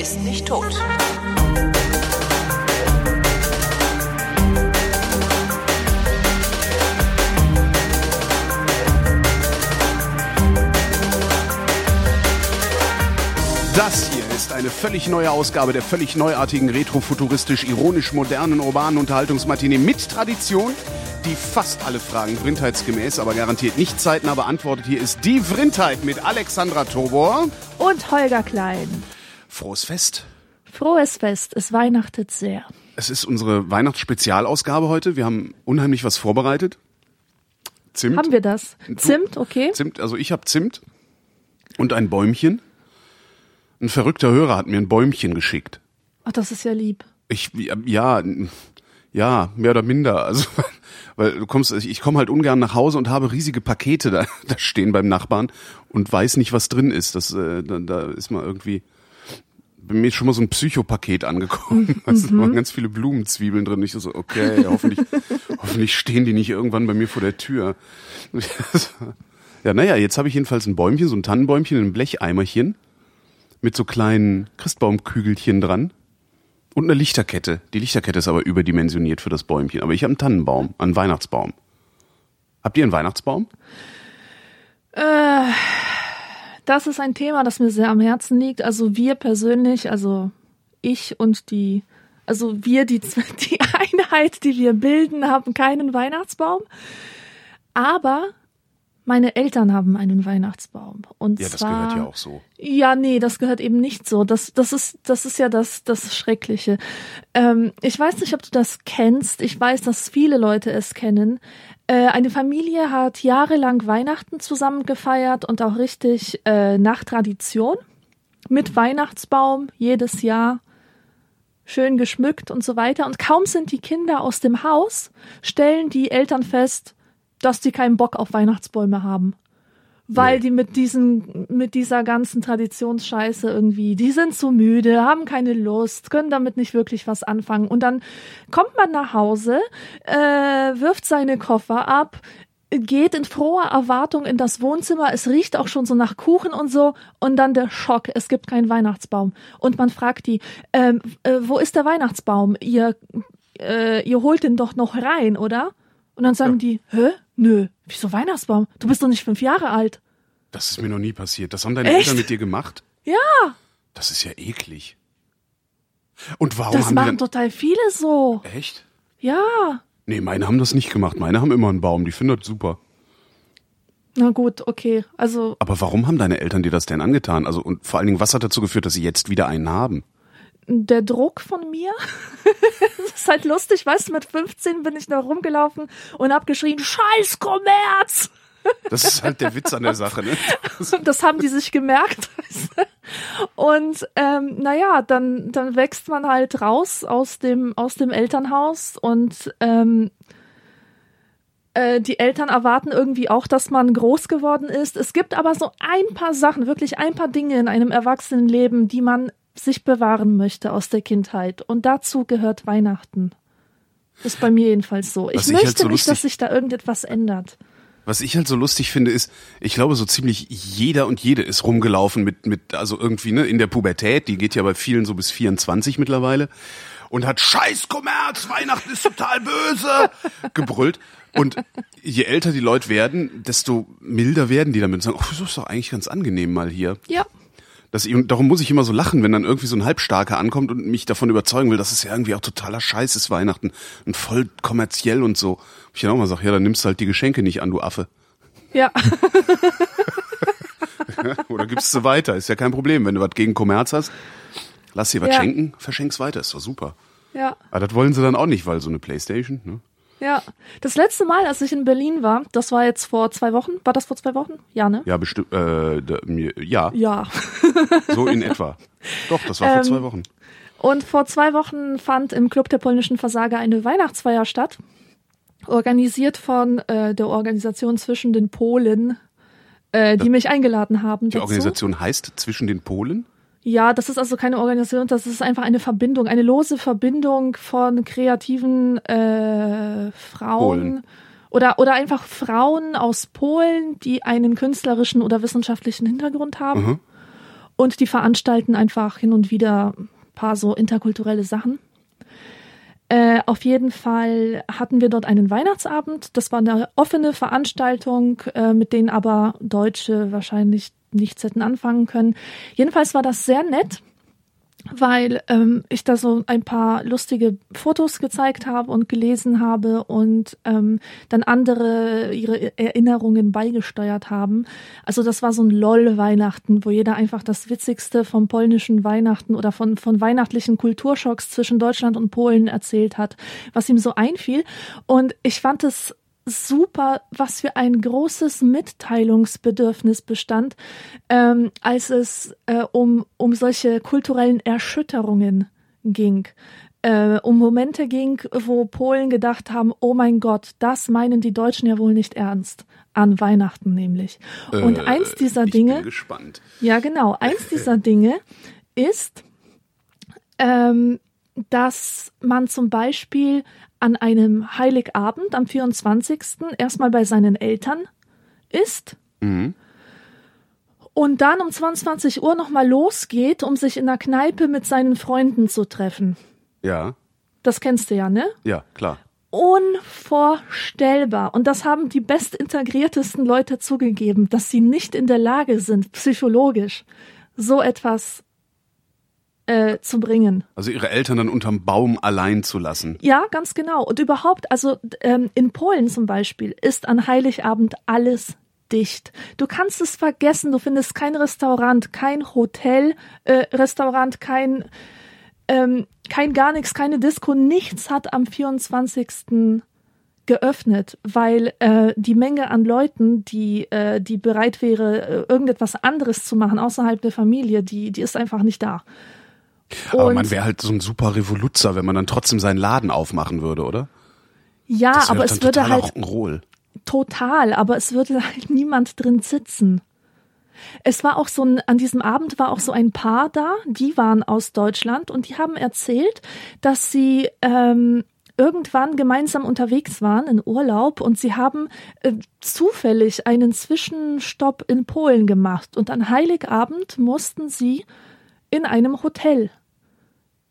ist nicht tot. Das hier ist eine völlig neue Ausgabe der völlig neuartigen, retrofuturistisch, ironisch modernen, urbanen Unterhaltungsmatinee mit Tradition, die fast alle Fragen vrindheitsgemäß, aber garantiert nicht zeitnah beantwortet. Hier ist die Vrindheit mit Alexandra Tobor. Und Holger Klein. Frohes Fest. Frohes Fest, es weihnachtet sehr. Es ist unsere Weihnachtsspezialausgabe heute. Wir haben unheimlich was vorbereitet. Zimt. Haben wir das? Zimt, okay. Zimt, also ich habe Zimt und ein Bäumchen. Ein verrückter Hörer hat mir ein Bäumchen geschickt. Ach, das ist ja lieb. Ich ja ja mehr oder minder also weil du kommst ich komme halt ungern nach Hause und habe riesige Pakete da, da stehen beim Nachbarn und weiß nicht was drin ist das äh, da, da ist mal irgendwie bei mir ist schon mal so ein Psychopaket angekommen da sind mhm. ganz viele Blumenzwiebeln drin ich so okay hoffentlich hoffentlich stehen die nicht irgendwann bei mir vor der Tür ja naja jetzt habe ich jedenfalls ein Bäumchen so ein Tannenbäumchen in einem Blecheimerchen mit so kleinen Christbaumkügelchen dran und eine Lichterkette. Die Lichterkette ist aber überdimensioniert für das Bäumchen. Aber ich habe einen Tannenbaum, einen Weihnachtsbaum. Habt ihr einen Weihnachtsbaum? Äh, das ist ein Thema, das mir sehr am Herzen liegt. Also wir persönlich, also ich und die, also wir, die, die Einheit, die wir bilden, haben keinen Weihnachtsbaum. Aber meine Eltern haben einen Weihnachtsbaum. Und ja, das zwar, gehört ja auch so. Ja, nee, das gehört eben nicht so. Das, das, ist, das ist ja das, das Schreckliche. Ähm, ich weiß nicht, ob du das kennst. Ich weiß, dass viele Leute es kennen. Äh, eine Familie hat jahrelang Weihnachten zusammen gefeiert und auch richtig äh, nach Tradition. Mit Weihnachtsbaum jedes Jahr schön geschmückt und so weiter. Und kaum sind die Kinder aus dem Haus, stellen die Eltern fest, dass die keinen Bock auf Weihnachtsbäume haben. Weil nee. die mit diesen, mit dieser ganzen Traditionsscheiße irgendwie, die sind zu müde, haben keine Lust, können damit nicht wirklich was anfangen. Und dann kommt man nach Hause, äh, wirft seine Koffer ab, geht in froher Erwartung in das Wohnzimmer. Es riecht auch schon so nach Kuchen und so. Und dann der Schock. Es gibt keinen Weihnachtsbaum. Und man fragt die, ähm, äh, wo ist der Weihnachtsbaum? Ihr, äh, ihr holt den doch noch rein, oder? Und dann sagen ja. die, hä? Nö, wieso Weihnachtsbaum? Du bist doch nicht fünf Jahre alt. Das ist mir noch nie passiert. Das haben deine Echt? Eltern mit dir gemacht? Ja. Das ist ja eklig. Und warum das haben machen die dann, total viele so. Echt? Ja. Nee, meine haben das nicht gemacht. Meine haben immer einen Baum. Die finden das super. Na gut, okay. Also. Aber warum haben deine Eltern dir das denn angetan? Also, und vor allen Dingen, was hat dazu geführt, dass sie jetzt wieder einen haben? Der Druck von mir. das ist halt lustig, weißt du, mit 15 bin ich da rumgelaufen und hab geschrien, Scheiß Kommerz! Das ist halt der Witz an der Sache, ne? das haben die sich gemerkt. Und ähm, naja, dann, dann wächst man halt raus aus dem, aus dem Elternhaus und ähm, äh, die Eltern erwarten irgendwie auch, dass man groß geworden ist. Es gibt aber so ein paar Sachen, wirklich ein paar Dinge in einem Erwachsenenleben, die man sich bewahren möchte aus der Kindheit. Und dazu gehört Weihnachten. Ist bei mir jedenfalls so. Ich, ich möchte halt so nicht, dass sich da irgendetwas ändert. Was ich halt so lustig finde, ist, ich glaube, so ziemlich jeder und jede ist rumgelaufen mit, mit, also irgendwie, ne, in der Pubertät, die geht ja bei vielen so bis 24 mittlerweile, und hat Scheiß Kommerz, Weihnachten ist total böse, gebrüllt. Und je älter die Leute werden, desto milder werden die damit und sagen, oh, das ist doch eigentlich ganz angenehm mal hier. Ja. Das, und darum muss ich immer so lachen, wenn dann irgendwie so ein Halbstarker ankommt und mich davon überzeugen will, dass es ja irgendwie auch totaler Scheiß ist Weihnachten und voll kommerziell und so. Ich dann auch mal sage, ja, dann nimmst du halt die Geschenke nicht an, du Affe. Ja. Oder gibst du weiter, ist ja kein Problem. Wenn du was gegen Kommerz hast, lass dir was Ja. schenken, verschenk's weiter, ist doch super. Ja. Aber das wollen sie dann auch nicht, weil so eine Playstation, ne? Ja. Das letzte Mal, als ich in Berlin war, das war jetzt vor zwei Wochen. War das vor zwei Wochen? Ja, ne? Ja, bestimmt, äh, ja, Ja. so in etwa. Doch, das war vor Ähm, zwei Wochen. Und vor zwei Wochen fand im Club der polnischen Versager eine Weihnachtsfeier statt, organisiert von äh, der Organisation zwischen den Polen, äh, die mich eingeladen haben. Die dazu. Organisation heißt zwischen den Polen? Ja, das ist also keine Organisation, das ist einfach eine Verbindung, eine lose Verbindung von kreativen äh, Frauen Polen. oder oder einfach Frauen aus Polen, die einen künstlerischen oder wissenschaftlichen Hintergrund haben. Mhm. Und die veranstalten einfach hin und wieder ein paar so interkulturelle Sachen. Äh, auf jeden Fall hatten wir dort einen Weihnachtsabend. Das war eine offene Veranstaltung, äh, mit denen aber Deutsche wahrscheinlich nichts hätten anfangen können. Jedenfalls war das sehr nett weil ähm, ich da so ein paar lustige Fotos gezeigt habe und gelesen habe und ähm, dann andere ihre Erinnerungen beigesteuert haben. Also das war so ein LOL-Weihnachten, wo jeder einfach das Witzigste vom polnischen Weihnachten oder von, von weihnachtlichen Kulturschocks zwischen Deutschland und Polen erzählt hat, was ihm so einfiel. Und ich fand es super, was für ein großes Mitteilungsbedürfnis bestand, ähm, als es äh, um, um solche kulturellen Erschütterungen ging. Äh, um Momente ging, wo Polen gedacht haben, oh mein Gott, das meinen die Deutschen ja wohl nicht ernst. An Weihnachten nämlich. Und Äh, eins dieser ich Dinge. Bin gespannt. Ja, genau. Eins dieser Dinge ist, ähm, dass man zum Beispiel an einem Heiligabend am 24. erstmal bei seinen Eltern ist Mhm. und dann um 22 Uhr nochmal losgeht, um sich in der Kneipe mit seinen Freunden zu treffen. Ja, Das kennst du ja, ne? ja, klar. Unvorstellbar. Und das haben die bestintegriertesten Leute zugegeben, dass sie nicht in der Lage sind, psychologisch so etwas äh, zu bringen. Also ihre Eltern dann unterm Baum allein zu lassen. Ja, ganz genau. Und überhaupt, also ähm, in Polen zum Beispiel ist an Heiligabend alles dicht. Du kannst es vergessen, du findest kein Restaurant, kein Hotel, äh, Restaurant, kein, ähm, kein gar nichts, keine Disco, nichts hat am 24. geöffnet, weil äh, die Menge an Leuten, die, äh, die bereit wäre, äh, irgendetwas anderes zu machen außerhalb der Familie, die, die ist einfach nicht da. Aber Und- man wäre halt so ein super Revoluzer, wenn man dann trotzdem seinen Laden aufmachen würde, oder? Ja, Das aber es würde halt Rock'n'Roll. total, aber es würde halt niemand drin sitzen. Es war auch so ein, an diesem Abend war auch so ein Paar da, die waren aus Deutschland und die haben erzählt, dass sie ähm, irgendwann gemeinsam unterwegs waren in Urlaub und sie haben äh, zufällig einen Zwischenstopp in Polen gemacht und an Heiligabend mussten sie in einem Hotel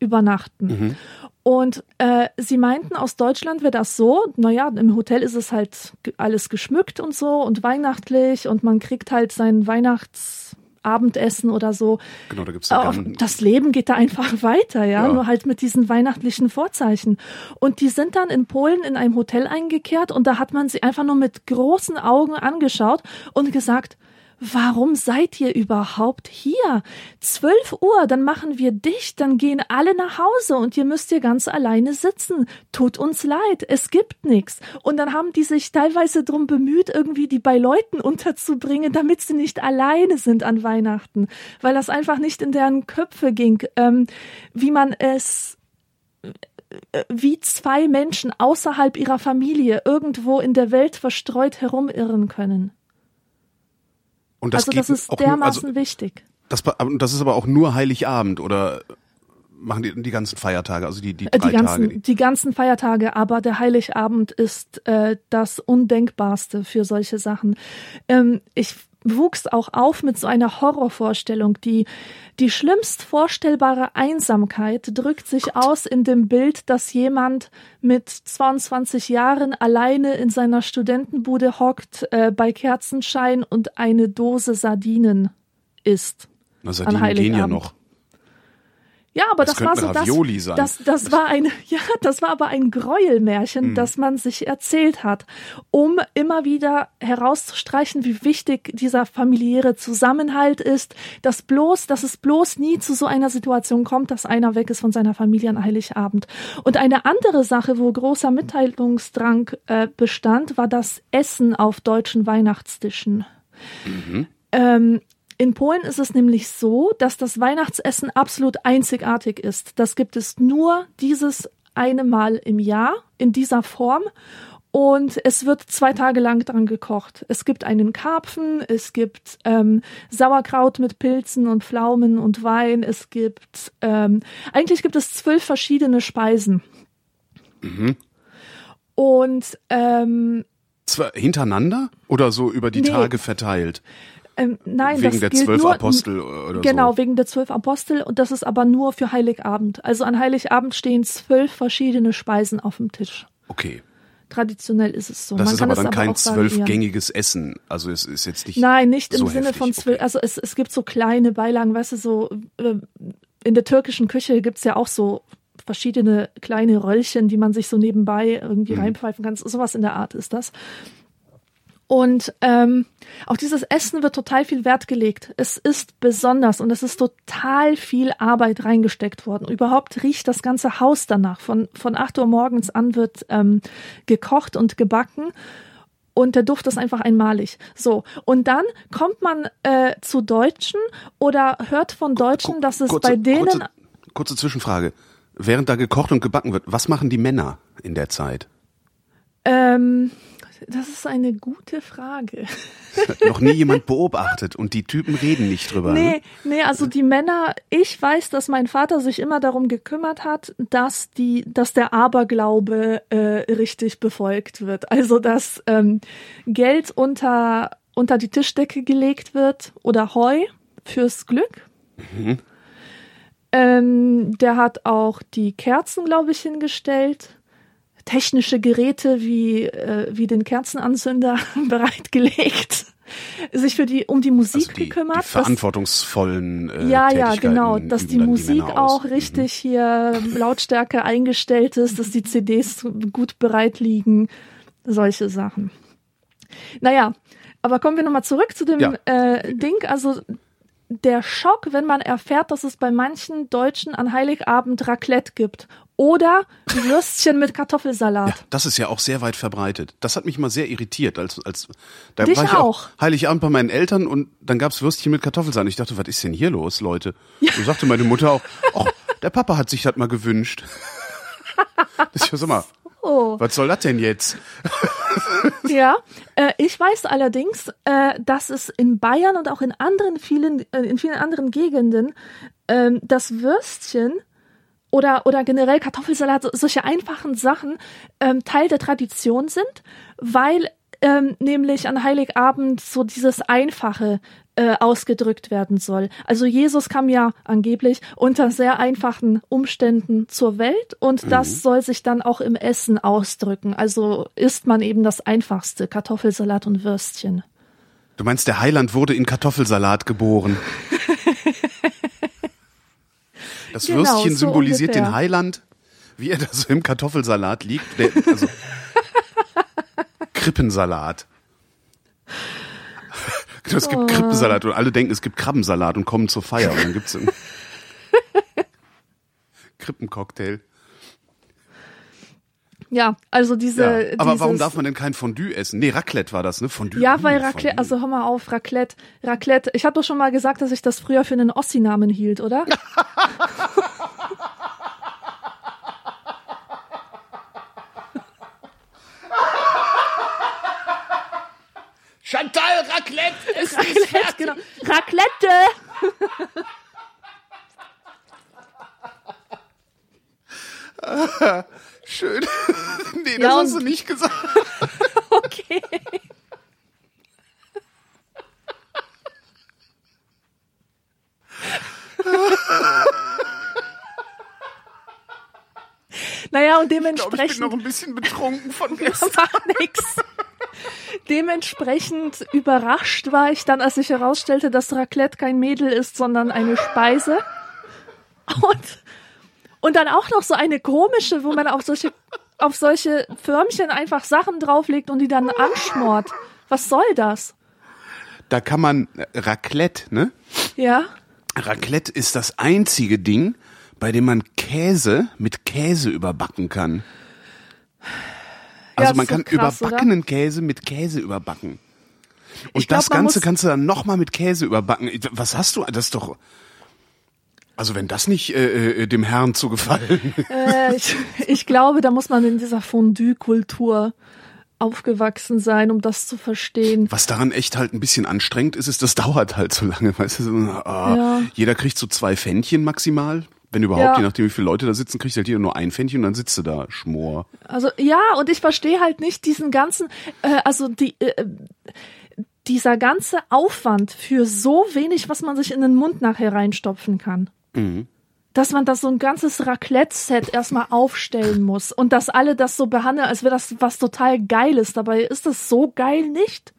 übernachten. Und äh, sie meinten, aus Deutschland wäre das so, naja, im Hotel ist es halt alles geschmückt und so und weihnachtlich und man kriegt halt sein Weihnachtsabendessen oder so. Genau, da gibt's ja das Leben geht da einfach weiter, ja? Ja. nur halt mit diesen weihnachtlichen Vorzeichen. Und die sind dann in Polen in einem Hotel eingekehrt und da hat man sie einfach nur mit großen Augen angeschaut und gesagt, Warum seid ihr überhaupt hier? Zwölf Uhr, dann machen wir dicht, dann gehen alle nach Hause und ihr müsst hier ganz alleine sitzen. Tut uns leid, es gibt nichts. Und dann haben die sich teilweise drum bemüht, irgendwie die bei Leuten unterzubringen, damit sie nicht alleine sind an Weihnachten, weil das einfach nicht in deren Köpfe ging, ähm, wie man es äh, wie zwei Menschen außerhalb ihrer Familie irgendwo in der Welt verstreut herumirren können. Und das also das ist auch nur, dermaßen also wichtig. das, das ist aber auch nur Heiligabend oder machen die die ganzen Feiertage, also die die Äh, drei Die ganzen, Tage. die ganzen Feiertage, aber der Heiligabend ist äh, das Undenkbarste für solche Sachen. Ähm, ich wuchs auch auf mit so einer Horrorvorstellung. Die, die schlimmst vorstellbare Einsamkeit drückt sich aus in dem Bild, dass jemand mit 22 Jahren alleine in seiner Studentenbude hockt, äh, bei Kerzenschein und eine Dose Sardinen isst. Na, Sardinen gehen ja noch. Ja, aber Das das, war so das, sein. das, das war ein, ja, das war aber ein Gräuelmärchen, Hm. das man sich erzählt hat, um immer wieder herauszustreichen, wie wichtig dieser familiäre Zusammenhalt ist, dass bloß, dass es bloß nie zu so einer Situation kommt, dass einer weg ist von seiner Familie an Heiligabend. Und eine andere Sache, wo großer Mitteilungsdrang äh, bestand, war das Essen auf deutschen Weihnachtstischen. Ähm, in Polen ist es nämlich so, dass das Weihnachtsessen absolut einzigartig ist. Das gibt es nur dieses eine Mal im Jahr in dieser Form. Und es wird zwei Tage lang dran gekocht. Es gibt einen Karpfen, es gibt ähm, Sauerkraut mit Pilzen und Pflaumen und Wein. Es gibt ähm, eigentlich gibt es zwölf verschiedene Speisen. Und ähm, Zwar hintereinander oder so über die Nee. Tage verteilt? Ähm, nein, Wegen das der gilt zwölf nur, Apostel oder Genau, so. wegen der zwölf Apostel und das ist aber nur für Heiligabend. Also an Heiligabend stehen zwölf verschiedene Speisen auf dem Tisch. Okay. Traditionell ist es so. Das Man ist kann aber es dann kein auch variieren. zwölfgängiges Essen. Also es ist jetzt nicht. Nein, nicht im so Sinne heftig, von zwölf. okay. Also es, es gibt so kleine Beilagen, weißt du, so äh, in der türkischen Küche gibt's ja auch so verschiedene kleine Röllchen, die man sich so nebenbei irgendwie Mhm. reinpfeifen kann. Sowas in der Art ist das. Und ähm, auf dieses Essen wird total viel Wert gelegt. Es ist besonders und es ist total viel Arbeit reingesteckt worden. Überhaupt riecht das ganze Haus danach. Von, von 8 Uhr morgens an wird ähm, gekocht und gebacken. Und der Duft ist einfach einmalig. So. Und dann kommt man äh, zu Deutschen oder hört von Deutschen, dass es kurze, bei denen. Kurze, kurze Zwischenfrage. Während da gekocht und gebacken wird, was machen die Männer in der Zeit? Ähm, das ist eine gute Frage. Hat noch nie jemand beobachtet und die Typen reden nicht drüber. Ne? Nee, nee, also die Männer, ich weiß, dass mein Vater sich immer darum gekümmert hat, dass die, dass der Aberglaube äh, richtig befolgt wird. Also dass ähm, Geld unter, unter die Tischdecke gelegt wird oder Heu fürs Glück. Ähm, der hat auch die Kerzen, glaube ich, hingestellt. Technische Geräte wie, äh, wie den Kerzenanzünder bereitgelegt. Sich für die, um die Musik Also die, gekümmert. die verantwortungsvollen äh, ja, ja, genau, dass die Musik Männer aus. auch richtig hier Lautstärke eingestellt ist, dass die CDs gut bereit liegen, solche Sachen. Naja, aber kommen wir nochmal zurück zu dem Ja. äh, Ding. Also der Schock, wenn man erfährt, dass es bei manchen Deutschen an Heiligabend Raclette gibt oder Würstchen mit Kartoffelsalat. Ja, das ist ja auch sehr weit verbreitet. Das hat mich mal sehr irritiert, als als da Dich war ich auch. Heiligabend bei meinen Eltern und dann gab's Würstchen mit Kartoffelsalat. Ich dachte, was ist denn hier los, Leute? Und sagte meine Mutter auch, oh, der Papa hat sich das mal gewünscht. Das ist ja mal, Oh. was soll das denn jetzt? Ja, äh, ich weiß allerdings, äh, dass es in Bayern und auch in anderen vielen, äh, in vielen anderen Gegenden ähm, das Würstchen oder, oder generell Kartoffelsalat, so, solche einfachen Sachen ähm, Teil der Tradition sind, weil ähm, nämlich an Heiligabend so dieses Einfache äh, ausgedrückt werden soll. Also Jesus kam ja angeblich unter sehr einfachen Umständen zur Welt und das soll sich dann auch im Essen ausdrücken. Also isst man eben das Einfachste, Kartoffelsalat und Würstchen. Du meinst, der Heiland wurde in Kartoffelsalat geboren. Das Genau, Würstchen so symbolisiert ungefähr. den Heiland, wie er da so im Kartoffelsalat liegt. Der, also, Krippensalat. Es Oh. gibt Krippensalat und alle denken, es gibt Krabbensalat und kommen zur Feier. Und dann gibt's einen Krippencocktail. Ja, also diese. Ja. Aber warum dieses- darf man denn kein Fondue essen? Nee, Raclette war das, ne? Fondue. Ja, weil Uh, Raclette, also hör mal auf, Raclette, Raclette. Ich habe doch schon mal gesagt, dass ich das früher für einen Ossi-Namen hielt, oder? Chantal Raclette! Es Raclette, genau. Raclette! Schön. nee, das Ja, hast du nicht gesagt. Okay. naja, und Ich glaube, ich bin dementsprechend noch ein bisschen betrunken von gestern. macht nix. Dementsprechend überrascht war ich dann, als sich herausstellte, dass Raclette kein Mädel ist, sondern eine Speise. Und, und dann auch noch so eine komische, wo man auf solche, auf solche Förmchen einfach Sachen drauflegt und die dann anschmort. Was soll das? Da kann man äh, Raclette, ne? Ja? Raclette ist das einzige Ding, bei dem man Käse mit Käse überbacken kann. Also das man kann krass, überbackenen Käse mit Käse überbacken. Und glaub, das Ganze kannst du dann nochmal mit Käse überbacken. Was hast du? Das ist doch. Also wenn das nicht äh, äh, dem Herrn zu gefallen. Äh, ich, ich glaube, da muss man in dieser Fondue-Kultur aufgewachsen sein, um das zu verstehen. Was daran echt halt ein bisschen anstrengend ist, ist, das dauert halt so lange. Weißt du, so, ah, Ja. jeder kriegt so zwei Pfännchen maximal. Wenn überhaupt, Ja. je nachdem, wie viele Leute da sitzen, kriegt halt jeder nur ein Pfännchen und dann sitzt du da, Schmor. Also ja, und ich verstehe halt nicht diesen ganzen, äh, also die, äh, dieser ganze Aufwand für so wenig, was man sich in den Mund nachher reinstopfen kann. Mhm. Dass man das so ein ganzes Raclette-Set erstmal aufstellen muss und dass alle das so behandeln, als wäre das was total Geiles. Dabei ist das so geil nicht.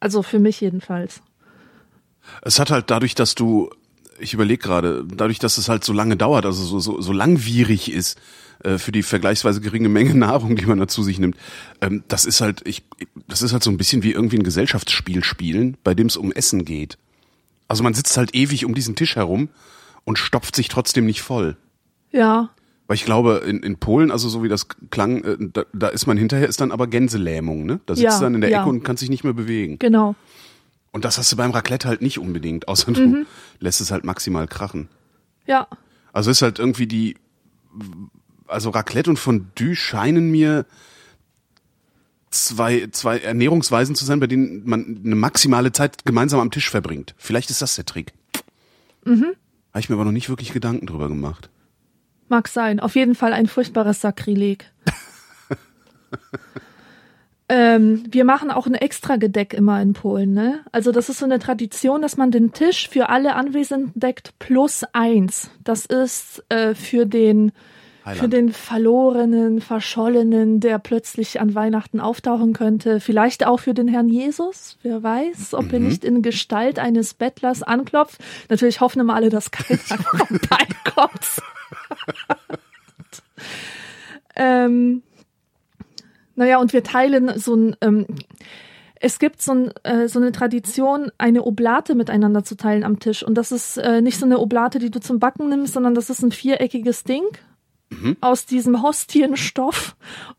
Also für mich jedenfalls. Es hat halt dadurch, dass du, ich überlege gerade, dadurch, dass es halt so lange dauert, also so, so, so langwierig ist, äh, für die vergleichsweise geringe Menge Nahrung, die man da zu sich nimmt. Ähm, das ist halt, ich, das ist halt so ein bisschen wie irgendwie ein Gesellschaftsspiel spielen, bei dem es um Essen geht. Also man sitzt halt ewig um diesen Tisch herum und stopft sich trotzdem nicht voll. Ja. Weil ich glaube, in, in Polen, also so wie das klang, äh, da, da ist man hinterher, ist dann aber Gänselähmung, ne? Da sitzt Ja, du dann in der ja. Ecke und kann sich nicht mehr bewegen. Genau. Und das hast du beim Raclette halt nicht unbedingt, außer du Mhm. lässt es halt maximal krachen. Ja. Also ist halt irgendwie die, also Raclette und Fondue scheinen mir zwei, zwei Ernährungsweisen zu sein, bei denen man eine maximale Zeit gemeinsam am Tisch verbringt. Vielleicht ist das der Trick. Mhm. Habe ich mir aber noch nicht wirklich Gedanken drüber gemacht. Mag sein. Auf jeden Fall ein furchtbares Sakrileg. ähm, wir machen auch ein Extra-Gedeck immer in Polen, ne? Also das ist so eine Tradition, dass man den Tisch für alle Anwesenden deckt plus eins. Das ist äh, für den für Heiland. den verlorenen, verschollenen, der plötzlich an Weihnachten auftauchen könnte. Vielleicht auch für den Herrn Jesus. Wer weiß, ob er nicht in Gestalt eines Bettlers anklopft. Natürlich hoffen immer alle, dass keiner vorbeikommt. ähm, naja, und wir teilen so ein, ähm, es gibt so, ein, äh, so eine Tradition, eine Oblate miteinander zu teilen am Tisch. Und das ist äh, nicht so eine Oblate, die du zum Backen nimmst, sondern das ist ein viereckiges Ding aus diesem Hostienstoff.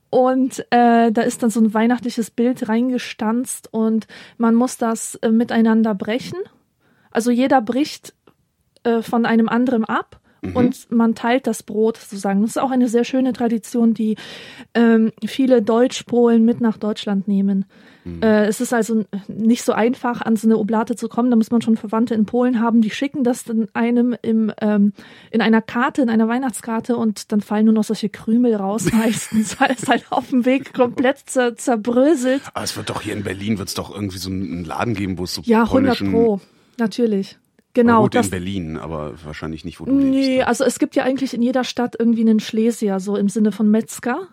Und äh, da ist dann so ein weihnachtliches Bild reingestanzt und man muss das äh, miteinander brechen. Also jeder bricht äh, von einem anderen ab und man teilt das Brot sozusagen. Das ist auch eine sehr schöne Tradition, die ähm, viele Deutsch-Polen mit nach Deutschland nehmen. Äh, es ist also nicht so einfach, an so eine Oblate zu kommen. Da muss man schon Verwandte in Polen haben, die schicken das dann einem im, ähm, in einer Karte, in einer Weihnachtskarte und dann fallen nur noch solche Krümel raus meistens, weil es halt auf dem Weg komplett zer zerbröselt. Aber es wird doch hier in Berlin, wird es doch irgendwie so einen Laden geben, wo es so Ja, 100 polnischen... Pro, natürlich. Na Genau, gut, das, in Berlin, aber wahrscheinlich nicht, wo du Nee, lebst. also es gibt ja eigentlich in jeder Stadt irgendwie einen Schlesier, so im Sinne von Metzger,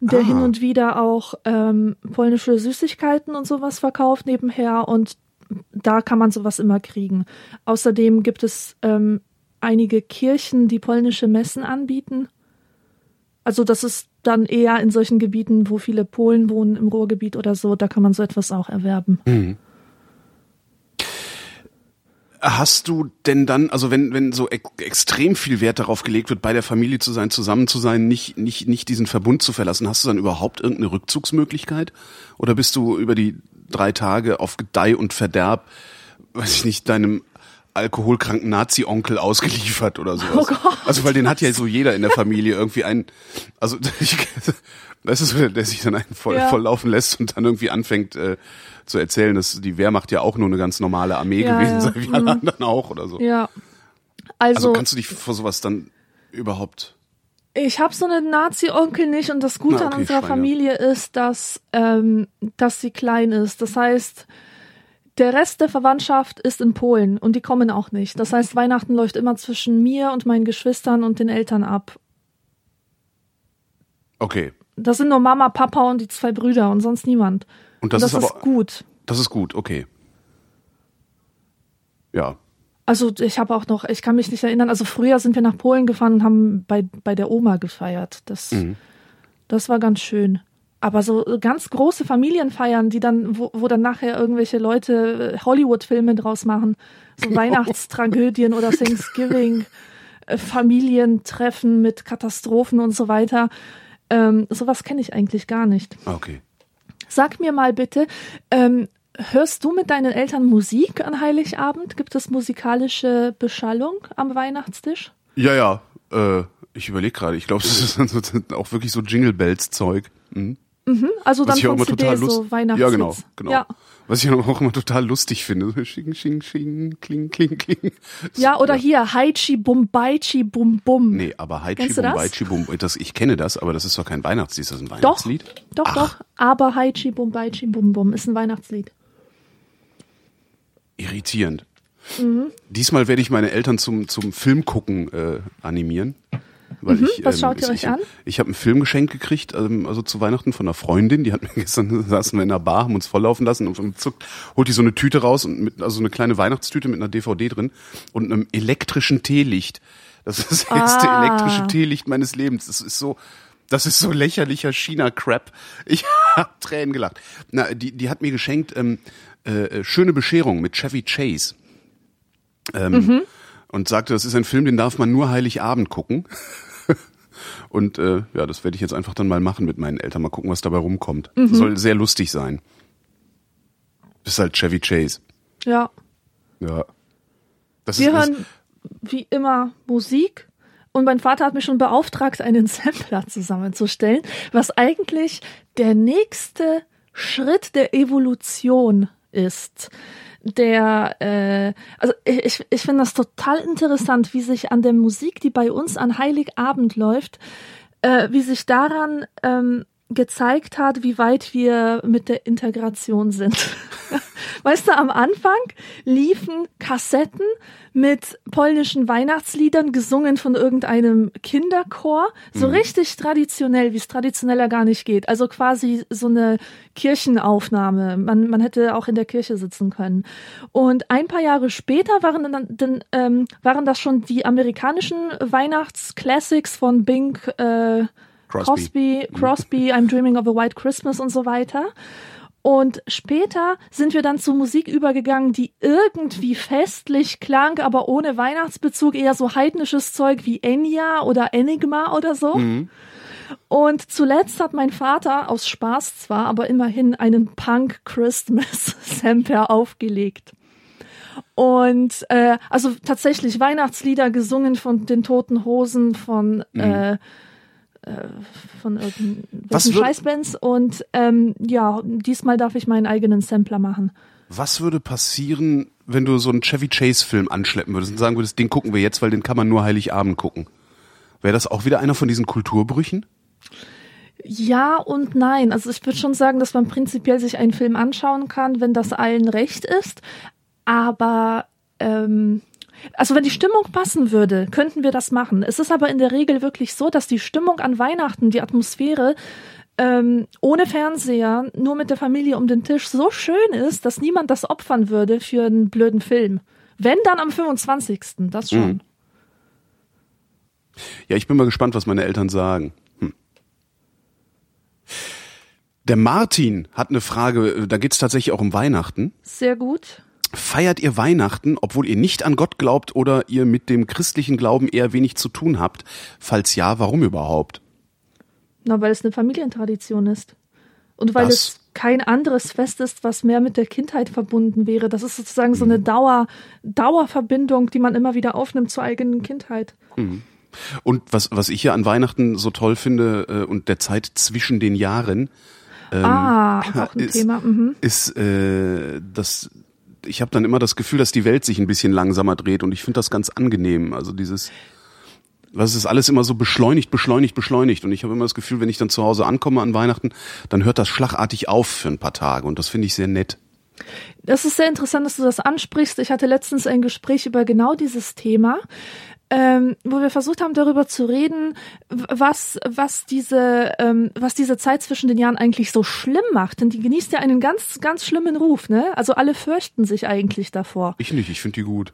der Ah. hin und wieder auch ähm, polnische Süßigkeiten und sowas verkauft nebenher und da kann man sowas immer kriegen. Außerdem gibt es ähm, einige Kirchen, die polnische Messen anbieten. Also das ist dann eher in solchen Gebieten, wo viele Polen wohnen, im Ruhrgebiet oder so, da kann man so etwas auch erwerben. Hast du denn dann, also wenn, wenn so ex extrem viel Wert darauf gelegt wird, bei der Familie zu sein, zusammen zu sein, nicht, nicht, nicht diesen Verbund zu verlassen, hast du dann überhaupt irgendeine Rückzugsmöglichkeit? Oder bist du über die drei Tage auf Gedeih und Verderb, weiß ich nicht, deinem alkoholkranken Nazi-Onkel ausgeliefert oder sowas? Oh Gott. Also weil den hat ja so jeder in der Familie irgendwie einen, also ich, das ist so, der, sich dann einen voll, Ja. voll laufen lässt und dann irgendwie anfängt äh, zu erzählen, dass die Wehrmacht ja auch nur eine ganz normale Armee Ja, gewesen ja. sei, wie alle anderen auch oder so. Ja. Also Also, kannst du dich vor sowas dann überhaupt Ich habe so einen Nazi-Onkel nicht und das Gute Na, an okay, unserer Schweine. Familie ist, dass, ähm, dass sie klein ist. Das heißt, der Rest der Verwandtschaft ist in Polen und die kommen auch nicht. Das heißt, Weihnachten läuft immer zwischen mir und meinen Geschwistern und den Eltern ab. Okay. Das sind nur Mama, Papa und die zwei Brüder und sonst niemand. Und das, und das ist ist, aber gut. das ist gut, okay. Ja. Also ich habe auch noch, ich kann mich nicht erinnern, also früher sind wir nach Polen gefahren und haben bei, bei der Oma gefeiert. Das, Mhm. das war ganz schön. Aber so ganz große Familienfeiern, die dann, wo, wo dann nachher irgendwelche Leute äh, Hollywood-Filme draus machen, so Weihnachtstragödien oder Thanksgiving, äh, Familientreffen mit Katastrophen und so weiter. Ähm, sowas kenne ich eigentlich gar nicht. Ah, Okay. Sag mir mal bitte, ähm, hörst du mit deinen Eltern Musik an Heiligabend? Gibt es musikalische Beschallung am Weihnachtstisch? Ja, ja. Äh, ich überlege gerade. Ich glaube, das ist dann so, auch wirklich so Jingle Bells Zeug. Mhm. Also dann Was immer CD total so lustig. Weihnachtshits. ja, genau, genau. Ja. Was ich auch immer total lustig finde. So Sching, sching, sching, kling, kling, kling. ja, oder hier Haichi Bumbaichi Bum Bum. Nee, aber Haichi das? Bumbaichi Bum, das, ich kenne das, aber das ist doch kein Weihnachtslied, das ist ein Doch, Weihnachtslied. doch, Ach. doch. Aber Haichi Bumbaichi Bum Bum ist ein Weihnachtslied. irritierend. Mhm. Diesmal werde ich meine Eltern zum, zum Filmgucken äh, animieren. Weil mhm, ich, was schaut ihr ich, euch ich, an? Ich habe ein Filmgeschenk gekriegt, ähm, also zu Weihnachten von einer Freundin, die hat mir gestern saßen wir in der Bar, haben uns volllaufen lassen und zuckt, holt die so eine Tüte raus und mit also eine kleine Weihnachtstüte mit einer DVD drin und einem elektrischen Teelicht. Das ist das erste Ah. elektrische Teelicht meines Lebens. Das ist so das ist so lächerlicher China-Crap. Ich hab Tränen gelacht. Na, die, die hat mir geschenkt ähm, äh, schöne Bescherung mit Chevy Chase. Ähm, Und sagte, das ist ein Film, den darf man nur Heiligabend gucken. Und äh, ja, das werde ich jetzt einfach dann mal machen mit meinen Eltern. Mal gucken, was dabei rumkommt. Soll sehr lustig sein. Ist halt Chevy Chase. Ja. Ja. Das Wir ist, hören wie immer Musik. Und mein Vater hat mich schon beauftragt, einen Sampler zusammenzustellen, was eigentlich der nächste Schritt der Evolution ist. Der, äh, also ich, ich finde das total interessant, wie sich an der Musik, die bei uns an Heiligabend läuft, äh, wie sich daran ähm, gezeigt hat, wie weit wir mit der Integration sind. weißt du, am Anfang liefen Kassetten mit polnischen Weihnachtsliedern gesungen von irgendeinem Kinderchor, so richtig traditionell, wie es traditioneller gar nicht geht. Also quasi so eine Kirchenaufnahme. Man, man hätte auch in der Kirche sitzen können. Und ein paar Jahre später waren dann, dann ähm, waren das schon die amerikanischen Weihnachtsclassics von Bing äh, Crosby. Crosby, Crosby, I'm Dreaming of a White Christmas und so weiter. Und später sind wir dann zu Musik übergegangen, die irgendwie festlich klang, aber ohne Weihnachtsbezug, eher so heidnisches Zeug wie Enya oder Enigma oder so. Und zuletzt hat mein Vater aus Spaß zwar, aber immerhin einen Punk Christmas Sampler aufgelegt. Und äh, also tatsächlich Weihnachtslieder gesungen von den Toten Hosen, von äh, von irgendwelchen Scheißbands und ähm, ja, diesmal darf ich meinen eigenen Sampler machen. Was würde passieren, wenn du so einen Chevy Chase Film anschleppen würdest und sagen würdest, den gucken wir jetzt, weil den kann man nur Heiligabend gucken? Wäre das auch wieder einer von diesen Kulturbrüchen? Ja und nein. Also ich würde schon sagen, dass man prinzipiell sich einen Film anschauen kann, wenn das allen recht ist. Aber ähm, also wenn die Stimmung passen würde, könnten wir das machen. Es ist aber in der Regel wirklich so, dass die Stimmung an Weihnachten, die Atmosphäre ähm, ohne Fernseher, nur mit der Familie um den Tisch so schön ist, dass niemand das opfern würde für einen blöden Film. Wenn dann am 25. Das schon. Ja, ich bin mal gespannt, was meine Eltern sagen. Hm. Der Martin hat eine Frage, da geht es tatsächlich auch um Weihnachten. Sehr gut. Feiert ihr Weihnachten, obwohl ihr nicht an Gott glaubt oder ihr mit dem christlichen Glauben eher wenig zu tun habt? Falls ja, warum überhaupt? Na, weil es eine Familientradition ist. Und weil Das- es kein anderes Fest ist, was mehr mit der Kindheit verbunden wäre. Das ist sozusagen so eine Mhm. Dauer, Dauerverbindung, die man immer wieder aufnimmt zur eigenen Kindheit. Und was, was ich ja an Weihnachten so toll finde äh, und der Zeit zwischen den Jahren, ah, auch ein ist- Thema. Mhm. ist, äh, dass ich habe dann immer das Gefühl, dass die Welt sich ein bisschen langsamer dreht und ich finde das ganz angenehm. Also dieses, was ist alles immer so beschleunigt, beschleunigt, beschleunigt und ich habe immer das Gefühl, wenn ich dann zu Hause ankomme an Weihnachten, dann hört das schlagartig auf für ein paar Tage und das finde ich sehr nett. Das ist sehr interessant, dass du das ansprichst. Ich hatte letztens ein Gespräch über genau dieses Thema, ähm, wo wir versucht haben, darüber zu reden, was, was diese, ähm, was diese Zeit zwischen den Jahren eigentlich so schlimm macht. Denn die genießt ja einen ganz, ganz schlimmen Ruf, ne? Also alle fürchten sich eigentlich davor. Ich nicht, ich finde die gut.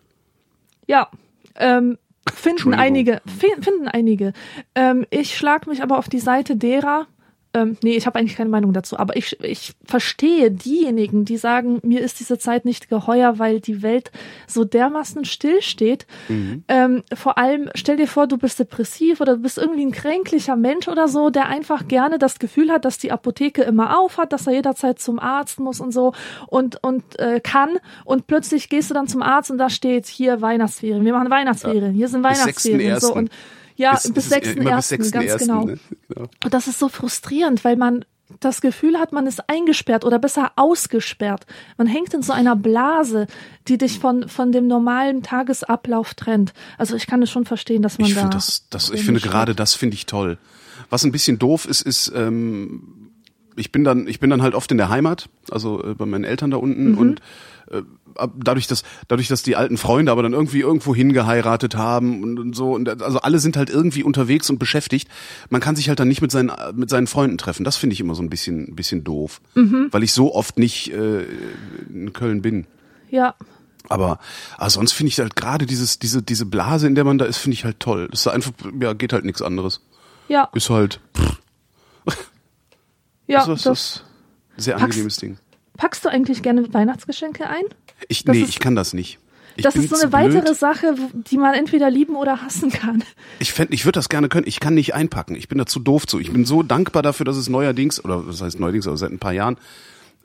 Ja, ähm, finden einige, fi- finden einige. Ähm, ich schlag mich aber auf die Seite derer, ähm, nee, ich habe eigentlich keine Meinung dazu, aber ich, ich verstehe diejenigen, die sagen, mir ist diese Zeit nicht geheuer, weil die Welt so dermaßen stillsteht. Ähm, vor allem, stell dir vor, du bist depressiv oder du bist irgendwie ein kränklicher Mensch oder so, der einfach gerne das Gefühl hat, dass die Apotheke immer auf hat, dass er jederzeit zum Arzt muss und so und, und äh, kann. Und plötzlich gehst du dann zum Arzt und da steht hier Weihnachtsferien. Wir machen Weihnachtsferien. Hier sind Weihnachtsferien. So 6.1.. und ja, bis, bis 6.1. ganz 6.1., genau. Ne? genau. Und das ist so frustrierend, weil man das Gefühl hat, man ist eingesperrt oder besser ausgesperrt. Man hängt in so einer Blase, die dich von, von dem normalen Tagesablauf trennt. Also ich kann es schon verstehen, dass man Ich da. finde das, das, ich finde gerade das finde ich toll. Was ein bisschen doof ist, ist, ähm, ich bin dann, ich bin dann halt oft in der Heimat, also äh, bei meinen Eltern da unten Mhm. und äh, dadurch, dass dadurch, dass die alten Freunde aber dann irgendwie irgendwo hingeheiratet haben und, und so und also alle sind halt irgendwie unterwegs und beschäftigt. Man kann sich halt dann nicht mit seinen mit seinen Freunden treffen. Das finde ich immer so ein bisschen ein bisschen doof, Mhm. weil ich so oft nicht äh, in Köln bin. Ja, Aber, aber sonst finde ich halt gerade dieses diese diese Blase, in der man da ist, finde ich halt toll. Das ist einfach ja geht halt nichts anderes. ja, Ist halt ja. so ist das, das sehr Packst- angenehmes Ding. packst du eigentlich gerne Weihnachtsgeschenke ein? Ich, Das nee, ist- ich kann das nicht. Ich das ist so eine weitere blöd. Sache, die man entweder lieben oder hassen kann. Ich fänd, ich würde das gerne können. Ich kann nicht einpacken. Ich bin da zu doof zu. Ich bin so dankbar dafür, dass es neuerdings, oder was heißt neuerdings, aber seit ein paar Jahren,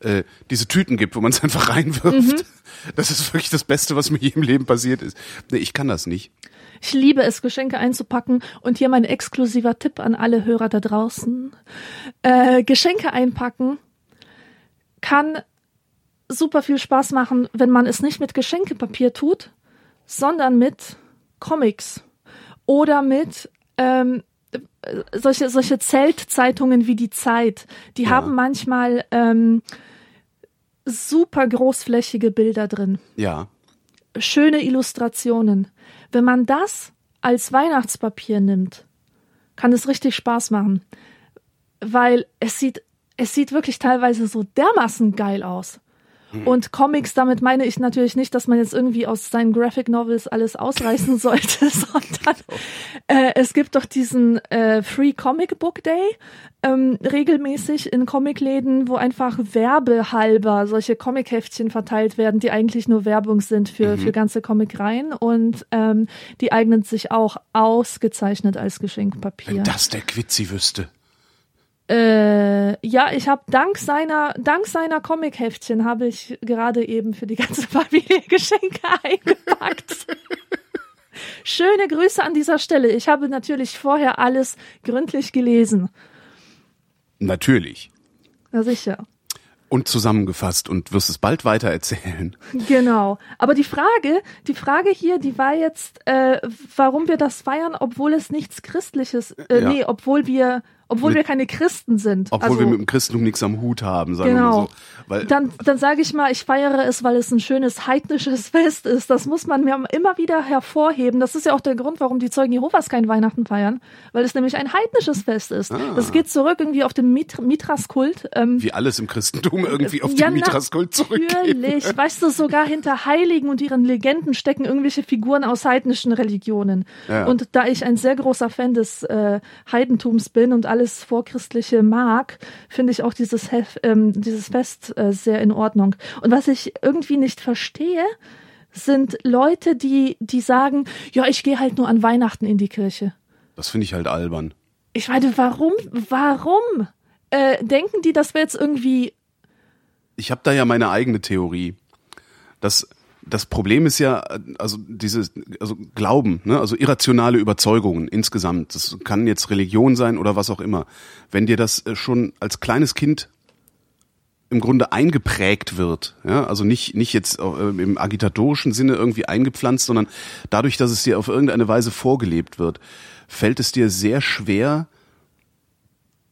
äh, diese Tüten gibt, wo man es einfach reinwirft. Das ist wirklich das Beste, was mir je im Leben passiert ist. Nee, ich kann das nicht. Ich liebe es, Geschenke einzupacken. Und hier mein exklusiver Tipp an alle Hörer da draußen. Äh, Geschenke einpacken kann super viel Spaß machen, wenn man es nicht mit Geschenkepapier tut, sondern mit Comics oder mit ähm, äh, solche, solche Zeltzeitungen wie die Zeit. Die Ja. haben manchmal ähm, super großflächige Bilder drin Ja. schöne Illustrationen. Wenn man das als Weihnachtspapier nimmt, kann es richtig Spaß machen, weil es sieht es sieht wirklich teilweise so dermaßen geil aus. Und Comics, damit meine ich natürlich nicht, dass man jetzt irgendwie aus seinen Graphic Novels alles ausreißen sollte, sondern äh, es gibt doch diesen äh, Free Comic Book Day ähm, regelmäßig in Comicläden, wo einfach werbehalber solche Comicheftchen verteilt werden, die eigentlich nur Werbung sind für, für ganze Comicreihen und ähm, die eignen sich auch ausgezeichnet als Geschenkpapier. Wenn das der Quitzi wüsste. Äh, ja, ich habe dank seiner dank seiner Comicheftchen habe ich gerade eben für die ganze Familie Geschenke eingepackt. Schöne Grüße an dieser Stelle. Ich habe natürlich vorher alles gründlich gelesen. Natürlich. Na sicher. Und zusammengefasst und wirst es bald weiter erzählen. Genau. Aber die Frage, die Frage hier, die war jetzt, äh, warum wir das feiern, obwohl es nichts Christliches, äh, Ja. nee, obwohl wir, obwohl Mit- wir keine Christen sind. Obwohl also, wir mit dem Christentum nichts am Hut haben, sagen wir Genau. mal so. Weil, Dann, dann sage ich mal, ich feiere es, weil es ein schönes heidnisches Fest ist. Das muss man mir immer wieder hervorheben. Das ist ja auch der Grund, warum die Zeugen Jehovas kein Weihnachten feiern, weil es nämlich ein heidnisches Fest ist. Das geht zurück irgendwie auf den Mit Mithras-Kult. Ähm, wie alles im Christentum irgendwie auf ja, den Mithras-Kult zurückgeht. Natürlich. Weißt du, sogar hinter Heiligen und ihren Legenden stecken irgendwelche Figuren aus heidnischen Religionen. Ja. Und da ich ein sehr großer Fan des äh, Heidentums bin und alles Vorchristliche mag, finde ich auch dieses, Hef, ähm, dieses Fest äh, sehr in Ordnung. Und was ich irgendwie nicht verstehe, sind Leute, die, die sagen, ja, ich gehe halt nur an Weihnachten in die Kirche. Das finde ich halt albern. Ich meine, warum? Warum? Äh, denken die, das wäre jetzt irgendwie Ich habe da ja meine eigene Theorie. Das, das Problem ist ja, also dieses, also Glauben, ne, also irrationale Überzeugungen insgesamt. Das kann jetzt Religion sein oder was auch immer. Wenn dir das äh, schon als kleines Kind im Grunde eingeprägt wird, ja, also nicht nicht jetzt äh, im agitatorischen Sinne irgendwie eingepflanzt, sondern dadurch, dass es dir auf irgendeine Weise vorgelebt wird, fällt es dir sehr schwer,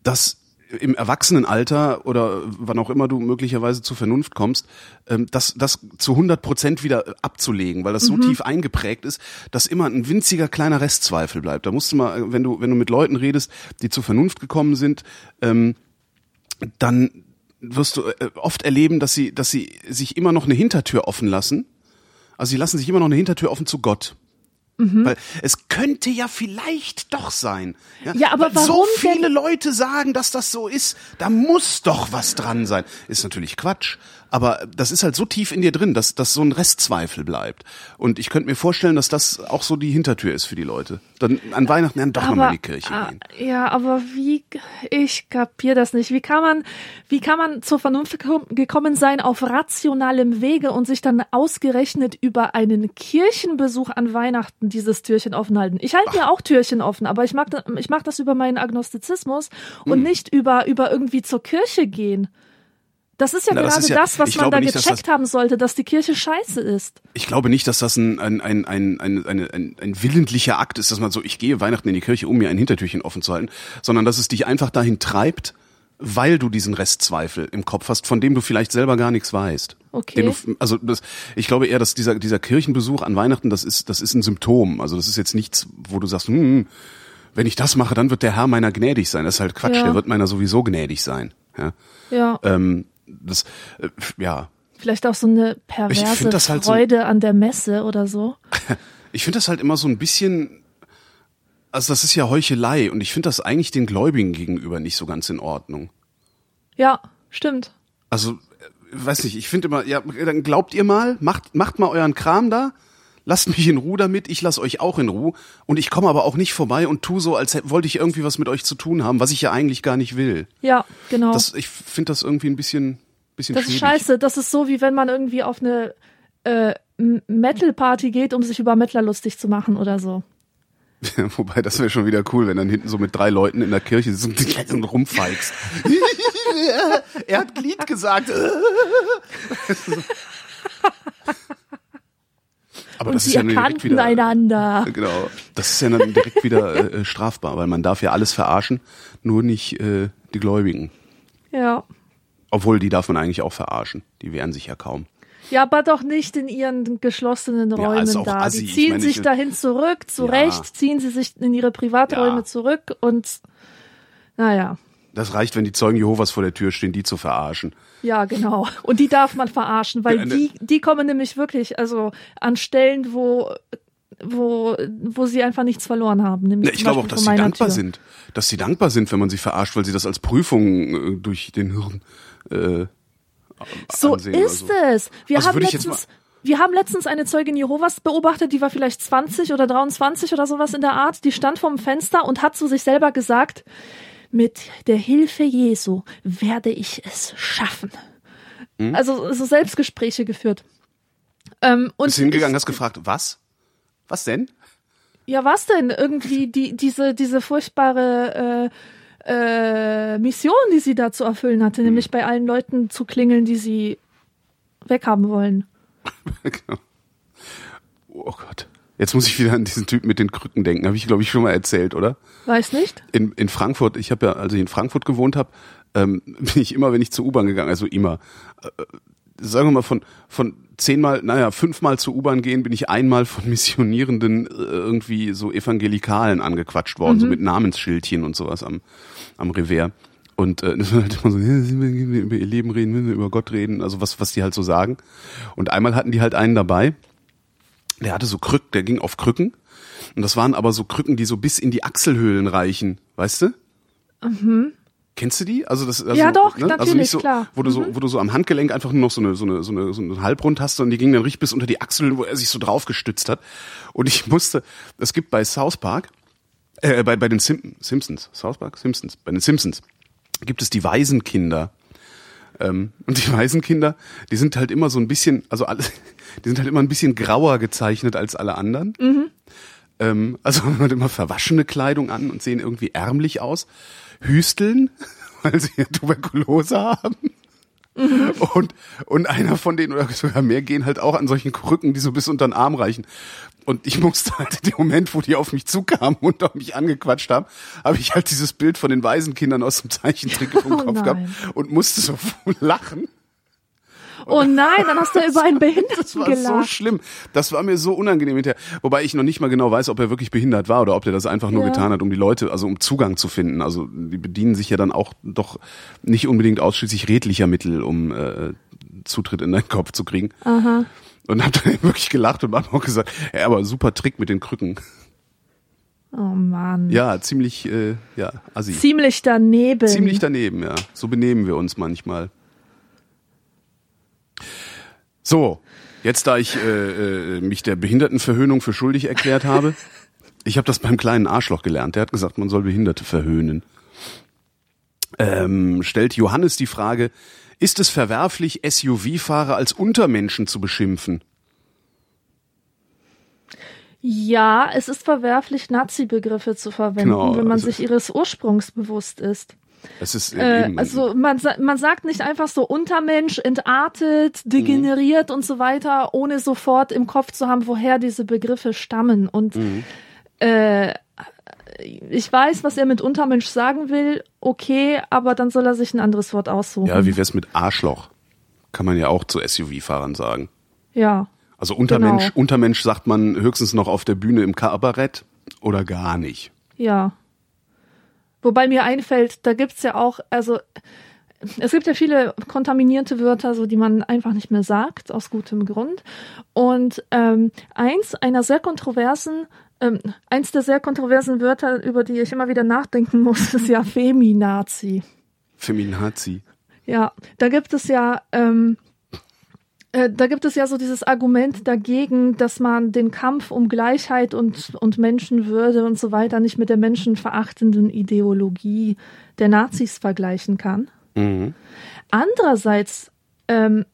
das im Erwachsenenalter oder wann auch immer du möglicherweise zur Vernunft kommst, ähm, das, das zu 100 Prozent wieder abzulegen, weil das so tief eingeprägt ist, dass immer ein winziger kleiner Restzweifel bleibt. Da musst du mal, wenn du, wenn du mit Leuten redest, die zur Vernunft gekommen sind, ähm, dann wirst du äh, oft erleben, dass sie, dass sie sich immer noch eine Hintertür offen lassen. Also sie lassen sich immer noch eine Hintertür offen zu Gott. Weil es könnte ja vielleicht doch sein. Ja, aber Weil so warum viele denn- Leute sagen, dass das so ist. Da muss doch was dran sein. Ist natürlich Quatsch. Aber das ist halt so tief in dir drin, dass, dass so ein Restzweifel bleibt. Und ich könnte mir vorstellen, dass das auch so die Hintertür ist für die Leute. Dann an Weihnachten dann doch nochmal in die Kirche ah, gehen. Ja, aber wie, ich kapier das nicht. Wie kann man, wie kann man zur Vernunft gekom- gekommen sein auf rationalem Wege und sich dann ausgerechnet über einen Kirchenbesuch an Weihnachten dieses Türchen offen halten? Ich halte mir auch Türchen offen, aber ich mag, das, ich mag das über meinen Agnostizismus und Hm. nicht über, über irgendwie zur Kirche gehen. Das ist ja Na, das gerade ist ja- das, was man da nicht, gecheckt das- haben sollte, dass die Kirche scheiße ist. Ich glaube nicht, dass das ein, ein, ein, ein, ein, ein, ein willentlicher Akt ist, dass man so, ich gehe Weihnachten in die Kirche, um mir ein Hintertürchen offen zu halten, sondern dass es dich einfach dahin treibt, weil du diesen Restzweifel im Kopf hast, von dem du vielleicht selber gar nichts weißt. Okay. Du, also das, ich glaube eher, dass dieser dieser Kirchenbesuch an Weihnachten, das ist das ist ein Symptom. Also das ist jetzt nichts, wo du sagst, hm, wenn ich das mache, dann wird der Herr meiner gnädig sein. Das ist halt Quatsch. Ja. Der wird meiner sowieso gnädig sein. Ja. Ja. Ähm, das, äh, ja. Vielleicht auch so eine perverse halt so- Freude an der Messe oder so. Ich finde das halt immer so ein bisschen, also das ist ja Heuchelei und ich finde das eigentlich den Gläubigen gegenüber nicht so ganz in Ordnung. Ja, stimmt. Also, äh, weiß nicht, ich finde immer, ja, dann glaubt ihr mal, macht, macht mal euren Kram da, lasst mich in Ruhe damit, ich lasse euch auch in Ruhe und ich komme aber auch nicht vorbei und tu so, als wollte ich irgendwie was mit euch zu tun haben, was ich ja eigentlich gar nicht will. Ja, genau. Das, ich finde das irgendwie ein bisschen, bisschen Das ist schäbig. scheiße. Das ist so, wie wenn man irgendwie auf eine äh, Metal-Party geht, um sich über Mettler lustig zu machen oder so. Wobei, das wäre schon wieder cool, wenn dann hinten so mit drei Leuten in der Kirche so und rumfeigst. er hat Glied gesagt. Aber Und das ist sie ja nun direkt erkannten wieder, einander. genau, das ist ja dann direkt wieder äh, strafbar, weil man darf ja alles verarschen, nur nicht äh, die Gläubigen. Ja. Obwohl, die darf man eigentlich auch verarschen. Die wehren sich ja kaum. Ja, aber doch nicht in ihren geschlossenen Ja, Räumen ist auch da. assi. Die ziehen meine, sich ich- dahin zurück, zurecht, Ja. ziehen sie sich in ihre Privaträume Ja. zurück und naja. Das reicht, wenn die Zeugen Jehovas vor der Tür stehen, die zu verarschen. Ja, genau. Und die darf man verarschen, weil ne- die, die kommen nämlich wirklich, also an Stellen, wo, wo, wo sie einfach nichts verloren haben. Nämlich Ja, ich zum glaube auch, dass sie dankbar Tür. sind. Dass sie dankbar sind, wenn man sie verarscht, weil sie das als Prüfung äh, durch den Hirn äh, So ansehen ist so. es. Wir Also haben ich letztens, wir haben letztens eine Zeugin Jehovas beobachtet, die war vielleicht 20 oder 23 oder sowas in der Art. Die stand vorm Fenster und hat zu sich selber gesagt, mit der Hilfe Jesu werde ich es schaffen. Hm? Also so Selbstgespräche geführt. Ähm, und Bist du hingegangen, ich, hast gefragt, was? Was denn? ja, was denn? Irgendwie die, diese, diese furchtbare äh, äh, Mission, die sie da zu erfüllen hatte, Hm. nämlich bei allen Leuten zu klingeln, die sie weghaben wollen. Genau. oh Gott. Jetzt muss ich wieder an diesen Typen mit den Krücken denken. Habe ich, glaube ich, schon mal erzählt, oder? Weiß nicht? In, in Frankfurt, ich habe ja, als ich in Frankfurt gewohnt habe, ähm, bin ich immer, wenn ich zur U-Bahn gegangen, also immer, äh, sagen wir mal von von zehnmal, naja, fünfmal zur U-Bahn gehen, bin ich einmal von Missionierenden äh, irgendwie so Evangelikalen angequatscht worden, so mit Namensschildchen und sowas am am Revers. Und äh, das war halt immer so, über ihr Leben reden, wir über Gott reden, also was was die halt so sagen. Und einmal hatten die halt einen dabei, der hatte so Krücken, der ging auf Krücken. Und das waren aber so Krücken, die so bis in die Achselhöhlen reichen, weißt du? Kennst du die? Also das, also, Mhm. Ja, doch, also natürlich, nicht so, klar. Mhm. Wo du so, wo du so am Handgelenk einfach nur noch so eine, so eine, so eine, so eine Halbrund hast und die gingen dann richtig bis unter die Achseln, wo er sich so drauf gestützt hat. Und ich musste, es gibt bei South Park, äh, bei, bei den Sim Simpsons, South Park? Simpsons, bei den Simpsons gibt es die Waisenkinder. Ähm, und die Waisenkinder, die sind halt immer so ein bisschen, also alle, die sind halt immer ein bisschen grauer gezeichnet als alle anderen. Ähm, also man hat immer verwaschene Kleidung an und sehen irgendwie ärmlich aus. Hüsteln, weil sie ja Tuberkulose haben. Und, und einer von denen oder sogar mehr gehen halt auch an solchen Krücken, die so bis unter den Arm reichen. Und ich musste halt in dem Moment, wo die auf mich zukamen und auf mich angequatscht haben, habe ich halt dieses Bild von den Waisenkindern aus dem Zeichentrick im Oh Kopf nein. gehabt und musste so lachen. Oh nein, dann hast du über einen Behinderten Das war so gelacht. schlimm. Das war mir so unangenehm hinterher. Wobei ich noch nicht mal genau weiß, ob er wirklich behindert war oder ob der das einfach nur Ja. getan hat, um die Leute, also um Zugang zu finden. Also die bedienen sich ja dann auch doch nicht unbedingt ausschließlich redlicher Mittel, um äh, Zutritt in deinen Kopf zu kriegen. Aha. Und hab dann wirklich gelacht und hab auch gesagt, ja, aber super Trick mit den Krücken. Oh Mann. Ja, ziemlich, äh, ja, assi. Ziemlich daneben. Ziemlich daneben, ja. So benehmen wir uns manchmal. So, jetzt da ich äh, äh, mich der Behindertenverhöhnung für schuldig erklärt habe, ich habe das beim kleinen Arschloch gelernt. Der hat gesagt, man soll Behinderte verhöhnen. Ähm, stellt Johannes die Frage, ist es verwerflich, SUV-Fahrer als Untermenschen zu beschimpfen? Ja, es ist verwerflich, Nazi-Begriffe zu verwenden, Genau, wenn man also- sich ihres Ursprungs bewusst ist. Es ist Äh, also man, man sagt nicht einfach so Untermensch, entartet, degeneriert und so weiter, ohne sofort im Kopf zu haben, woher diese Begriffe stammen. Und äh, ich weiß, was er mit Untermensch sagen will, okay, aber dann soll er sich ein anderes Wort aussuchen. Ja, wie wär's mit Arschloch? Kann man ja auch zu SUV-Fahrern sagen. Ja. Also Untermensch, Genau. Untermensch sagt man höchstens noch auf der Bühne im Kabarett oder gar nicht. Ja. Wobei mir einfällt, da gibt's ja auch, also es gibt ja viele kontaminierte Wörter, so die man einfach nicht mehr sagt, aus gutem Grund. Und ähm, eins einer sehr kontroversen, ähm, eins der sehr kontroversen Wörter, über die ich immer wieder nachdenken muss, ist ja Feminazi. Feminazi. Ja, da gibt es ja, ähm, äh, da gibt es ja so dieses Argument dagegen, dass man den Kampf um Gleichheit und, und Menschenwürde und so weiter nicht mit der menschenverachtenden Ideologie der Nazis vergleichen kann. Mhm. Andererseits ähm,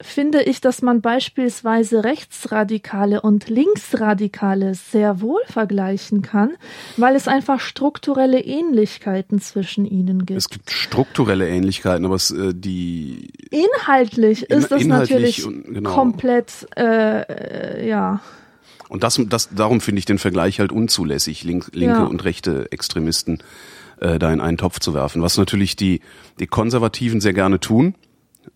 finde ich, dass man beispielsweise Rechtsradikale und Linksradikale sehr wohl vergleichen kann, weil es einfach strukturelle Ähnlichkeiten zwischen ihnen gibt. Es gibt strukturelle Ähnlichkeiten, aber es, äh, die Inhaltlich In- ist das natürlich und- genau. komplett, äh, äh, ja, und das, das darum finde ich den Vergleich halt unzulässig, link, linke Ja. und rechte Extremisten äh, da in einen Topf zu werfen. Was natürlich die die Konservativen sehr gerne tun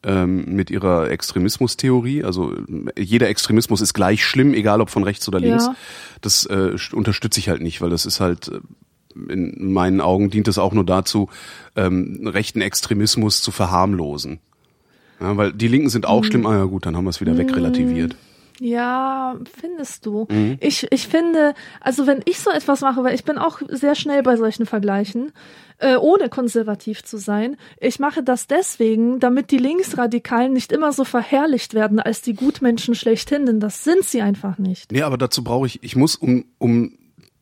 ähm, mit ihrer Extremismustheorie. Also äh, jeder Extremismus ist gleich schlimm, egal ob von rechts oder links. Ja. Das äh, st- unterstütze ich halt nicht, weil das ist halt äh, in meinen Augen dient es auch nur dazu, ähm, rechten Extremismus zu verharmlosen. Ja, weil die Linken sind Mhm. auch schlimm, ah ja gut, dann haben wir es wieder wegrelativiert. Ja, findest du? Mhm. Ich, ich finde, also wenn ich so etwas mache, weil ich bin auch sehr schnell bei solchen Vergleichen, äh, ohne konservativ zu sein, ich mache das deswegen, damit die Linksradikalen nicht immer so verherrlicht werden als die Gutmenschen schlechthin, denn das sind sie einfach nicht. Nee, aber dazu brauche ich, ich muss, um, um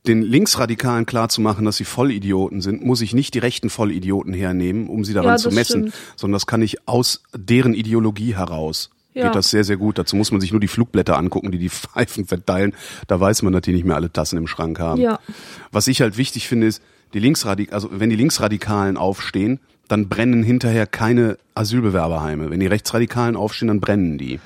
den Linksradikalen klarzumachen, dass sie Vollidioten sind, muss ich nicht die rechten Vollidioten hernehmen, um sie daran Ja, zu messen, stimmt. sondern das kann ich aus deren Ideologie heraus. Ja. Geht das sehr, sehr gut. Dazu muss man sich nur die Flugblätter angucken, die die Pfeifen verteilen. Da weiß man, dass die nicht mehr alle Tassen im Schrank haben. Ja. Was ich halt wichtig finde, ist, die Linksradik also wenn die Linksradikalen aufstehen, dann brennen hinterher keine Asylbewerberheime. Wenn die Rechtsradikalen aufstehen, dann brennen die.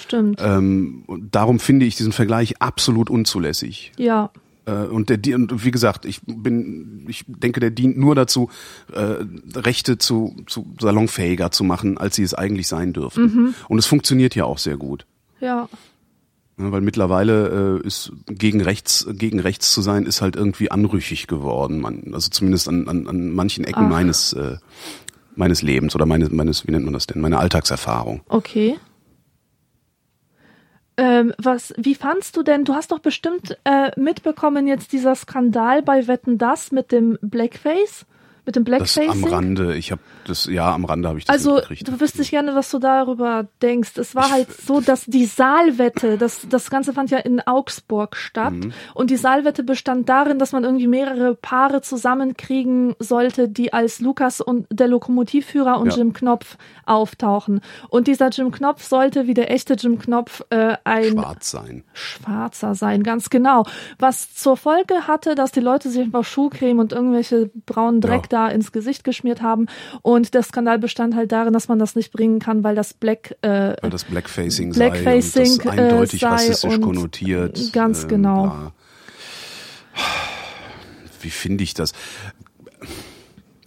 Stimmt. Ähm, darum finde ich diesen Vergleich absolut unzulässig. ja. Äh, und der und wie gesagt, ich bin, ich denke, der dient nur dazu, äh, Rechte zu, zu salonfähiger zu machen, als sie es eigentlich sein dürften. Und es funktioniert ja auch sehr gut. Ja. Ja, weil mittlerweile äh, ist gegen rechts gegen rechts zu sein ist halt irgendwie anrüchig geworden man also zumindest an, an, an manchen Ecken Ach. meines äh, meines Lebens oder meines meines wie nennt man das denn meine Alltagserfahrung Okay. Ähm, was, wie fandst du denn, du hast doch bestimmt äh, mitbekommen jetzt dieser Skandal bei Wetten Das mit dem Blackface? Mit dem das am? Rande ich habe das ja am Rande habe ich das Also, du wüsste ich gerne, was du darüber denkst. Es war halt so, dass die Saalwette, das, das Ganze fand ja in Augsburg statt. Mhm. Und die Saalwette bestand darin, dass man irgendwie mehrere Paare zusammenkriegen sollte, die als Lukas und der Lokomotivführer und Ja. Jim Knopf auftauchen. Und dieser Jim Knopf sollte, wie der echte Jim Knopf, äh, ein schwarz sein Schwarzer sein, ganz genau. Was zur Folge hatte, dass die Leute sich einfach Schuhcreme und irgendwelche braunen Dreck Ja. da ins Gesicht geschmiert haben. Und der Skandal bestand halt darin, dass man das nicht bringen kann, weil das Black, äh, weil das Blackfacing, Blackfacing, sei und das eindeutig äh, sei rassistisch konnotiert. ganz genau. bla. Wie finde ich das?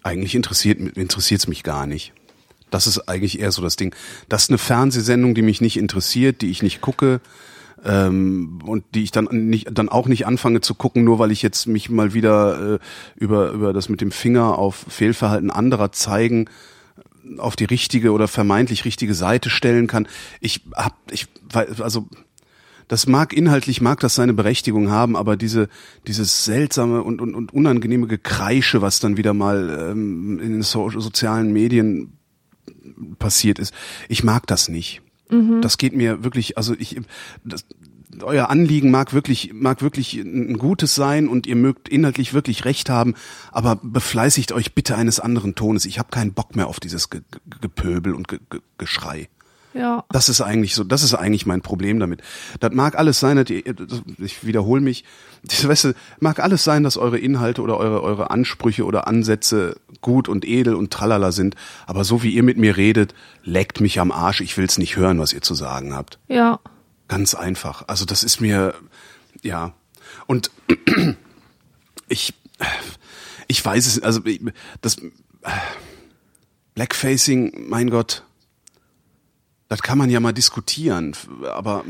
Eigentlich interessiert interessiert es mich gar nicht. Das ist eigentlich eher so das Ding. Das ist eine Fernsehsendung, die mich nicht interessiert, die ich nicht gucke ähm, und die ich dann nicht dann auch nicht anfange zu gucken, nur weil ich jetzt mich mal wieder äh, über über das mit dem Finger auf Fehlverhalten anderer zeigen auf die richtige oder vermeintlich richtige Seite stellen kann. Ich hab ich also das mag inhaltlich mag das seine Berechtigung haben, aber diese dieses seltsame und, und, und unangenehme Gekreische, was dann wieder mal ähm, in den so sozialen Medien passiert ist, ich mag das nicht. Das geht mir wirklich, also ich, das, euer Anliegen mag wirklich, mag wirklich ein gutes sein und ihr mögt inhaltlich wirklich recht haben, aber befleißigt euch bitte eines anderen Tones. Ich habe keinen Bock mehr auf dieses Ge Ge Gepöbel und Ge Geschrei. Ja. Das ist eigentlich so, das ist eigentlich mein Problem damit. Das mag alles sein, dass ihr, ich wiederhole mich, das, weißt du, mag alles sein, dass eure Inhalte oder eure, eure Ansprüche oder Ansätze gut und edel und tralala sind, aber so wie ihr mit mir redet, leckt mich am Arsch, ich will's nicht hören, was ihr zu sagen habt. Ja. Ganz einfach. Also das ist mir, ja. Und ich, ich weiß es, also das Blackfacing, mein Gott, das kann man ja mal diskutieren, aber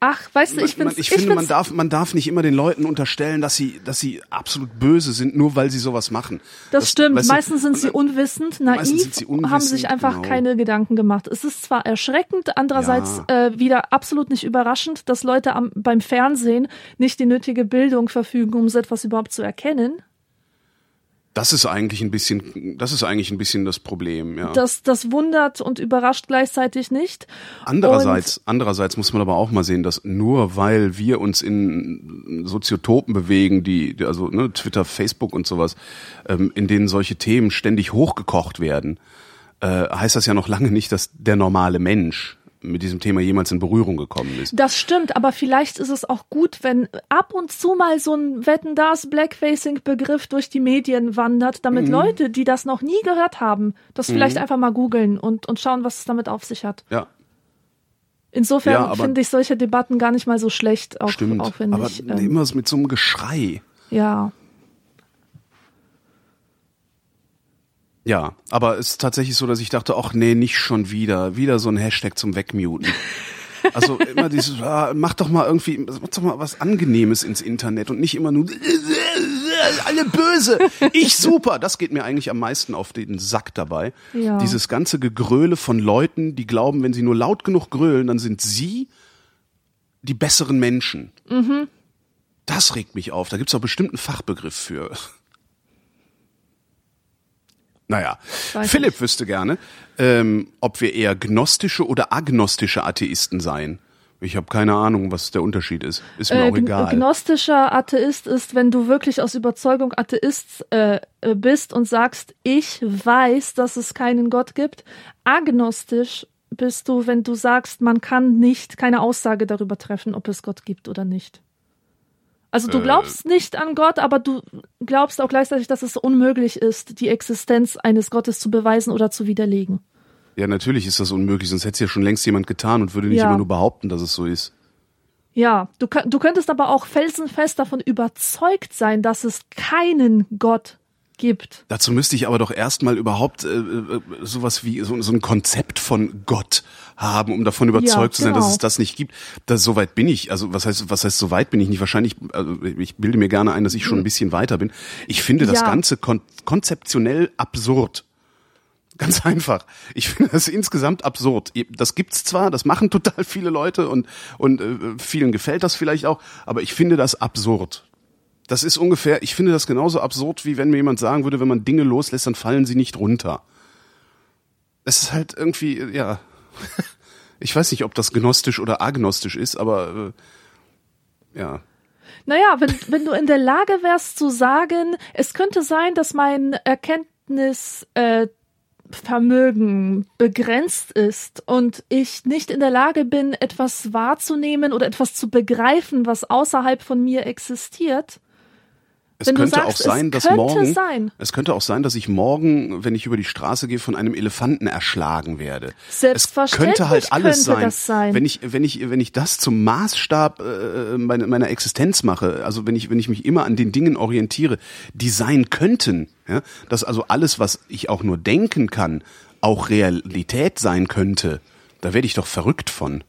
Ach, weißt du, ich, man, ich finde, find's, man darf, man darf nicht immer den Leuten unterstellen, dass sie, dass sie absolut böse sind, nur weil sie sowas machen. Das, stimmt. weißt du, Meistens sind sie unwissend, naiv, sie unwissend, haben sich einfach genau. keine Gedanken gemacht. Es ist zwar erschreckend, andererseits äh, wieder absolut nicht überraschend, dass Leute am, beim Fernsehen nicht die nötige Bildung verfügen, um so etwas überhaupt zu erkennen. Das ist eigentlich ein bisschen, das ist eigentlich ein bisschen das Problem, ja. Das, das wundert und überrascht gleichzeitig nicht. Andererseits, andererseits muss man aber auch mal sehen, dass nur weil wir uns in Soziotopen bewegen, die, die also ne, Twitter, Facebook und sowas, ähm, in denen solche Themen ständig hochgekocht werden, äh, heißt das ja noch lange nicht, dass der normale Mensch mit diesem Thema jemals in Berührung gekommen ist. Das stimmt, aber vielleicht ist es auch gut, wenn ab und zu mal so ein Wetten das Blackfacing-Begriff durch die Medien wandert, damit Mhm. Leute, die das noch nie gehört haben, das vielleicht einfach mal googeln und, und schauen, was es damit auf sich hat. Ja, Insofern Ja, finde ich solche Debatten gar nicht mal so schlecht, auch, stimmt. auch wenn aber ich, ähm, immer mit so einem Geschrei. ja. Ja, aber es ist tatsächlich so, dass ich dachte, ach nee, nicht schon wieder, wieder so ein Hashtag zum Wegmuten. Also immer dieses, ah, mach doch mal irgendwie, mach doch mal was Angenehmes ins Internet und nicht immer nur alle böse, ich super. Das geht mir eigentlich am meisten auf den Sack dabei. Ja. Dieses ganze Gegröle von Leuten, die glauben, wenn sie nur laut genug grölen, dann sind sie die besseren Menschen. Mhm. Das regt mich auf. Da gibt's auch bestimmt einen Fachbegriff für. Naja, Weiß Philipp wüsste gerne, ähm, ob wir eher gnostische oder agnostische Atheisten seien. Ich habe keine Ahnung, was der Unterschied ist. Ist mir Äh, auch egal. Gnostischer Atheist ist, wenn du wirklich aus Überzeugung Atheist äh, äh, bist und sagst, ich weiß, dass es keinen Gott gibt. Agnostisch bist du, wenn du sagst, man kann nicht keine Aussage darüber treffen, ob es Gott gibt oder nicht. Also du Äh. glaubst nicht an Gott, aber du glaubst auch gleichzeitig, dass es unmöglich ist, die Existenz eines Gottes zu beweisen oder zu widerlegen. Ja, natürlich ist das unmöglich, sonst hätte es ja schon längst jemand getan und würde nicht Ja. immer nur behaupten, dass es so ist. Ja, du, du könntest aber auch felsenfest davon überzeugt sein, dass es keinen Gott gibt. Dazu müsste ich aber doch erstmal überhaupt äh, äh, sowas wie so, so ein Konzept von Gott haben, um davon überzeugt Ja, zu sein, dass genau. es das nicht gibt. Das soweit bin ich. Also was heißt, was heißt soweit bin ich nicht? Wahrscheinlich. Also ich bilde mir gerne ein, dass ich schon ein bisschen weiter bin. Ich finde das Ja. Ganze kon konzeptionell absurd. Ganz einfach. Ich finde das insgesamt absurd. Das gibt's zwar, das machen total viele Leute und und äh, vielen gefällt das vielleicht auch, aber ich finde das absurd. Das ist ungefähr, ich finde das genauso absurd, wie wenn mir jemand sagen würde, wenn man Dinge loslässt, dann fallen sie nicht runter. Es ist halt irgendwie, äh, ja. Ich weiß nicht, ob das gnostisch oder agnostisch ist, aber äh, ja. Naja, wenn, wenn du in der Lage wärst zu sagen, es könnte sein, dass mein Erkenntnisvermögen äh, begrenzt ist und ich nicht in der Lage bin, etwas wahrzunehmen oder etwas zu begreifen, was außerhalb von mir existiert. Es Wenn könnte sagst, auch sein, dass morgen, sein. es könnte auch sein, dass ich morgen, wenn ich über die Straße gehe, von einem Elefanten erschlagen werde. Selbstverständlich es könnte halt alles könnte sein. das sein. Wenn ich, wenn ich, wenn ich das zum Maßstab äh, meiner, meiner Existenz mache, also wenn ich, wenn ich mich immer an den Dingen orientiere, die sein könnten, ja, dass also alles, was ich auch nur denken kann, auch Realität sein könnte, da werde ich doch verrückt von.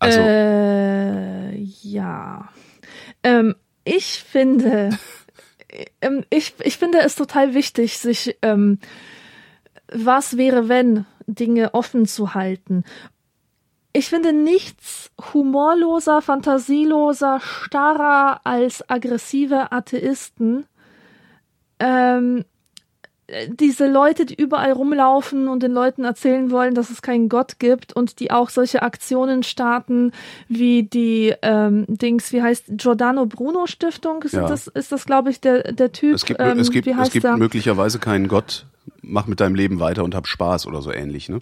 Also Äh, ja. Ähm, ich finde, ähm, ich, ich finde es total wichtig, sich ähm, was wäre, wenn Dinge offen zu halten. Ich finde nichts humorloser, fantasieloser, starrer als aggressive Atheisten. Ähm, diese Leute, die überall rumlaufen und den Leuten erzählen wollen, dass es keinen Gott gibt und die auch solche Aktionen starten wie die ähm, Dings, wie heißt Giordano Bruno Stiftung? Ist Ja. das, ist das glaube ich, der, der Typ? es gibt, ähm, es gibt, es gibt er? möglicherweise keinen Gott. Mach mit deinem Leben weiter und hab Spaß oder so ähnlich, ne?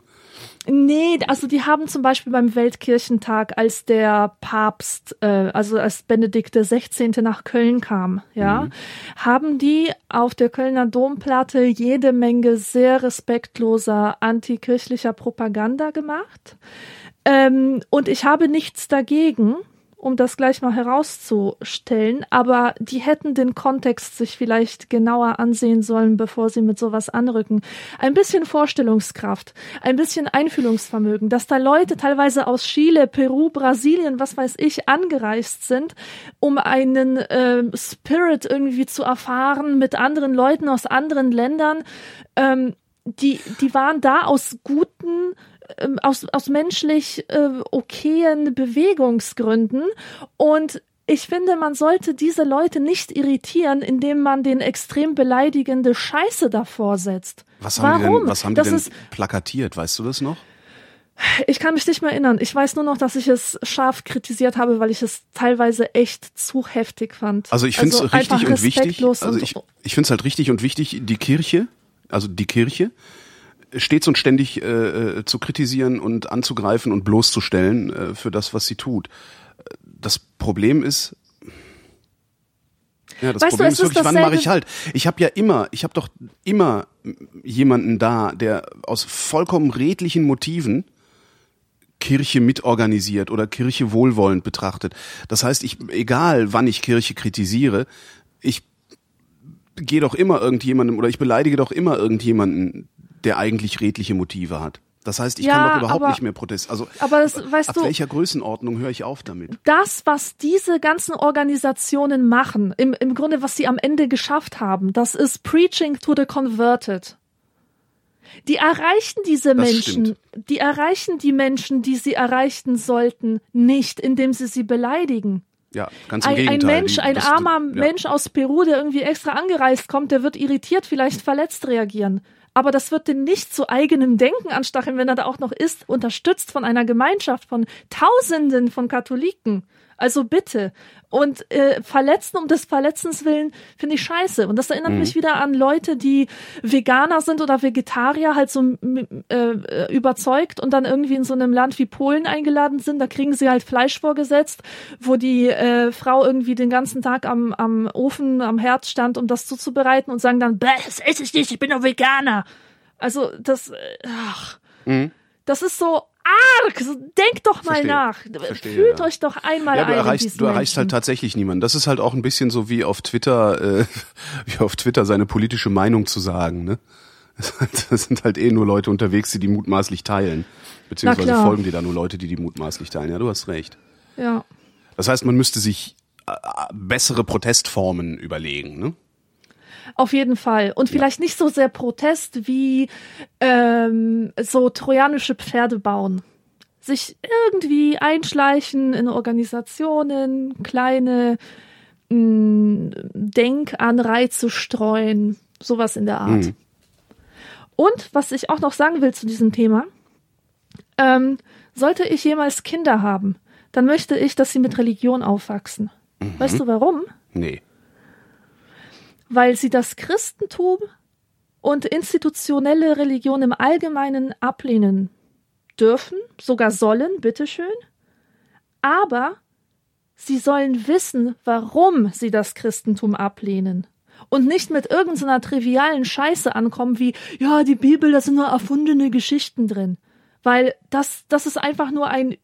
Nee, also die haben zum Beispiel beim Weltkirchentag, als der Papst, äh, also als Benedikt 16. nach Köln kam, ja, haben die auf der Kölner Domplatte jede Menge sehr respektloser antikirchlicher Propaganda gemacht. Ähm, und ich habe nichts dagegen. Um das gleich mal herauszustellen, aber die hätten den Kontext sich vielleicht genauer ansehen sollen, bevor sie mit sowas anrücken. Ein bisschen Vorstellungskraft, ein bisschen Einfühlungsvermögen, dass da Leute teilweise aus Chile, Peru, Brasilien, was weiß ich, angereist sind, um einen äh, Spirit irgendwie zu erfahren mit anderen Leuten aus anderen Ländern. Ähm, die, die waren da aus guten aus, aus menschlich äh, okayen Bewegungsgründen und ich finde, man sollte diese Leute nicht irritieren, indem man den extrem beleidigende Scheiße davor setzt. Was haben Warum? die denn, was haben das die denn ist, plakatiert? Weißt du das noch? ich kann mich nicht mehr erinnern. Ich weiß nur noch, dass ich es scharf kritisiert habe, weil ich es teilweise echt zu heftig fand. Also ich finde es einfach richtig und wichtig. Also ich, ich finde es halt richtig und wichtig, die Kirche, also die Kirche, stets und ständig äh, äh, zu kritisieren und anzugreifen und bloßzustellen äh, für das, was sie tut. Das Problem ist, ja, das Weißt du, Problem es ist ist wirklich, wann dasselbe- mache ich halt? Ich habe ja immer, ich habe doch immer jemanden da, der aus vollkommen redlichen Motiven Kirche mitorganisiert oder Kirche wohlwollend betrachtet. Das heißt, ich, egal wann ich Kirche kritisiere, ich gehe doch immer irgendjemandem oder ich beleidige doch immer irgendjemanden, der eigentlich redliche Motive hat. Das heißt, ich Ja, kann doch überhaupt aber- nicht mehr protestieren. Also aber das, weißt ab du, welcher Größenordnung höre ich auf damit? das, was diese ganzen Organisationen machen, im, im Grunde, was sie am Ende geschafft haben, das ist Preaching to the Converted. Die erreichen diese Das Menschen, stimmt. die erreichen die Menschen, die sie erreichen sollten, nicht, indem sie sie beleidigen. Ja, ganz im Ein, ein Gegenteil. Mensch, Die- ein armer ja. Mensch aus Peru, der irgendwie extra angereist kommt, der wird irritiert, vielleicht verletzt reagieren. Aber das wird den nicht zu eigenem Denken anstacheln, wenn er da auch noch ist, unterstützt von einer Gemeinschaft von Tausenden von Katholiken. Also bitte. Und äh, Verletzen um des Verletzens willen finde ich scheiße. Und das erinnert mich wieder an Leute, die Veganer sind oder Vegetarier, halt so äh, äh, überzeugt und dann irgendwie in so einem Land wie Polen eingeladen sind. Da kriegen sie halt Fleisch vorgesetzt, wo die äh, Frau irgendwie den ganzen Tag am, am Ofen, am Herd stand, um das zuzubereiten und sagen dann, "Bäh, das esse ich nicht, ich bin doch Veganer. Also das, äh, ach, das ist so arg. So, Denkt doch mal Verstehe. nach. Verstehe, Fühlt ja. euch doch einmal Ja, du ein in erreichst, du erreichst halt tatsächlich niemanden. Das ist halt auch ein bisschen so wie auf Twitter, äh, wie auf Twitter seine politische Meinung zu sagen. Ne? Das sind halt eh nur Leute unterwegs, die die mutmaßlich teilen. Beziehungsweise folgen dir da nur Leute, die die mutmaßlich teilen. Ja, du hast recht. Ja. Das heißt, man müsste sich äh, äh, bessere Protestformen überlegen. Ne? Auf jeden Fall. Und vielleicht nicht so sehr Protest wie ähm, so trojanische Pferde bauen. Sich irgendwie einschleichen in Organisationen, kleine mh, Denkanreize streuen, sowas in der Art. Und was ich auch noch sagen will zu diesem Thema, ähm, sollte ich jemals Kinder haben, dann möchte ich, dass sie mit Religion aufwachsen. Weißt du warum? Nee. Weil sie das Christentum und institutionelle Religion im Allgemeinen ablehnen dürfen, sogar sollen, bitteschön. Aber sie sollen wissen, warum sie das Christentum ablehnen. Und nicht mit irgendeiner trivialen Scheiße ankommen wie, ja, die Bibel, da sind nur erfundene Geschichten drin. Weil das, das ist einfach nur ein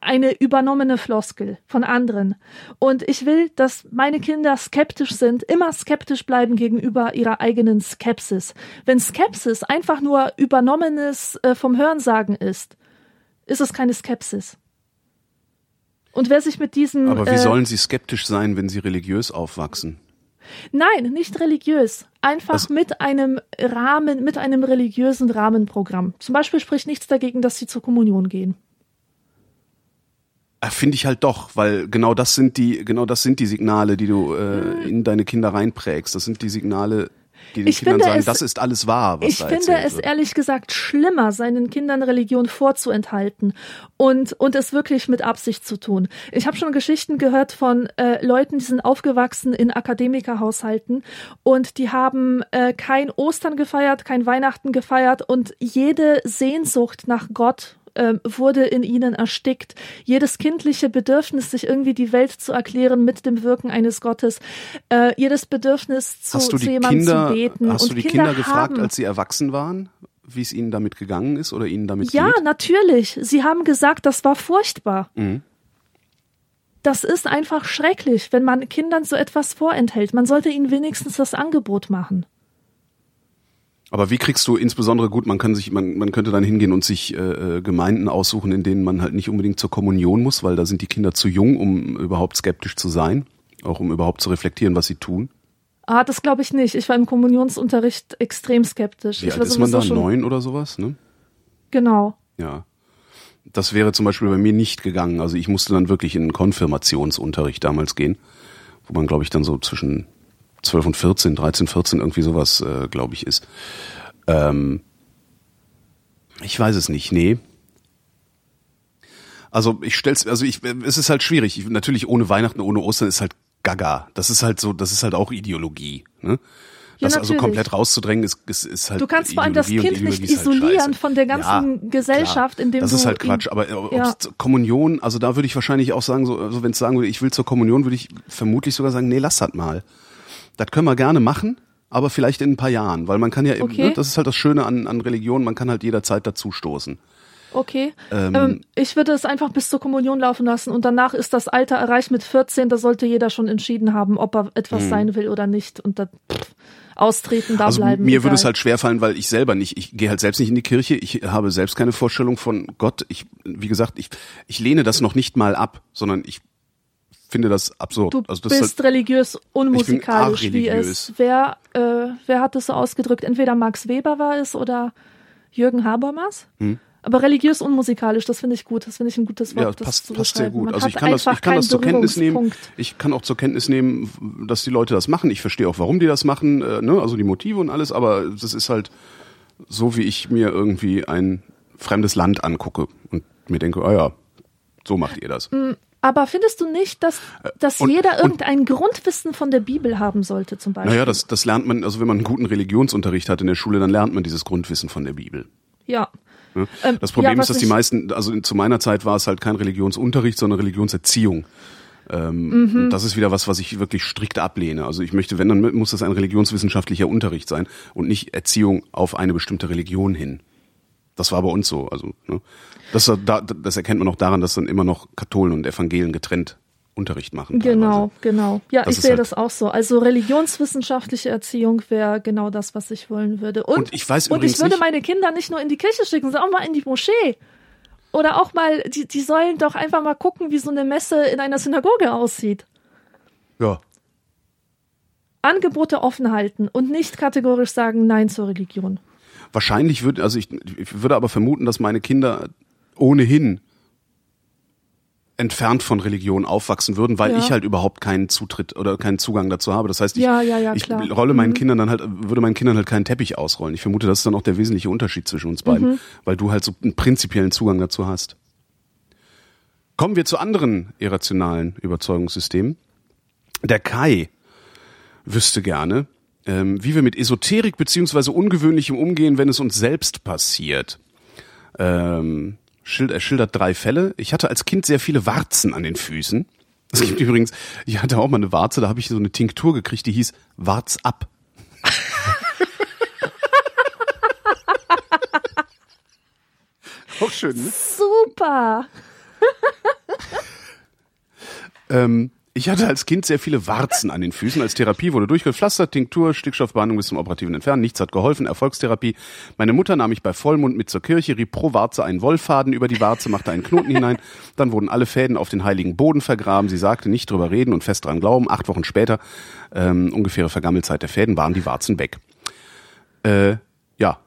eine übernommene Floskel von anderen. Und ich will, dass meine Kinder skeptisch sind, immer skeptisch bleiben gegenüber ihrer eigenen Skepsis. Wenn Skepsis einfach nur übernommenes äh, vom Hörensagen ist, ist es keine Skepsis. Und wer sich mit diesem Aber wie äh, sollen sie skeptisch sein, wenn sie religiös aufwachsen? Nein, nicht religiös. Einfach Das- mit einem Rahmen, mit einem religiösen Rahmenprogramm. Zum Beispiel spricht nichts dagegen, dass sie zur Kommunion gehen. Äh, Finde ich halt doch, weil genau das sind die, genau das sind die Signale, die du äh, in deine Kinder reinprägst. Das sind die Signale, die den Ich Kindern finde sagen, es- das ist alles wahr, was Ich da finde es wird. ehrlich gesagt schlimmer, seinen Kindern Religion vorzuenthalten und, und es wirklich mit Absicht zu tun. Ich habe schon Geschichten gehört von äh, Leuten, die sind aufgewachsen in Akademikerhaushalten und die haben äh, kein Ostern gefeiert, kein Weihnachten gefeiert und jede Sehnsucht nach Gott äh, wurde in ihnen erstickt. Jedes kindliche Bedürfnis, sich irgendwie die Welt zu erklären mit dem Wirken eines Gottes, äh, jedes Bedürfnis zu, Hast du zu jemandem Kinder, zu beten. hast und du die Kinder, Kinder gefragt, haben, als sie erwachsen waren, wie es ihnen damit gegangen ist oder ihnen damit Ja, geht? natürlich. Sie haben gesagt, das war furchtbar. Mhm. das ist einfach schrecklich, wenn man Kindern so etwas vorenthält. Man sollte ihnen wenigstens das Angebot machen. Aber wie kriegst du insbesondere gut, man kann sich, man, man könnte dann hingehen und sich äh, äh, Gemeinden aussuchen, in denen man halt nicht unbedingt zur Kommunion muss, weil da sind die Kinder zu jung, um überhaupt skeptisch zu sein, auch um überhaupt zu reflektieren, was sie tun. Ah, das glaube ich nicht. Ich war im Kommunionsunterricht extrem skeptisch. Wie ich alt war ist man da? Neun oder sowas, ne? Genau. Ja. Das wäre zum Beispiel bei mir nicht gegangen. Also ich musste dann wirklich in einen Konfirmationsunterricht damals gehen, wo man, glaube ich, dann so zwischen 12 und 14, 13, 14 irgendwie sowas, äh, glaube ich, ist. Ähm, ich weiß es nicht, nee. Also ich stell's, also ich, es ist halt schwierig. Ich, natürlich ohne Weihnachten, ohne Ostern ist halt Gaga. Das ist halt so, das ist halt auch Ideologie. Ne? Ja, Das also natürlich. komplett rauszudrängen, ist, ist, ist halt Du kannst vor allem das Kind nicht Ideologie ist halt isolieren scheiße. von der ganzen Gesellschaft, indem das du ist halt Quatsch. Aber Ja. Kommunion, also da würde ich wahrscheinlich auch sagen, so, also wenn es sagen würde, ich will zur Kommunion, würde ich vermutlich sogar sagen, nee, lass das mal. Das können wir gerne machen, aber vielleicht in ein paar Jahren, weil man kann ja, eben, Okay. ne, das ist halt das Schöne an, an Religion, man kann halt jederzeit dazu stoßen. Okay. Ähm, Ähm, ich würde es einfach bis zur Kommunion laufen lassen und danach ist das Alter erreicht mit 14. Da sollte jeder schon entschieden haben, ob er etwas sein will oder nicht und dann pff, austreten, da also bleiben. mir egal. würde es halt schwerfallen, weil ich selber nicht, ich gehe halt selbst nicht in die Kirche, ich habe selbst keine Vorstellung von Gott. Ich, wie gesagt, ich, ich lehne das noch nicht mal ab, sondern ich finde das absurd. Du also das ist bist religiös unmusikalisch, wie es. Wer, äh, wer hat es so ausgedrückt? Entweder Max Weber war es oder Jürgen Habermas. Hm. Aber religiös unmusikalisch, das finde ich gut. Das finde ich ein gutes Wort. Ja, das passt, passt sehr gut. Man Also ich kann das, ich kann das zur Kenntnis nehmen. Ich kann auch zur Kenntnis nehmen, dass die Leute das machen. Ich verstehe auch, warum die das machen, äh, ne? also die Motive und alles, aber das ist halt so, wie ich mir irgendwie ein fremdes Land angucke und mir denke, ah ja, so macht ihr das. Aber findest du nicht, dass, dass Äh, und- jeder und- irgendein Grundwissen von der Bibel haben sollte, zum Beispiel? Naja, das, das lernt man, also wenn man einen guten Religionsunterricht hat in der Schule, dann lernt man dieses Grundwissen von der Bibel. Ja. Ähm, Das Problem ja, ist, dass die meisten, also zu meiner Zeit war es halt kein Religionsunterricht, sondern Religionserziehung. Ähm, Mhm. und Das ist wieder was, was ich wirklich strikt ablehne. Also ich möchte, wenn, dann muss das ein religionswissenschaftlicher Unterricht sein und nicht Erziehung auf eine bestimmte Religion hin. Das war bei uns so. Also ne? Das, da, das erkennt man auch daran, dass dann immer noch Katholen und Evangelen getrennt Unterricht machen. Genau, teilweise. genau. Ja, Das ich sehe halt- das auch so. Also religionswissenschaftliche Erziehung wäre genau das, was ich wollen würde. Und, Und ich weiß und ich würde nicht- meine Kinder nicht nur in die Kirche schicken, sondern auch mal in die Moschee. Oder auch mal, die, die sollen doch einfach mal gucken, wie so eine Messe in einer Synagoge aussieht. Ja. Angebote offen halten und nicht kategorisch sagen Nein zur Religion. Wahrscheinlich würde, also ich, ich würde aber vermuten, dass meine Kinder ohnehin entfernt von Religion aufwachsen würden, weil Ja. ich halt überhaupt keinen Zutritt oder keinen Zugang dazu habe. Das heißt, ich, Ja, ja, ich rolle meinen Kindern dann halt, würde meinen Kindern halt keinen Teppich ausrollen. Ich vermute, das ist dann auch der wesentliche Unterschied zwischen uns beiden, Mhm. weil du halt so einen prinzipiellen Zugang dazu hast. Kommen wir zu anderen irrationalen Überzeugungssystemen. Der Kai wüsste gerne, ähm, wie wir mit Esoterik beziehungsweise Ungewöhnlichem umgehen, wenn es uns selbst passiert. Ähm, er schildert drei Fälle. Ich hatte als Kind sehr viele Warzen an den Füßen. Es gibt übrigens, ich hatte auch mal eine Warze, da habe ich so eine Tinktur gekriegt, die hieß Warz ab. auch schön, ne? Super! Ähm, ich hatte als Kind sehr viele Warzen an den Füßen. Als Therapie wurde durchgepflastert, Tinktur, Stickstoffbehandlung bis zum operativen Entfernen. Nichts hat geholfen, Erfolgstherapie. Meine Mutter nahm mich bei Vollmond mit zur Kirche, rieb pro Warze einen Wollfaden über die Warze, machte einen Knoten hinein. Dann wurden alle Fäden auf den heiligen Boden vergraben. Sie sagte, nicht drüber reden und fest dran glauben. Acht Wochen später, ähm, ungefähre Vergammelzeit der Fäden, waren die Warzen weg. Äh, ja,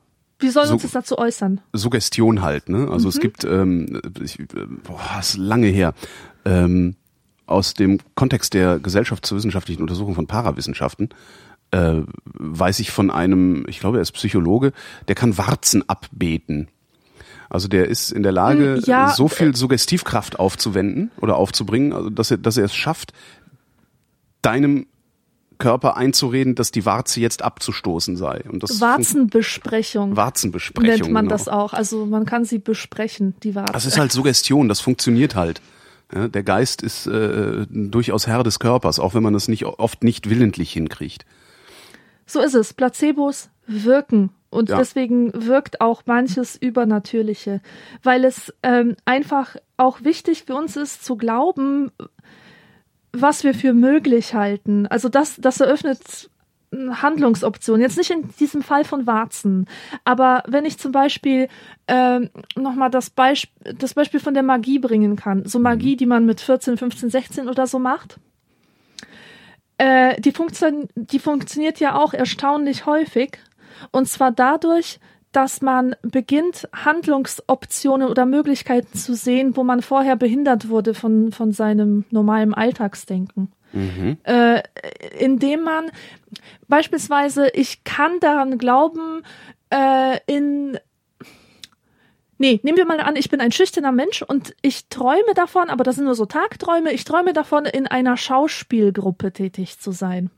Wie sollen wir So- uns das dazu äußern? Suggestion halt, ne? Also es gibt, ähm, ich, äh, boah, ist lange her, ähm, aus dem Kontext der gesellschaftswissenschaftlichen Untersuchung von Parawissenschaften äh, weiß ich von einem, ich glaube, er ist Psychologe, der kann Warzen abbeten. Also der ist in der Lage, Mm, ja, so viel Suggestivkraft aufzuwenden oder aufzubringen, also dass er, dass er es schafft, deinem Körper einzureden, dass die Warze jetzt abzustoßen sei. Und das Warzenbesprechung Warzenbesprechung. nennt man genau. das auch. Also man kann sie besprechen, die Warzen. Das ist halt Suggestion, das funktioniert halt. Der Geist ist äh, durchaus Herr des Körpers, auch wenn man das nicht oft nicht willentlich hinkriegt. So ist es. Placebos wirken. Und Ja. deswegen wirkt auch manches Übernatürliche, weil es ähm, einfach auch wichtig für uns ist zu glauben, was wir für möglich halten. Also das, das eröffnet Handlungsoptionen. Jetzt nicht in diesem Fall von Warzen, aber wenn ich zum Beispiel äh, nochmal das, Beisp das Beispiel von der Magie bringen kann, so Magie, die man mit 14, 15, 16 oder so macht, äh, die, funktio die funktioniert ja auch erstaunlich häufig. Und zwar dadurch, dass man beginnt, Handlungsoptionen oder Möglichkeiten zu sehen, wo man vorher behindert wurde von, von seinem normalen Alltagsdenken. Mhm. Äh, indem man beispielsweise, ich kann daran glauben, äh, in Nee, nehmen wir mal an, ich bin ein schüchterner Mensch und ich träume davon, aber das sind nur so Tagträume, ich träume davon, in einer Schauspielgruppe tätig zu sein.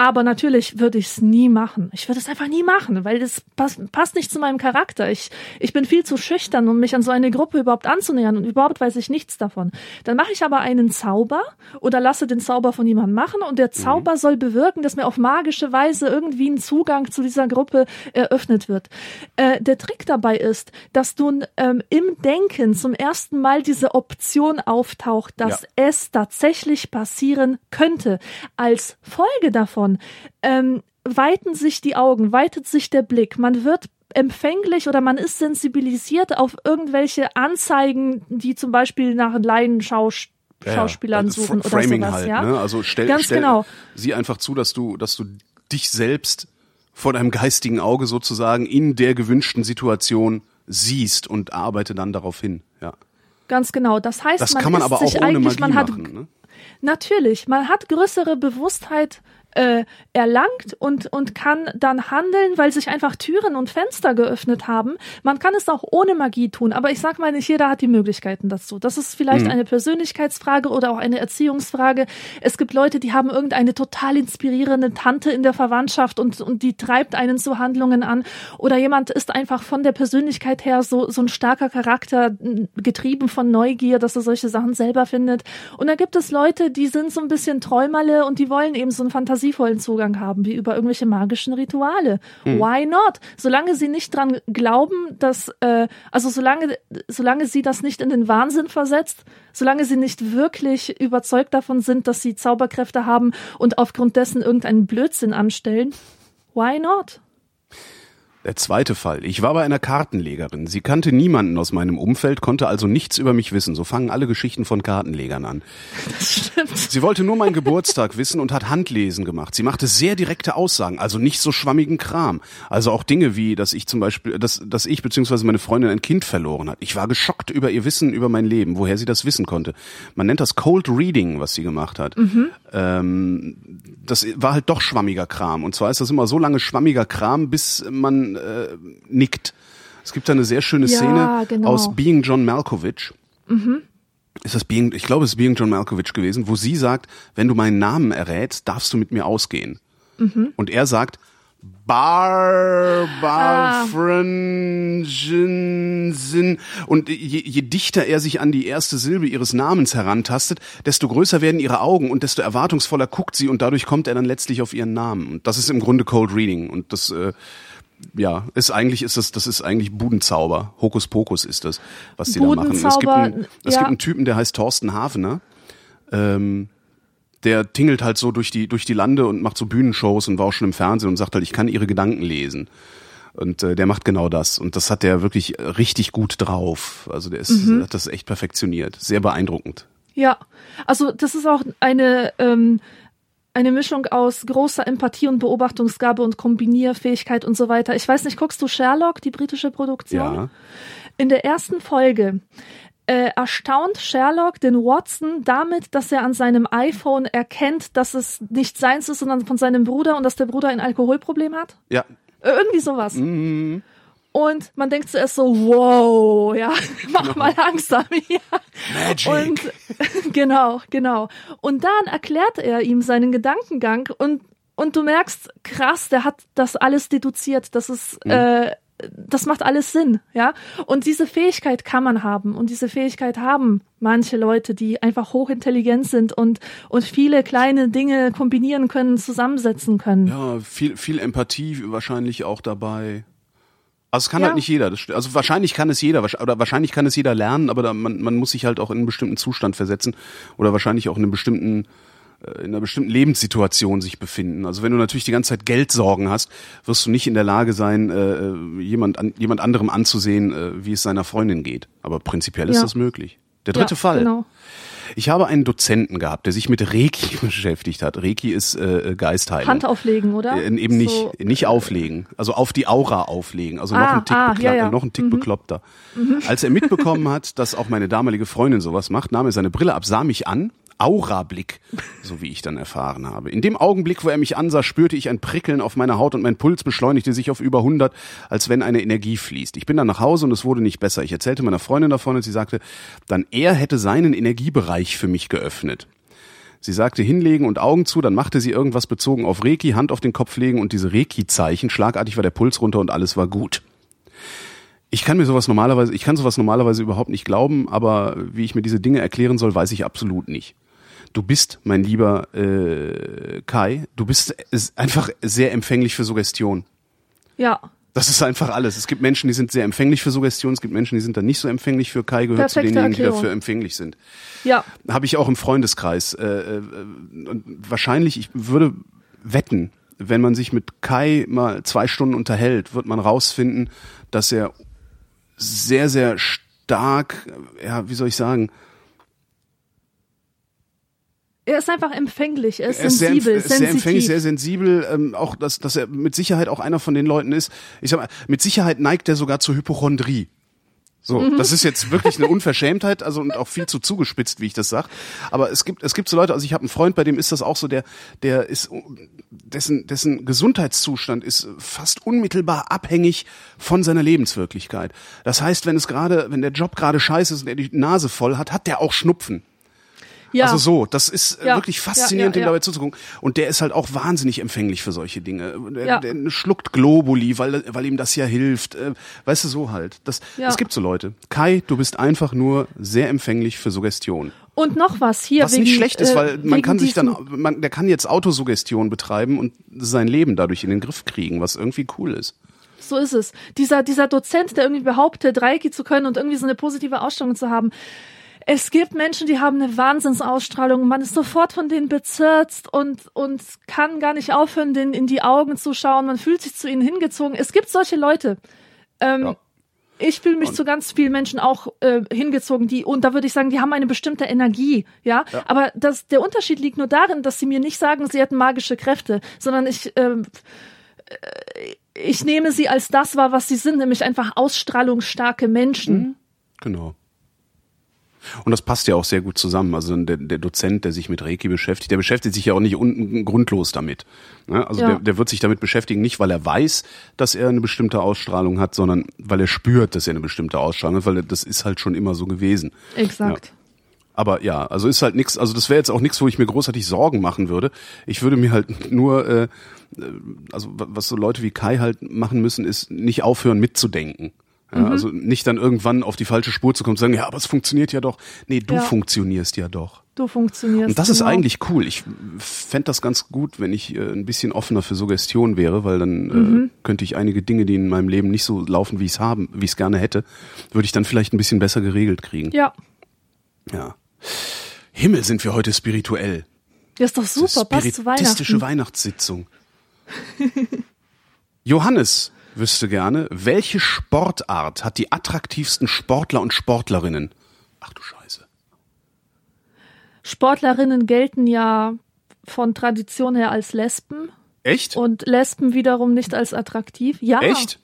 Aber natürlich würde ich es nie machen. Ich würde es einfach nie machen, weil das passt, passt nicht zu meinem Charakter. Ich, ich bin viel zu schüchtern, um mich an so eine Gruppe überhaupt anzunähern und überhaupt weiß ich nichts davon. Dann mache ich aber einen Zauber oder lasse den Zauber von jemandem machen und der. Zauber mhm. soll bewirken, dass mir auf magische Weise irgendwie ein Zugang zu dieser Gruppe eröffnet wird. Äh, der Trick dabei ist, dass du ähm, im Denken zum ersten Mal diese Option auftaucht, dass ja. es tatsächlich passieren könnte. Als Folge davon davon, ähm, weiten sich die Augen, weitet sich der Blick, man wird empfänglich oder man ist sensibilisiert auf irgendwelche Anzeigen, die zum Beispiel nach Laienschauspielern Schauspielern ja, suchen oder Framing sowas, halt, ja. Ne? Also stell, Ganz stell genau. sie einfach zu, dass du, dass du dich selbst vor deinem geistigen Auge sozusagen in der gewünschten Situation siehst und arbeite dann darauf hin, ja. Ganz genau. Das heißt, das man kann man aber sich auch ohne eigentlich, Magie man hat machen, ne? natürlich, man hat größere Bewusstheit äh, erlangt und, und kann dann handeln, weil sich einfach Türen und Fenster geöffnet haben. Man kann es auch ohne Magie tun, aber ich sag mal, nicht jeder hat die Möglichkeiten dazu. Das ist vielleicht mhm. eine Persönlichkeitsfrage oder auch eine Erziehungsfrage. Es gibt Leute, die haben irgendeine total inspirierende Tante in der Verwandtschaft und, und die treibt einen zu Handlungen an. Oder jemand ist einfach von der Persönlichkeit her so, so ein starker Charakter, getrieben von Neugier, dass er solche Sachen selber findet. Und da gibt es Leute, die sind so ein bisschen Träumerle und die wollen eben so ein Fantasie fantasievollen Zugang haben, wie über irgendwelche magischen Rituale. Hm. Why not? Solange sie nicht dran glauben, dass, äh, also solange, solange sie das nicht in den Wahnsinn versetzt, solange sie nicht wirklich überzeugt davon sind, dass sie Zauberkräfte haben und aufgrund dessen irgendeinen Blödsinn anstellen, why not? Der zweite Fall. Ich war bei einer Kartenlegerin. Sie kannte niemanden aus meinem Umfeld, konnte also nichts über mich wissen. So fangen alle Geschichten von Kartenlegern an. Das stimmt. Sie wollte nur meinen Geburtstag wissen und hat Handlesen gemacht. Sie machte sehr direkte Aussagen, also nicht so schwammigen Kram. Also auch Dinge wie, dass ich zum Beispiel, dass, dass ich bzw. meine Freundin ein Kind verloren hat. Ich war geschockt über ihr Wissen über mein Leben, woher sie das wissen konnte. Man nennt das Cold Reading, was sie gemacht hat. Mhm. Ähm, das war halt doch schwammiger Kram. Und zwar ist das immer so lange schwammiger Kram, bis man äh, nickt. Es gibt da eine sehr schöne Szene ja, genau. aus Being John Malkovich. Mhm. Ist das Being, ich glaube, es ist Being John Malkovich gewesen, wo sie sagt, wenn du meinen Namen errätst, darfst du mit mir ausgehen. Mhm. Und er sagt, Barbara ah. Frangensen. Und je, je dichter er sich an die erste Silbe ihres Namens herantastet, desto größer werden ihre Augen und desto erwartungsvoller guckt sie und dadurch kommt er dann letztlich auf ihren Namen. Und das ist im Grunde Cold Reading. Und das äh, ja, ist eigentlich ist das das ist eigentlich Budenzauber. Hokuspokus ist das, was die da machen. Es gibt einen, es ja. gibt einen Typen, der heißt Thorsten Hafener. Ähm, der tingelt halt so durch die durch die Lande und macht so Bühnenshows und war auch schon im Fernsehen und sagt halt, ich kann ihre Gedanken lesen. Und äh, der macht genau das. Und das hat der wirklich richtig gut drauf. Also der ist, mhm. hat das echt perfektioniert. Sehr beeindruckend. Ja, also das ist auch eine ähm, eine Mischung aus großer Empathie und Beobachtungsgabe und Kombinierfähigkeit und so weiter. Ich weiß nicht, guckst du Sherlock, die britische Produktion? Ja. In der ersten Folge äh, erstaunt Sherlock den Watson damit, dass er an seinem iPhone erkennt, dass es nicht seins ist, sondern von seinem Bruder und dass der Bruder ein Alkoholproblem hat. Ja. Äh, irgendwie sowas. Mhm. Und man denkt zuerst so, wow, ja, mach genau. mal langsam, ja. Magic. Und genau, genau. Und dann erklärt er ihm seinen Gedankengang und und du merkst, krass, der hat das alles deduziert. Das ist, mhm. äh, das macht alles Sinn, ja. Und diese Fähigkeit kann man haben und diese Fähigkeit haben manche Leute, die einfach hochintelligent sind und und viele kleine Dinge kombinieren können, zusammensetzen können. Ja, viel viel Empathie wahrscheinlich auch dabei. Also es kann Ja. halt nicht jeder. Das, also wahrscheinlich kann es jeder, oder wahrscheinlich kann es jeder lernen, aber da, man, man muss sich halt auch in einen bestimmten Zustand versetzen oder wahrscheinlich auch in einem bestimmten äh, in einer bestimmten Lebenssituation sich befinden. Also wenn du natürlich die ganze Zeit Geldsorgen hast, wirst du nicht in der Lage sein, äh, jemand an, jemand anderem anzusehen, äh, wie es seiner Freundin geht. Aber prinzipiell ist Ja. das möglich. Der dritte ja, Fall. Genau. Ich habe einen Dozenten gehabt, der sich mit Reiki beschäftigt hat. Reiki ist äh, Geistheilung. Hand auflegen, oder? Äh, eben nicht, So, nicht auflegen, also auf die Aura auflegen, also noch Ah, ein Tick, ah, ja, ja. Noch ein Tick bekloppter. Als er mitbekommen hat, dass auch meine damalige Freundin sowas macht, nahm er seine Brille ab, sah mich an, Aura-Blick, so wie ich dann erfahren habe. In dem Augenblick, wo er mich ansah, spürte ich ein Prickeln auf meiner Haut und mein Puls beschleunigte sich auf über 100, als wenn eine Energie fließt. Ich bin dann nach Hause und es wurde nicht besser. Ich erzählte meiner Freundin davon und sie sagte, dann er hätte seinen Energiebereich für mich geöffnet. Sie sagte hinlegen und Augen zu, dann machte sie irgendwas bezogen auf Reiki, Hand auf den Kopf legen und diese Reiki-Zeichen. Schlagartig war der Puls runter und alles war gut. Ich kann mir sowas normalerweise, ich kann sowas normalerweise überhaupt nicht glauben, aber wie ich mir diese Dinge erklären soll, weiß ich absolut nicht. Du bist, mein lieber äh, Kai, du bist einfach sehr empfänglich für Suggestion. Ja, Das ist einfach alles. Es gibt Menschen, die sind sehr empfänglich für Suggestion, es gibt Menschen, die sind dann nicht so empfänglich für Kai, gehört zu Perfekte denjenigen, die Erklärung. dafür empfänglich sind ja. habe ich auch im Freundeskreis. Äh, äh, und wahrscheinlich, ich würde wetten, wenn man sich mit Kai mal zwei Stunden unterhält, wird man rausfinden, dass er sehr, sehr stark, ja, wie soll ich sagen, Er ist einfach empfänglich, er ist er ist sehr, sensibel, empf- sehr empfänglich, sensitiv. sehr sensibel, ähm, auch dass, dass er mit Sicherheit auch einer von den Leuten ist. Ich sag mal, mit Sicherheit neigt er sogar zur Hypochondrie. So, Mhm. das ist jetzt wirklich eine Unverschämtheit, also und auch viel zu zugespitzt, wie ich das sag. Aber es gibt es gibt so Leute, also ich habe einen Freund, bei dem ist das auch so, der der ist dessen dessen Gesundheitszustand ist fast unmittelbar abhängig von seiner Lebenswirklichkeit. Das heißt, wenn es gerade, wenn der Job gerade scheiße ist und er die Nase voll hat, hat der auch Schnupfen. Ja. Also so, das ist äh, Ja, wirklich faszinierend, ja, dem ja. dabei zuzugucken. Und der ist halt auch wahnsinnig empfänglich für solche Dinge. Der, der schluckt Globuli, weil, weil ihm das ja hilft. Äh, weißt du, so halt. Das, Ja. Es gibt so Leute. Kai, du bist einfach nur sehr empfänglich für Suggestion. Und noch was hier Was wegen, nicht schlecht ist, äh, weil man kann sich dann, man, der kann jetzt Autosuggestion betreiben und sein Leben dadurch in den Griff kriegen, was irgendwie cool ist. So ist es. Dieser, dieser Dozent, der irgendwie behauptet, Reiki zu können und irgendwie so eine positive Ausstrahlung zu haben. Es gibt Menschen, die haben eine Wahnsinnsausstrahlung. Man ist sofort von denen bezirzt und, und kann gar nicht aufhören, denen in die Augen zu schauen. Man fühlt sich zu ihnen hingezogen. Es gibt solche Leute. Ähm, Ja. Ich fühle mich zu ganz vielen Menschen auch äh, hingezogen, die und da würde ich sagen, die haben eine bestimmte Energie, ja. Aber das, der Unterschied liegt nur darin, dass sie mir nicht sagen, sie hätten magische Kräfte, sondern ich ähm, äh, ich nehme sie als das wahr, was sie sind, nämlich einfach ausstrahlungsstarke Menschen. Genau. Und das passt ja auch sehr gut zusammen. Also der, der Dozent, der sich mit Reiki beschäftigt, der beschäftigt sich ja auch nicht un grundlos damit. Ne? Also Ja. der, der wird sich damit beschäftigen, nicht weil er weiß, dass er eine bestimmte Ausstrahlung hat, sondern weil er spürt, dass er eine bestimmte Ausstrahlung hat, weil das ist halt schon immer so gewesen. Exakt. Aber ja, also ist halt nichts, also das wäre jetzt auch nichts, wo ich mir großartig Sorgen machen würde. Ich würde mir halt nur, äh, äh, also wa- was so Leute wie Kai halt machen müssen, ist nicht aufhören mitzudenken. Ja, Also nicht dann irgendwann auf die falsche Spur zu kommen und sagen, ja, aber es funktioniert ja doch. Nee, du Ja. funktionierst ja doch. Du funktionierst. Und das ist genau. eigentlich cool. Ich fänd das ganz gut, wenn ich äh, ein bisschen offener für Suggestion wäre, weil dann Mhm. äh, könnte ich einige Dinge, die in meinem Leben nicht so laufen, wie ich es haben, wie ich es gerne hätte, würde ich dann vielleicht ein bisschen besser geregelt kriegen. Ja, Ja. Himmel sind wir heute spirituell. das ist doch super, passt zu Spiritistische Weihnachten. Weihnachtssitzung. Johannes wüsste gerne, welche Sportart hat die attraktivsten Sportler und Sportlerinnen? Ach du Scheiße. Sportlerinnen gelten ja von Tradition her als Lesben Echt? und Lesben wiederum nicht als attraktiv. Ja. Echt?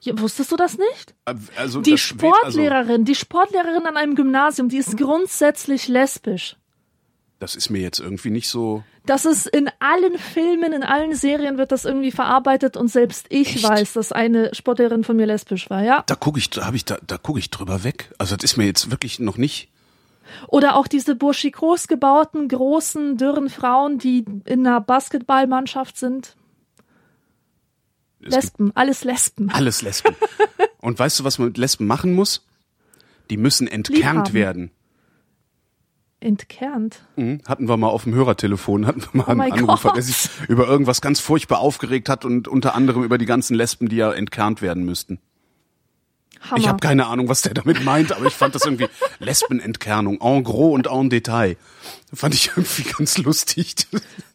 Ja, wusstest du das nicht? Also Die das- Sportlehrerin, die Sportlehrerin an einem Gymnasium, die ist grundsätzlich lesbisch. Das ist mir jetzt irgendwie nicht so. Das ist in allen Filmen, in allen Serien wird das irgendwie verarbeitet und selbst ich Echt? weiß, dass eine Sportlehrerin von mir lesbisch war, ja. Da gucke ich, da habe ich, da, da gucke ich drüber weg. Also das ist mir jetzt wirklich noch nicht. Oder auch diese burschikos gebauten, großen, dürren Frauen, die in einer Basketballmannschaft sind. Es Lesben, alles Lesben. alles Lesben. Und weißt du, was man mit Lesben machen muss? Die müssen entkernt werden. Entkernt. Mhm. Hatten wir mal auf dem Hörertelefon, hatten wir mal Oh einen Anrufer, Gott. der sich über irgendwas ganz furchtbar aufgeregt hat und unter anderem über die ganzen Lesben, die ja entkernt werden müssten. Hammer. Ich habe keine Ahnung, was der damit meint, aber ich fand das irgendwie Lesbenentkernung, en gros und en Detail. Fand ich irgendwie ganz lustig.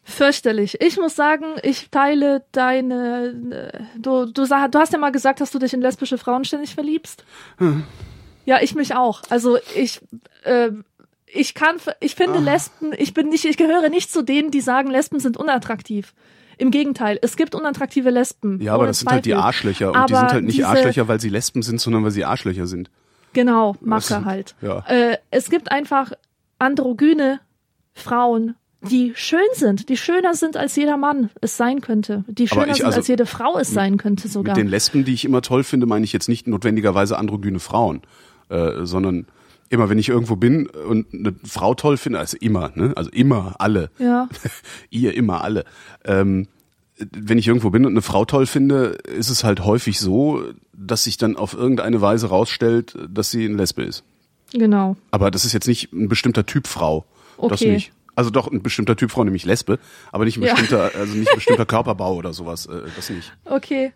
Fürchterlich. Ich muss sagen, ich teile deine. äh, Du, du, du hast ja mal gesagt, dass du dich in lesbische Frauen ständig verliebst. Ja, ich mich auch. Also ich. Äh, ich kann, ich finde Lesben, ich bin nicht, ich gehöre nicht zu denen, die sagen, Lesben sind unattraktiv. Im Gegenteil, es gibt unattraktive Lesben. Ja, aber das sind halt die Zweifel. Arschlöcher und die Aber sind halt nicht Arschlöcher, weil sie Lesben sind, sondern weil sie Arschlöcher sind. Genau, Macke halt. ja. Äh, es gibt einfach androgyne Frauen, die schön sind, die schöner sind als jeder Mann es sein könnte, die schöner ich sind also- als jede Frau es sein könnte sogar. Mit den Lesben, die ich immer toll finde, meine ich jetzt nicht notwendigerweise androgyne Frauen, äh, sondern immer, wenn ich irgendwo bin und eine Frau toll finde, also immer, ne? Also immer alle. Ja. Ihr immer alle. Ähm, wenn ich irgendwo bin und eine Frau toll finde, ist es halt häufig so, dass sich dann auf irgendeine Weise rausstellt, dass sie ein Lesbe ist. Genau. Aber das ist jetzt nicht ein bestimmter Typ Frau. Das Okay. nicht. Also doch ein bestimmter Typ Frau, nämlich Lesbe, aber nicht ein Ja. bestimmter, also nicht ein bestimmter Körperbau oder sowas. Äh, das nicht. Okay.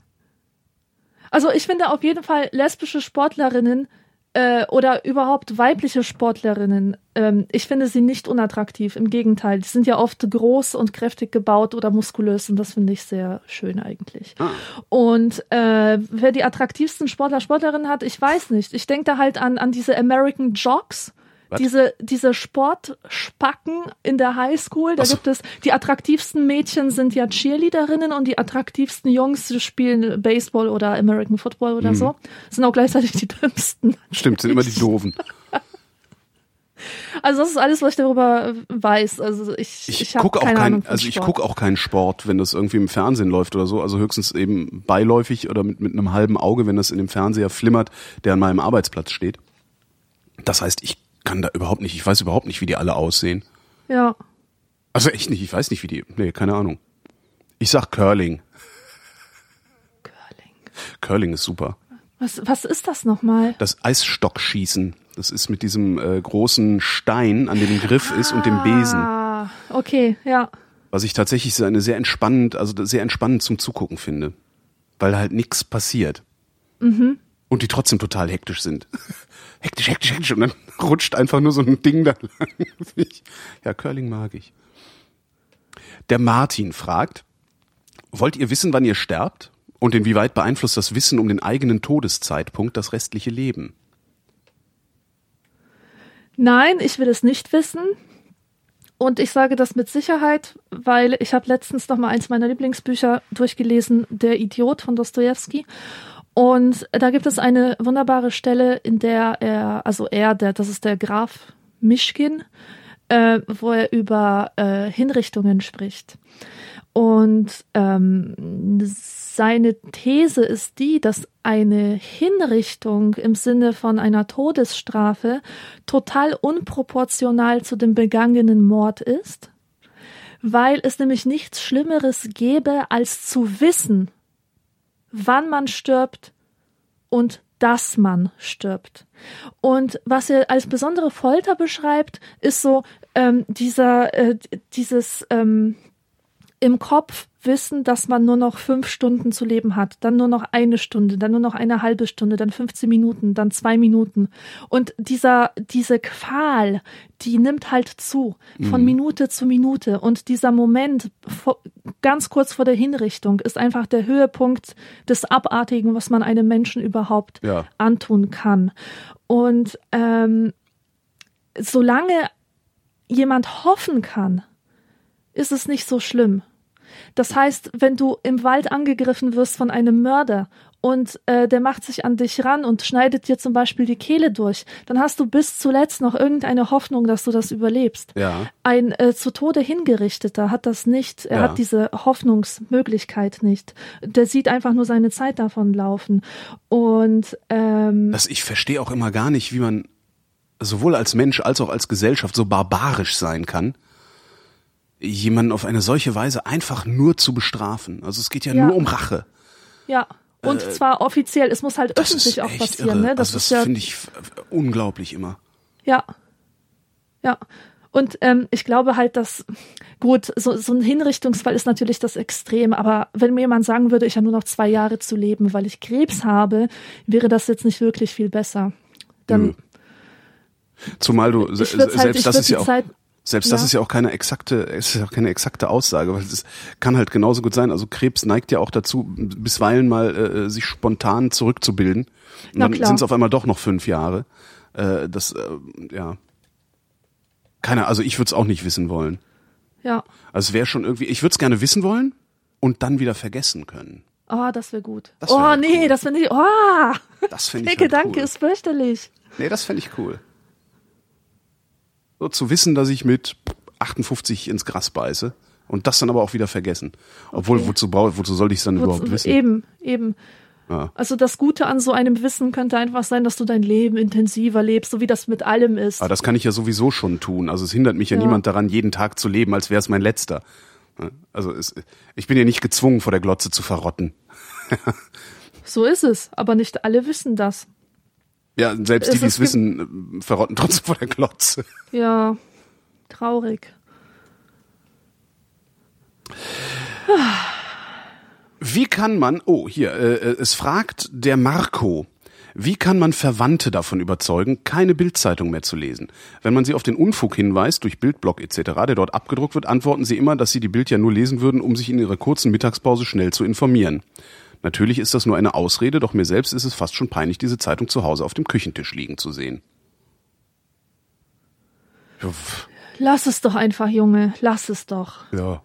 Also ich finde auf jeden Fall lesbische Sportlerinnen äh, oder überhaupt weibliche Sportlerinnen, ähm, ich finde sie nicht unattraktiv. Im Gegenteil, die sind ja oft groß und kräftig gebaut oder muskulös und das finde ich sehr schön eigentlich. Ah. Und äh, wer die attraktivsten Sportler, Sportlerinnen hat, ich weiß nicht. Ich denke da halt an, an diese American Jocks. Was? Diese, diese Sportspacken in der Highschool, da so. gibt es, die attraktivsten Mädchen sind ja Cheerleaderinnen und die attraktivsten Jungs spielen Baseball oder American Football oder Mhm. so. Sind auch gleichzeitig die dümmsten. Stimmt, sind immer die Doofen. Also das ist alles, was ich darüber weiß. Also ich, ich, Ich, gucke auch keine Ahnung kein, von also ich gucke auch keinen Sport, wenn das irgendwie im Fernsehen läuft oder so. Also höchstens eben beiläufig oder mit, mit einem halben Auge, wenn das in dem Fernseher flimmert, der an meinem Arbeitsplatz steht. Das heißt, ich kann da überhaupt nicht, ich weiß überhaupt nicht, wie die alle aussehen. Ja. Also echt nicht, ich weiß nicht, wie die, nee, keine Ahnung. Ich sag Curling. Curling. Curling ist super. Was, was ist das nochmal? Das Eisstockschießen, das ist mit diesem äh, großen Stein, an dem Griff ist und dem Besen. Ah, okay, ja. Was ich tatsächlich so eine sehr entspannend, also sehr entspannend zum Zugucken finde. Weil halt nichts passiert. Mhm. Und die trotzdem total hektisch sind. hektisch, hektisch, hektisch. Und dann rutscht einfach nur so ein Ding da lang. Ja, Curling mag ich. Der Martin fragt, wollt ihr wissen, wann ihr sterbt? Und inwieweit beeinflusst das Wissen um den eigenen Todeszeitpunkt das restliche Leben? Nein, ich will es nicht wissen. Und ich sage das mit Sicherheit, weil ich habe letztens noch mal eins meiner Lieblingsbücher durchgelesen, Der Idiot von Dostoevsky. Und da gibt es eine wunderbare Stelle, in der er, also er, der, das ist der Graf Mischkin, äh, wo er über äh, Hinrichtungen spricht. Und ähm, seine These ist die, dass eine Hinrichtung im Sinne von einer Todesstrafe total unproportional zu dem begangenen Mord ist, weil es nämlich nichts Schlimmeres gäbe, als zu wissen, wann man stirbt und dass man stirbt. Und was er als besondere Folter beschreibt, ist so ähm, dieser, äh, dieses ähm, im Kopf wissen, dass man nur noch fünf Stunden zu leben hat, dann nur noch eine Stunde, dann nur noch eine halbe Stunde, dann 15 Minuten, dann zwei Minuten. Und dieser, diese Qual, die nimmt halt zu, von Minute zu Minute. Und dieser Moment, vor, ganz kurz vor der Hinrichtung, ist einfach der Höhepunkt des Abartigen, was man einem Menschen überhaupt Ja. antun kann. Und ähm, solange jemand hoffen kann, ist es nicht so schlimm. Das heißt, wenn du im Wald angegriffen wirst von einem Mörder und äh, der macht sich an dich ran und schneidet dir zum Beispiel die Kehle durch, dann hast du bis zuletzt noch irgendeine Hoffnung, dass du das überlebst. Ja. Ein äh, zu Tode hingerichteter hat das nicht. Er Ja. hat diese Hoffnungsmöglichkeit nicht. Der sieht einfach nur seine Zeit davon laufen. Und ähm, Das, ich verstehe auch immer gar nicht, wie man sowohl als Mensch als auch als Gesellschaft so barbarisch sein kann, jemanden auf eine solche Weise einfach nur zu bestrafen. Also es geht ja, Ja. nur um Rache. ja. Und zwar offiziell, es muss halt Äh, öffentlich auch passieren, irre. ne? Das also ist das ja finde ich unglaublich immer. Ja. Ja. Und ähm, ich glaube halt, dass, gut, so, so ein Hinrichtungsfall ist natürlich das Extrem, aber wenn mir jemand sagen würde, ich habe nur noch zwei Jahre zu leben, weil ich Krebs habe, wäre das jetzt nicht wirklich viel besser. Dann, Nö. Zumal du, se- selbst halt- ich das ist ja auch, Zeit- selbst das Ja. ist ja auch keine exakte, es ist ja auch keine exakte Aussage, weil es kann halt genauso gut sein. Also Krebs neigt ja auch dazu, bisweilen mal äh, sich spontan zurückzubilden. Und dann sind es auf einmal doch noch fünf Jahre. Äh, das, äh, ja. Keine, also ich würde es auch nicht wissen wollen. ja. Also es wäre schon irgendwie, ich würde es gerne wissen wollen und dann wieder vergessen können. Oh, das wäre gut. Das wär oh, halt nee, cool. das finde ich, oh, Das fände der ich halt Gedanke cool. ist fürchterlich. Nee, das fände ich cool. So zu wissen, dass ich mit 58 ins Gras beiße und das dann aber auch wieder vergessen. Obwohl, Okay. wozu, wozu soll ich es dann überhaupt wissen? Eben, eben. Ja. Also das Gute an so einem Wissen könnte einfach sein, dass du dein Leben intensiver lebst, so wie das mit allem ist. Aber das kann ich ja sowieso schon tun. Also es hindert mich ja, Ja. niemand daran, jeden Tag zu leben, als wäre es mein letzter. Also es, ich bin ja nicht gezwungen, vor der Glotze zu verrotten. So ist es, aber nicht alle wissen das. Ja, selbst die, die es wissen, verrotten trotzdem vor der Glotze. Ja, traurig. Wie kann man, oh hier, äh, äh, es fragt der Marco, wie kann man Verwandte davon überzeugen, keine Bildzeitung mehr zu lesen? Wenn man sie auf den Unfug hinweist, durch Bildblock etc., der dort abgedruckt wird, antworten sie immer, dass sie die Bild ja nur lesen würden, um sich in ihrer kurzen Mittagspause schnell zu informieren. Natürlich ist das nur eine Ausrede, doch mir selbst ist es fast schon peinlich, diese Zeitung zu Hause auf dem Küchentisch liegen zu sehen. Pf, Lass es doch einfach, Junge, lass es doch. Ja.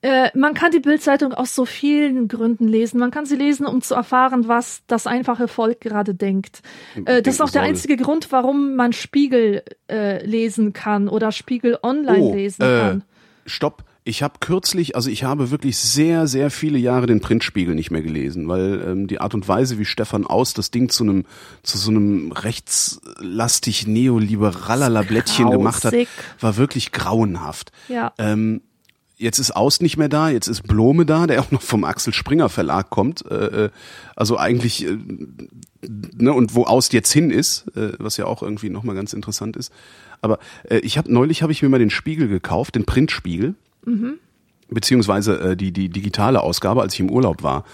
Äh, man kann die Bildzeitung aus so vielen Gründen lesen. Man kann sie lesen, um zu erfahren, was das einfache Volk gerade denkt. Äh, das ist auch der einzige Grund, warum man Spiegel äh, lesen kann oder Spiegel online lesen äh, kann. Stopp. Ich habe kürzlich, also ich habe wirklich sehr, sehr viele Jahre den Printspiegel nicht mehr gelesen, weil ähm, die Art und Weise, wie Stefan Aus das Ding zu einem zu so einem rechtslastig neoliberaler Blättchen gemacht hat, war wirklich grauenhaft. Ja. Ähm, jetzt ist Aust nicht mehr da, jetzt ist Blome da, der auch noch vom Axel Springer Verlag kommt. Äh, äh, also eigentlich, äh, ne, und wo Aust jetzt hin ist, äh, was ja auch irgendwie nochmal ganz interessant ist. Aber äh, ich habe neulich habe ich mir mal den Spiegel gekauft, den Printspiegel, beziehungsweise äh, die die digitale Ausgabe, als ich im Urlaub war.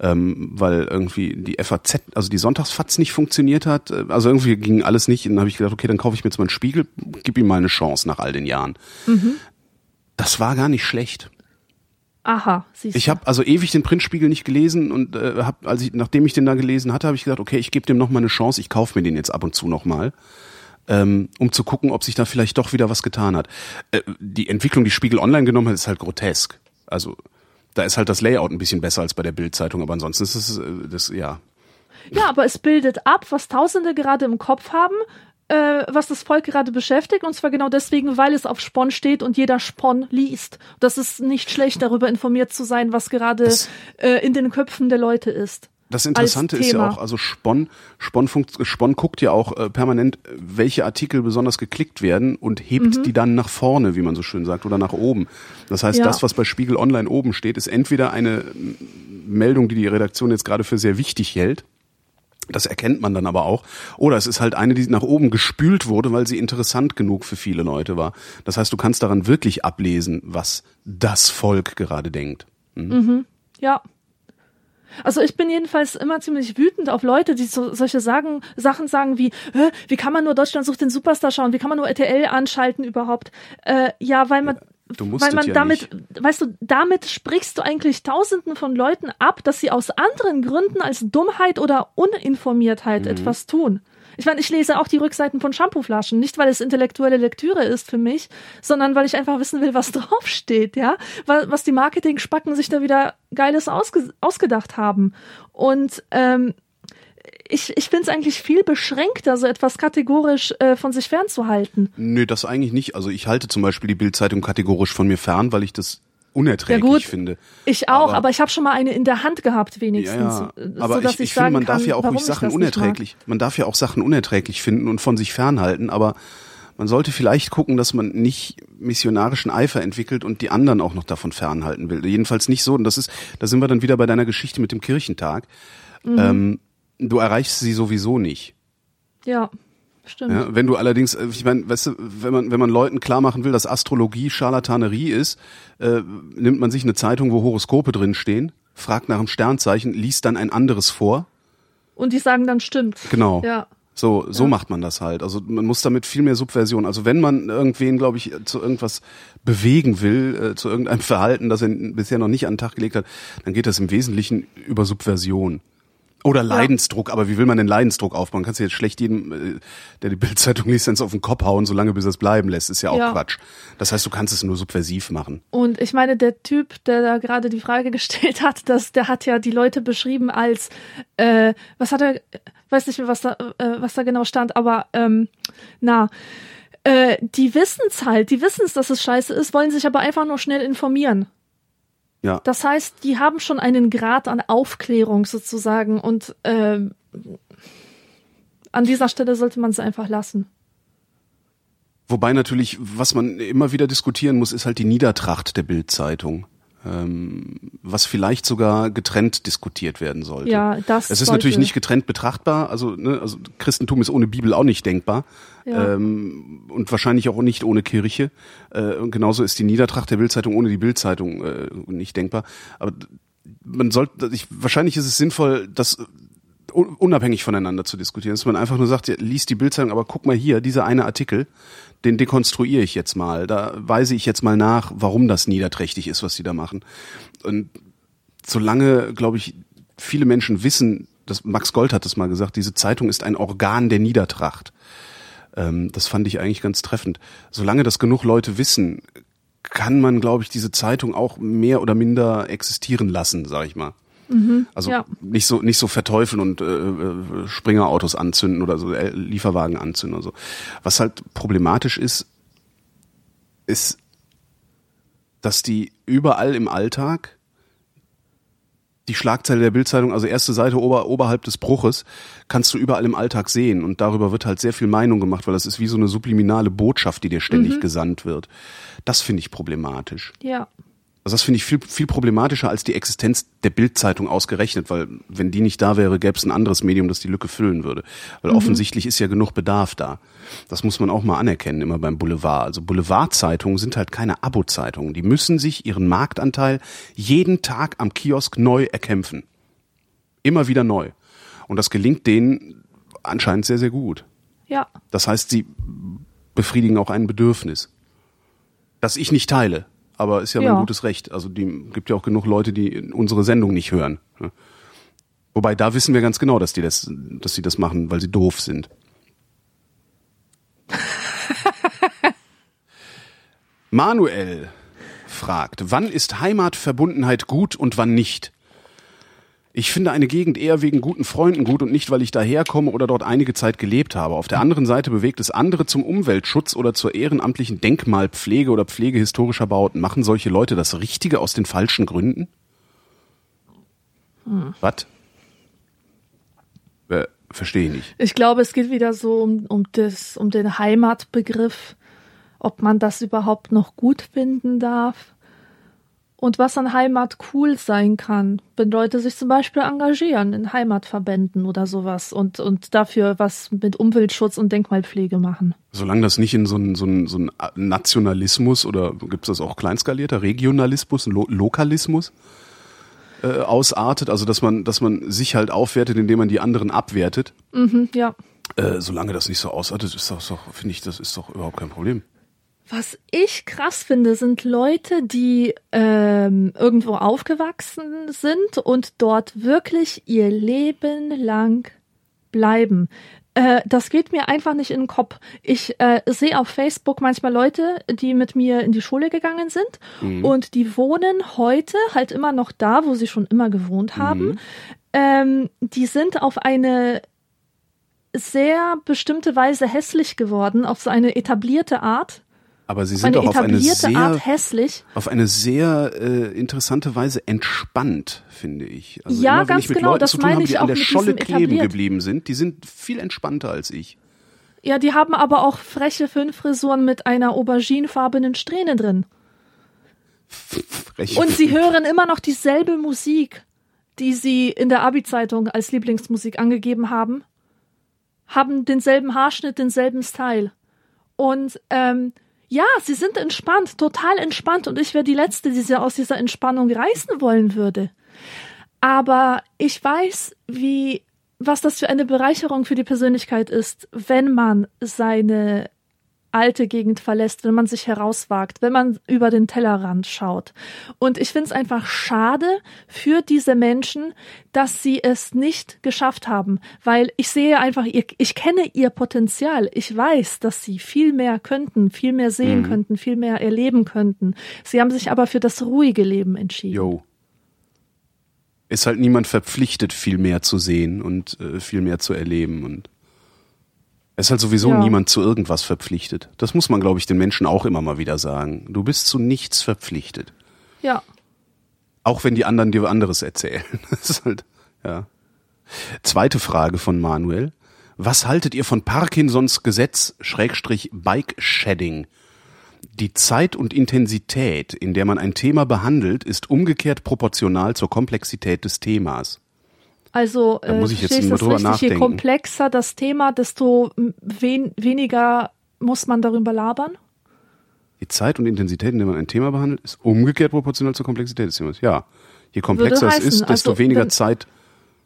Ähm, weil irgendwie die FAZ, also die Sonntagsfatz nicht funktioniert hat, äh, also irgendwie ging alles nicht. Und dann habe ich gedacht, okay, dann kaufe ich mir jetzt mal einen Spiegel, gib ihm mal eine Chance nach all den Jahren. Das war gar nicht schlecht. Aha, siehst Ich du. habe also ewig den Printspiegel nicht gelesen und äh, hab, als ich, nachdem ich den da gelesen hatte, habe ich gedacht, okay, ich gebe dem noch mal eine Chance, ich kaufe mir den jetzt ab und zu noch mal, ähm, um zu gucken, ob sich da vielleicht doch wieder was getan hat. Äh, die Entwicklung, die Spiegel Online genommen hat, ist halt grotesk. Also da ist halt das Layout ein bisschen besser als bei der Bildzeitung, aber ansonsten ist es äh, das ja. Ja, aber es bildet ab, was Tausende gerade im Kopf haben, äh, was das Volk gerade beschäftigt, und zwar genau deswegen, weil es auf Spon steht und jeder Spon liest. Das ist nicht schlecht, darüber informiert zu sein, was gerade äh, in den Köpfen der Leute ist. Das Interessante ist ja auch, also Spon, Spon, Spon guckt ja auch äh, permanent, welche Artikel besonders geklickt werden und hebt Mhm. die dann nach vorne, wie man so schön sagt, oder nach oben. Das heißt, Ja. das, was bei Spiegel Online oben steht, ist entweder eine Meldung, die die Redaktion jetzt gerade für sehr wichtig hält. Das erkennt man dann aber auch. Oder es ist halt eine, die nach oben gespült wurde, weil sie interessant genug für viele Leute war. Das heißt, du kannst daran wirklich ablesen, was das Volk gerade denkt. Ja. Also ich bin jedenfalls immer ziemlich wütend auf Leute, die so, solche sagen, Sachen sagen wie, wie kann man nur Deutschland sucht den Superstar schauen, wie kann man nur RTL anschalten überhaupt? Äh, ja, weil man, weil man ja damit, nicht. weißt du, damit sprichst du eigentlich Tausenden von Leuten ab, dass sie aus anderen Gründen als Dummheit oder Mhm. Uninformiertheit etwas tun. Ich meine, ich lese auch die Rückseiten von Shampooflaschen, nicht weil es intellektuelle Lektüre ist für mich, sondern weil ich einfach wissen will, was draufsteht, ja, Wa- was die Marketing-Spacken sich da wieder Geiles ausge ausgedacht haben. Und ähm, ich, ich finde es eigentlich viel beschränkter, so etwas kategorisch äh, von sich fernzuhalten. Nö, das eigentlich nicht. Also ich halte zum Beispiel die Bildzeitung kategorisch von mir fern, weil ich das unerträglich Ja, gut. finde. Ich auch, Aber- aber, ich habe schon mal eine in der Hand gehabt, Ja, wenigstens. ja. äh, Aber ich, ich sagen finde, man darf kann, ja auch ich Sachen das nicht unerträglich. Man darf ja auch Sachen unerträglich finden und von sich fernhalten, aber man sollte vielleicht gucken, dass man nicht missionarischen Eifer entwickelt und die anderen auch noch davon fernhalten will. Jedenfalls nicht so. Und das ist, da sind wir dann wieder bei deiner Geschichte mit dem Kirchentag. Mhm. Ähm, du erreichst sie sowieso nicht. Ja. Stimmt. Ja, wenn du allerdings, äh, ich meine, weißt du, wenn man, wenn man Leuten klar machen will, dass Astrologie Scharlatanerie ist, äh, nimmt man sich eine Zeitung, wo Horoskope drinstehen, fragt nach dem Sternzeichen, liest dann ein anderes vor. Und die sagen dann stimmt. Genau. Ja. So, so Ja. macht man das halt. Also man muss damit viel mehr Subversion. Also wenn man irgendwen, glaube ich, zu irgendwas bewegen will, äh, zu irgendeinem Verhalten, das er bisher noch nicht an den Tag gelegt hat, dann geht das im Wesentlichen über Subversion. Oder Leidensdruck, aber wie will man denn Leidensdruck aufbauen? Kannst du jetzt schlecht jedem, äh, der die Bildzeitung liest, ins auf den Kopf hauen, solange bis er es bleiben lässt. Ist ja auch Ja. Quatsch. Das heißt, du kannst es nur subversiv machen. Und ich meine, der Typ, der da gerade die Frage gestellt hat, dass der hat ja die Leute beschrieben als, äh, was hat er, weiß nicht mehr, was da, äh, was da genau stand, aber ähm, na, äh, die wissen's halt, die wissen's, dass es scheiße ist, wollen sich aber einfach nur schnell informieren. Ja. Das heißt, die haben schon einen Grad an Aufklärung sozusagen und ähm, an dieser Stelle sollte man es einfach lassen. Wobei natürlich, was man immer wieder diskutieren muss, ist halt die Niedertracht der Bildzeitung. Ähm, was vielleicht sogar getrennt diskutiert werden sollte. Ja, das Es ist sollte- natürlich nicht getrennt betrachtbar, also, ne, also Christentum ist ohne Bibel auch nicht denkbar. Ja. Ähm, und wahrscheinlich auch nicht ohne Kirche. Äh, und genauso ist die Niedertracht der Bildzeitung ohne die Bildzeitung äh, nicht denkbar. Aber man sollte, ich, wahrscheinlich ist es sinnvoll, das un- unabhängig voneinander zu diskutieren, dass man einfach nur sagt, ja, lies die Bildzeitung, aber guck mal hier, dieser eine Artikel, den dekonstruiere ich jetzt mal, da weise ich jetzt mal nach, warum das niederträchtig ist, was sie da machen. Und solange, glaube ich, viele Menschen wissen, dass Max Gold hat das mal gesagt, diese Zeitung ist ein Organ der Niedertracht. Ähm, das fand ich eigentlich ganz treffend. Solange das genug Leute wissen, kann man, glaube ich, diese Zeitung auch mehr oder minder existieren lassen, sag ich mal. Also ja. nicht so nicht so verteufeln und äh, äh, Springerautos anzünden oder so äh, Lieferwagen anzünden oder so. Was halt problematisch ist, ist, dass die überall im Alltag die Schlagzeile der Bildzeitung, also erste Seite ober, oberhalb des Bruches, kannst du überall im Alltag sehen und darüber wird halt sehr viel Meinung gemacht, weil das ist wie so eine subliminale Botschaft, die dir ständig gesandt wird. Das finde ich problematisch. Ja. Also das finde ich viel, viel problematischer als die Existenz der Bildzeitung ausgerechnet, weil wenn die nicht da wäre, gäbe es ein anderes Medium, das die Lücke füllen würde. Weil offensichtlich ist ja genug Bedarf da. Das muss man auch mal anerkennen, immer beim Boulevard. Also Boulevardzeitungen sind halt keine Abo-Zeitungen. Die müssen sich ihren Marktanteil jeden Tag am Kiosk neu erkämpfen. Immer wieder neu. Und das gelingt denen anscheinend sehr, sehr gut. Ja. Das heißt, sie befriedigen auch ein Bedürfnis, das ich nicht teile. Aber ist ja, Ja. mein gutes Recht. Also die gibt ja auch genug Leute, die unsere Sendung nicht hören. ne? Wobei da wissen wir ganz genau, dass die das, dass sie das machen, weil sie doof sind. Manuel fragt, wann ist Heimatverbundenheit gut und wann nicht? Ich finde eine Gegend eher wegen guten Freunden gut und nicht, weil ich daherkomme oder dort einige Zeit gelebt habe. Auf der anderen Seite bewegt es andere zum Umweltschutz oder zur ehrenamtlichen Denkmalpflege oder Pflege historischer Bauten. Machen solche Leute das Richtige aus den falschen Gründen? Was? Äh, Verstehe ich nicht. Ich glaube, es geht wieder so um, um, das, um den Heimatbegriff, ob man das überhaupt noch gut finden darf. Und was an Heimat cool sein kann, wenn Leute sich zum Beispiel engagieren in Heimatverbänden oder sowas und, und dafür was mit Umweltschutz und Denkmalpflege machen. Solange das nicht in so einen so einen- so einen Nationalismus oder gibt es das auch kleinskalierter, Regionalismus, Lo Lokalismus äh, ausartet, also dass man, dass man sich halt aufwertet, indem man die anderen abwertet. Mhm, ja. Äh, solange das nicht so ausartet, ist das doch, finde ich, das ist doch überhaupt kein Problem. Was ich krass finde, sind Leute, die ähm, irgendwo aufgewachsen sind und dort wirklich ihr Leben lang bleiben. Äh, das geht mir einfach nicht in den Kopf. Ich äh, sehe auf Facebook manchmal Leute, die mit mir in die Schule gegangen sind und die wohnen heute halt immer noch da, wo sie schon immer gewohnt haben. Ähm, die sind auf eine sehr bestimmte Weise hässlich geworden, auf so eine etablierte Art Aber sie sind auch auf eine sehr, Art hässlich. auf eine sehr äh, interessante Weise entspannt, finde ich. Also Ja, immer, ganz ich mit genau, Leuten das zu tun meine habe, ich die auch an der Scholle kleben etabliert. geblieben sind, die sind viel entspannter als ich. Ja, die haben aber auch freche Föhnfrisuren mit einer auberginefarbenen Strähne drin. Frech. Und sie hören immer noch dieselbe Musik, die sie in der Abi-Zeitung als Lieblingsmusik angegeben haben. haben denselben Haarschnitt, denselben Style. Und ähm, ja, sie sind entspannt, total entspannt. Und ich wäre die Letzte, die sie aus dieser Entspannung reißen wollen würde. Aber ich weiß, wie, was das für eine Bereicherung für die Persönlichkeit ist, wenn man seine alte Gegend verlässt, wenn man sich herauswagt, wenn man über den Tellerrand schaut. Und ich finde es einfach schade für diese Menschen, dass sie es nicht geschafft haben, weil ich sehe einfach, ich kenne ihr Potenzial. Ich weiß, dass sie viel mehr könnten, viel mehr sehen mhm. könnten, viel mehr erleben könnten. Sie haben sich aber für das ruhige Leben entschieden. Jo. Ist halt niemand verpflichtet, viel mehr zu sehen und äh, viel mehr zu erleben und es ist halt sowieso ja. niemand zu irgendwas verpflichtet. Das muss man, glaube ich, den Menschen auch immer mal wieder sagen. Du bist zu nichts verpflichtet. Ja. Auch wenn die anderen dir anderes erzählen. Das ist halt, ja. Zweite Frage von Manuel. Was haltet ihr von Parkinsons Gesetz Schrägstrich Bike Shedding? Die Zeit und Intensität, in der man ein Thema behandelt, ist umgekehrt proportional zur Komplexität des Themas. Also da muss ich jetzt mal drüber richtig, nachdenken. je komplexer das Thema, desto wen, weniger muss man darüber labern. Die Zeit und Intensität, in der man ein Thema behandelt, ist umgekehrt proportional zur Komplexität des Themas. Ja, je komplexer heißen, es ist, desto also, weniger wenn, Zeit.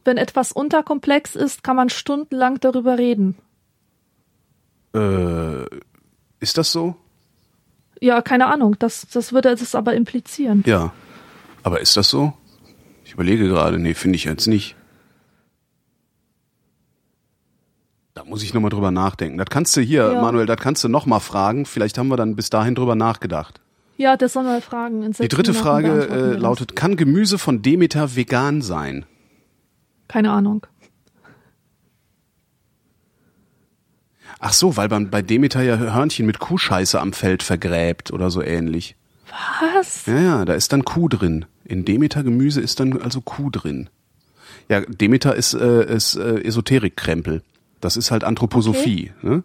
Wenn etwas unterkomplex ist, kann man stundenlang darüber reden. Äh, ist das so? Ja, keine Ahnung. Das, das würde es aber implizieren. Ja, aber ist das so? Ich überlege gerade. Nee, finde ich jetzt nicht. Da muss ich nochmal drüber nachdenken. Das kannst du hier, ja. Manuel, das kannst du nochmal fragen. Vielleicht haben wir dann bis dahin drüber nachgedacht. Ja, das sollen wir fragen. Die dritte Frage äh, lautet, kann Gemüse von Demeter vegan sein? Keine Ahnung. Ach so, weil man bei Demeter ja Hörnchen mit Kuhscheiße am Feld vergräbt oder so ähnlich. Was? Ja, ja, da ist dann Kuh drin. In Demeter Gemüse ist dann also Kuh drin. Ja, Demeter ist, äh, ist äh, Esoterik-Krempel. Das ist halt Anthroposophie. Okay. Ne?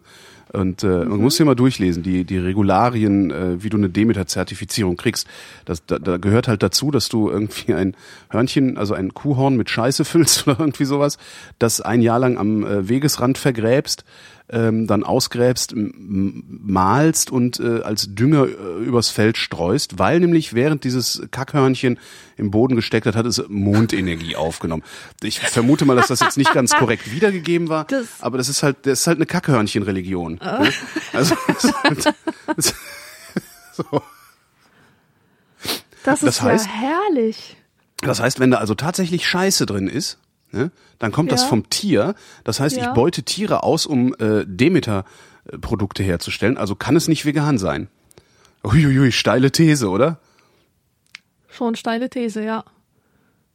Und äh, mhm. man muss hier mal durchlesen, die, die Regularien, äh, wie du eine Demeter-Zertifizierung kriegst. Das, da, da gehört halt dazu, dass du irgendwie ein Hörnchen, also ein Kuhhorn mit Scheiße füllst oder irgendwie sowas, das ein Jahr lang am äh, Wegesrand vergräbst, ähm, dann ausgräbst, malst und äh, als Dünger äh, übers Feld streust, weil nämlich während dieses Kackhörnchen im Boden gesteckt hat, hat es Mondenergie aufgenommen. Ich vermute mal, dass das jetzt nicht ganz korrekt wiedergegeben war, das aber das ist halt, das ist halt eine Kackhörnchen-Religion. Oh. Ne? Also halt, das, so. das ist das heißt, ja herrlich. Das heißt, wenn da also tatsächlich Scheiße drin ist, ne, dann kommt ja. das vom Tier. Das heißt, ja. ich beute Tiere aus, um äh, Demeter-Produkte herzustellen. Also kann es nicht vegan sein. Uiuiui, steile These, oder? Schon steile These, ja.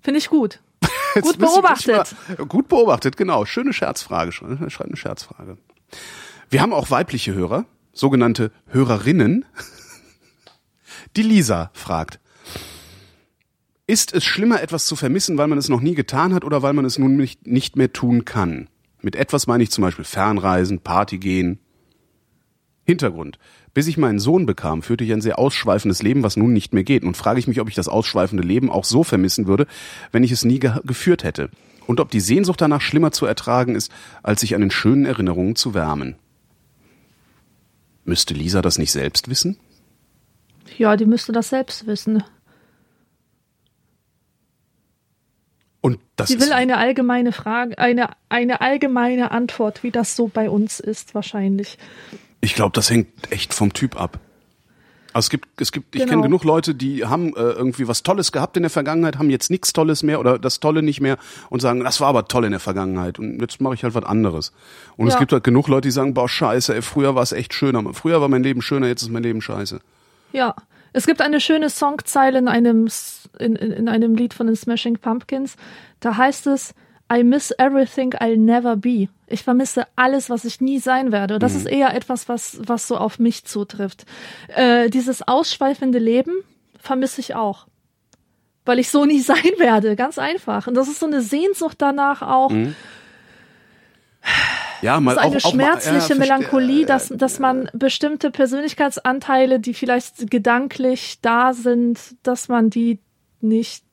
Finde ich gut. gut beobachtet. Mal, gut beobachtet, genau. Schöne Scherzfrage. Schreibt eine Scherzfrage. Wir haben auch weibliche Hörer, sogenannte Hörerinnen. Die Lisa fragt, ist es schlimmer, etwas zu vermissen, weil man es noch nie getan hat oder weil man es nun nicht, nicht mehr tun kann? Mit etwas meine ich zum Beispiel Fernreisen, Party gehen. Hintergrund. Bis ich meinen Sohn bekam, führte ich ein sehr ausschweifendes Leben, was nun nicht mehr geht. Und frage ich mich, ob ich das ausschweifende Leben auch so vermissen würde, wenn ich es nie ge geführt hätte. Und ob die Sehnsucht danach schlimmer zu ertragen ist, als sich an den schönen Erinnerungen zu wärmen. Müsste Lisa das nicht selbst wissen? Ja, die müsste das selbst wissen. Und das Sie will eine allgemeine Frage, eine, eine allgemeine Antwort, wie das so bei uns ist, wahrscheinlich. Ich glaube, das hängt echt vom Typ ab. Also es gibt, es gibt, ich genau. kenne genug Leute, die haben äh, irgendwie was Tolles gehabt in der Vergangenheit, haben jetzt nichts Tolles mehr oder das Tolle nicht mehr und sagen, das war aber toll in der Vergangenheit und jetzt mache ich halt was anderes. Und ja. es gibt halt genug Leute, die sagen, boah, scheiße, ey, früher war es echt schöner. Früher war mein Leben schöner, jetzt ist mein Leben scheiße. Ja. Es gibt eine schöne Songzeile in einem, in, in, in einem Lied von den Smashing Pumpkins. Da heißt es, I miss everything I'll never be. Ich vermisse alles, was ich nie sein werde. das mhm. ist eher etwas, was, was so auf mich zutrifft. Äh, dieses ausschweifende Leben vermisse ich auch. Weil ich so nie sein werde. Ganz einfach. Und das ist so eine Sehnsucht danach auch. Mhm ja, mal das ist eine auch, schmerzliche auch mal, ja, Melancholie, dass, dass man bestimmte Persönlichkeitsanteile, die vielleicht gedanklich da sind, dass man die nicht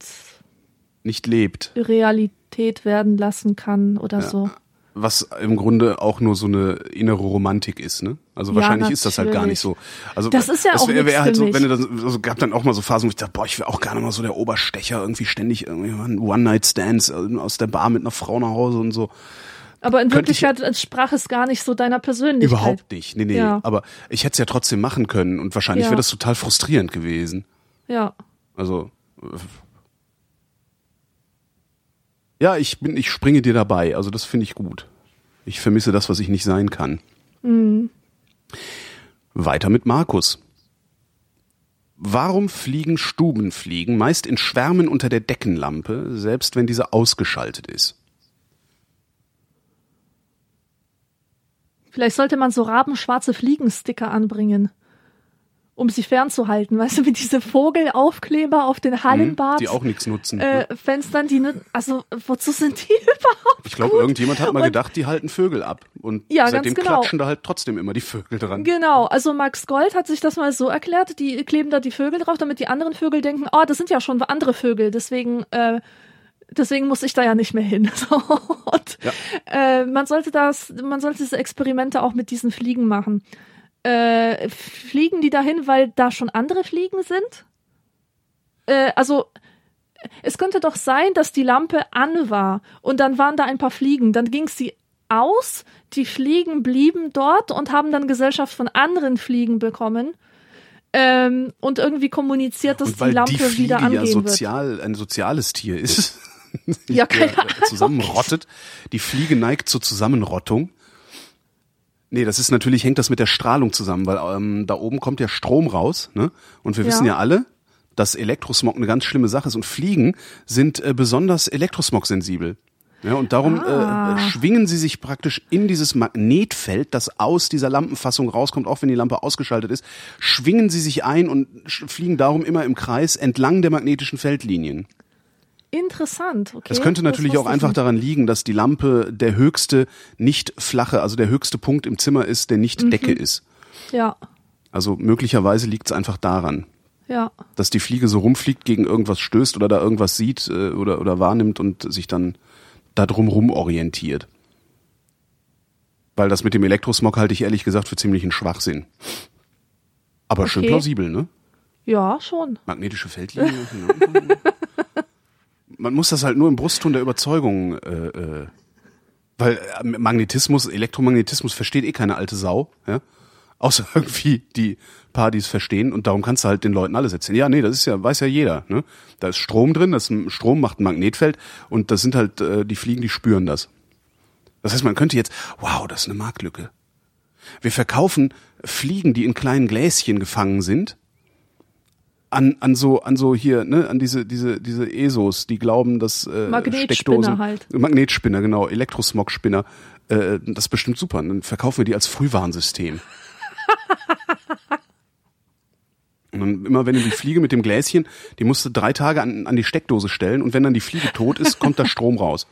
nicht lebt. Realität werden lassen kann oder ja. so. was im Grunde auch nur so eine innere Romantik ist, ne? Also Ja, wahrscheinlich ist das halt gar nicht so. Also Das ist ja es auch wär, wär halt so, wenn du das, also gab dann auch mal so Phasen, wo ich dachte, boah, ich wäre auch gerne mal so der Oberstecher, irgendwie ständig irgendwie One-Night-Stands äh, aus der Bar mit einer Frau nach Hause und so. Aber in Könnte ich- Wirklichkeit entsprach es gar nicht so deiner Persönlichkeit. Überhaupt nicht. Nee, nee. Ja. Aber ich hätte es ja trotzdem machen können und wahrscheinlich Ja. wäre das total frustrierend gewesen. Ja. Also. äh, Ja, ich bin, ich springe dir dabei. Also das finde ich gut. Ich vermisse das, was ich nicht sein kann. Weiter mit Markus. Warum fliegen Stubenfliegen meist in Schwärmen unter der Deckenlampe, selbst wenn diese ausgeschaltet ist? Vielleicht sollte man so rabenschwarze Fliegensticker anbringen, um sie fernzuhalten. Weißt du, wie diese Vogelaufkleber auf den Hallenbad. Mhm, Die auch nichts nutzen. ne? äh, Fenstern, die, also wozu sind die überhaupt? ich glaube, irgendjemand hat mal Und- gedacht, die halten Vögel ab. Und Ja, seitdem genau. klatschen da halt trotzdem immer die Vögel dran. Genau, also Max Gold hat sich das mal so erklärt, die kleben da die Vögel drauf, damit die anderen Vögel denken, oh, das sind ja schon andere Vögel, deswegen, äh, deswegen muss ich da ja nicht mehr hin. So, und Ja. äh, man sollte das, man sollte diese Experimente auch mit diesen Fliegen machen. Äh, fliegen die dahin, weil da schon andere Fliegen sind? Äh, also es könnte doch sein, dass die Lampe an war und dann waren da ein paar Fliegen. Dann ging sie aus, die Fliegen blieben dort und haben dann Gesellschaft von anderen Fliegen bekommen. Ähm, und irgendwie kommuniziert, dass die Lampe die Fliege wieder angehen ja sozial, ein soziales Tier ist, Ja, keine äh, zusammenrottet. Die Fliege neigt zur Zusammenrottung. Nee, das ist natürlich, hängt das mit der Strahlung zusammen, weil ähm, da oben kommt ja Strom raus, ne? Und wir Ja. wissen ja alle, dass Elektrosmog eine ganz schlimme Sache ist und Fliegen sind äh, besonders elektrosmog-sensibel. Ja, und darum Ah. äh, schwingen sie sich praktisch in dieses Magnetfeld, das aus dieser Lampenfassung rauskommt, auch wenn die Lampe ausgeschaltet ist, schwingen sie sich ein und fliegen darum immer im Kreis entlang der magnetischen Feldlinien. Interessant, okay. Das könnte natürlich auch einfach nicht. daran liegen, dass die Lampe der höchste, nicht flache, also der höchste Punkt im Zimmer ist, der Mhm. nicht Decke ist. Ja, Also möglicherweise liegt es einfach daran, ja. dass die Fliege so rumfliegt, gegen irgendwas stößt oder da irgendwas sieht äh, oder, oder wahrnimmt und sich dann da drumrum orientiert. Weil das mit dem Elektrosmog halte ich ehrlich gesagt für ziemlichen Schwachsinn. Aber schön Okay. plausibel, ne? Ja, schon. Magnetische Feldlinien. Man muss das halt nur im Brustton der Überzeugung, äh, äh, weil äh, Magnetismus, Elektromagnetismus versteht eh keine alte Sau, ja. Außer irgendwie die paar, die es verstehen und darum kannst du halt den Leuten alles erzählen. Ja, nee, das ist ja, weiß ja jeder, ne? Da ist Strom drin, das Strom macht ein Magnetfeld und das sind halt äh, die Fliegen, die spüren das. Das heißt, man könnte jetzt, wow, das ist eine Marktlücke. Wir verkaufen Fliegen, die in kleinen Gläschen gefangen sind, an, an so, an so hier, ne, an diese, diese, diese ESOs, die glauben, dass äh, Magnetspinner Steckdosen, halt. Magnetspinner, genau, Elektrosmog-Spinner, äh, das ist bestimmt super. Dann verkaufen wir die als Frühwarnsystem. Und dann immer wenn du die Fliege mit dem Gläschen, die musst du drei Tage an, an die Steckdose stellen und wenn dann die Fliege tot ist, kommt da Strom raus.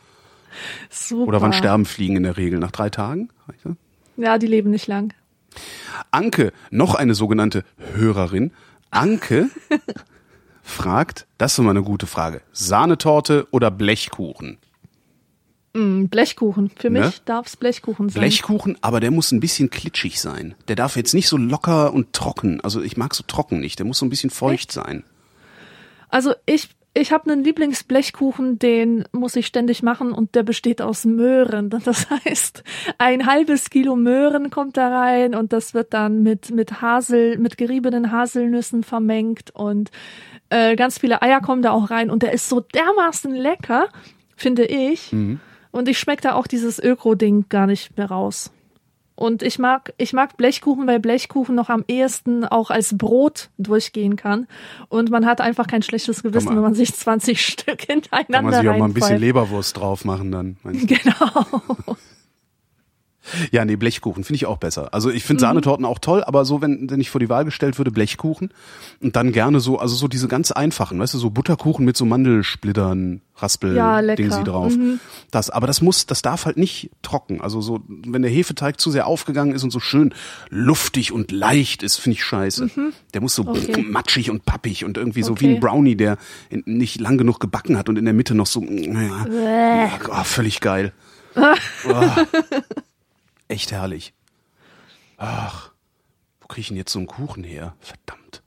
Super. Oder wann sterben Fliegen in der Regel? Nach drei Tagen? Ja, die leben nicht lang. Anke, noch eine sogenannte Hörerin. Anke fragt, das ist immer eine gute Frage, Sahnetorte oder Blechkuchen? Mm, Blechkuchen. Für Ne? mich darf's Blechkuchen sein. Blechkuchen, aber der muss ein bisschen klitschig sein. Der darf jetzt nicht so locker und trocken. Also ich mag so trocken nicht. Der muss so ein bisschen feucht sein. Also ich, ich habe einen Lieblingsblechkuchen, den muss ich ständig machen und der besteht aus Möhren. Das heißt, ein halbes Kilo Möhren kommt da rein und das wird dann mit, mit Hasel, mit geriebenen Haselnüssen vermengt und äh, ganz viele Eier kommen da auch rein und der ist so dermaßen lecker, finde ich. Und ich schmecke da auch dieses Öko-Ding gar nicht mehr raus. Und ich mag, ich mag Blechkuchen, weil Blechkuchen noch am ehesten auch als Brot durchgehen kann. Und man hat einfach kein schlechtes Gewissen, man- wenn man sich 20 Stück hintereinander Kann man sich auch mal ein bisschen. Leberwurst drauf machen dann. Genau. Ja, nee, Blechkuchen finde ich auch besser. Also ich Mhm. finde Sahnetorten auch toll, aber so, wenn, wenn ich vor die Wahl gestellt würde, Blechkuchen und dann gerne so, also so diese ganz einfachen, weißt du, so Butterkuchen mit so Mandelsplittern, Raspel, Ja, lecker. Ding sie drauf. Mhm. Das, aber das muss, das darf halt nicht trocken. Also so, wenn der Hefeteig zu sehr aufgegangen ist und so schön luftig und leicht ist, finde ich scheiße. Der muss so Mhm. Okay. matschig und pappig und irgendwie so Okay. wie ein Brownie, der nicht lang genug gebacken hat und in der Mitte noch so, Bäh. oh, völlig geil. oh, echt herrlich. Ach, wo kriege ich denn jetzt so einen Kuchen her? Verdammt.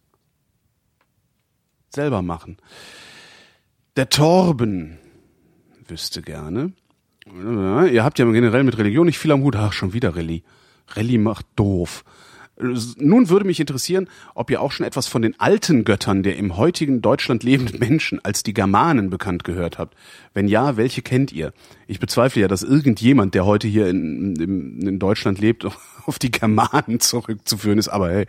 Selber machen. Der Torben wüsste gerne. Ihr habt ja generell mit Religion nicht viel am Hut. Ach, schon wieder Rallye. Rallye macht doof. Nun würde mich interessieren, ob ihr auch schon etwas von den alten Göttern der im heutigen Deutschland lebenden Menschen als die Germanen bekannt gehört habt. Wenn ja, welche kennt ihr? Ich bezweifle ja, dass irgendjemand, der heute hier in, in, in Deutschland lebt, auf die Germanen zurückzuführen ist. Aber hey,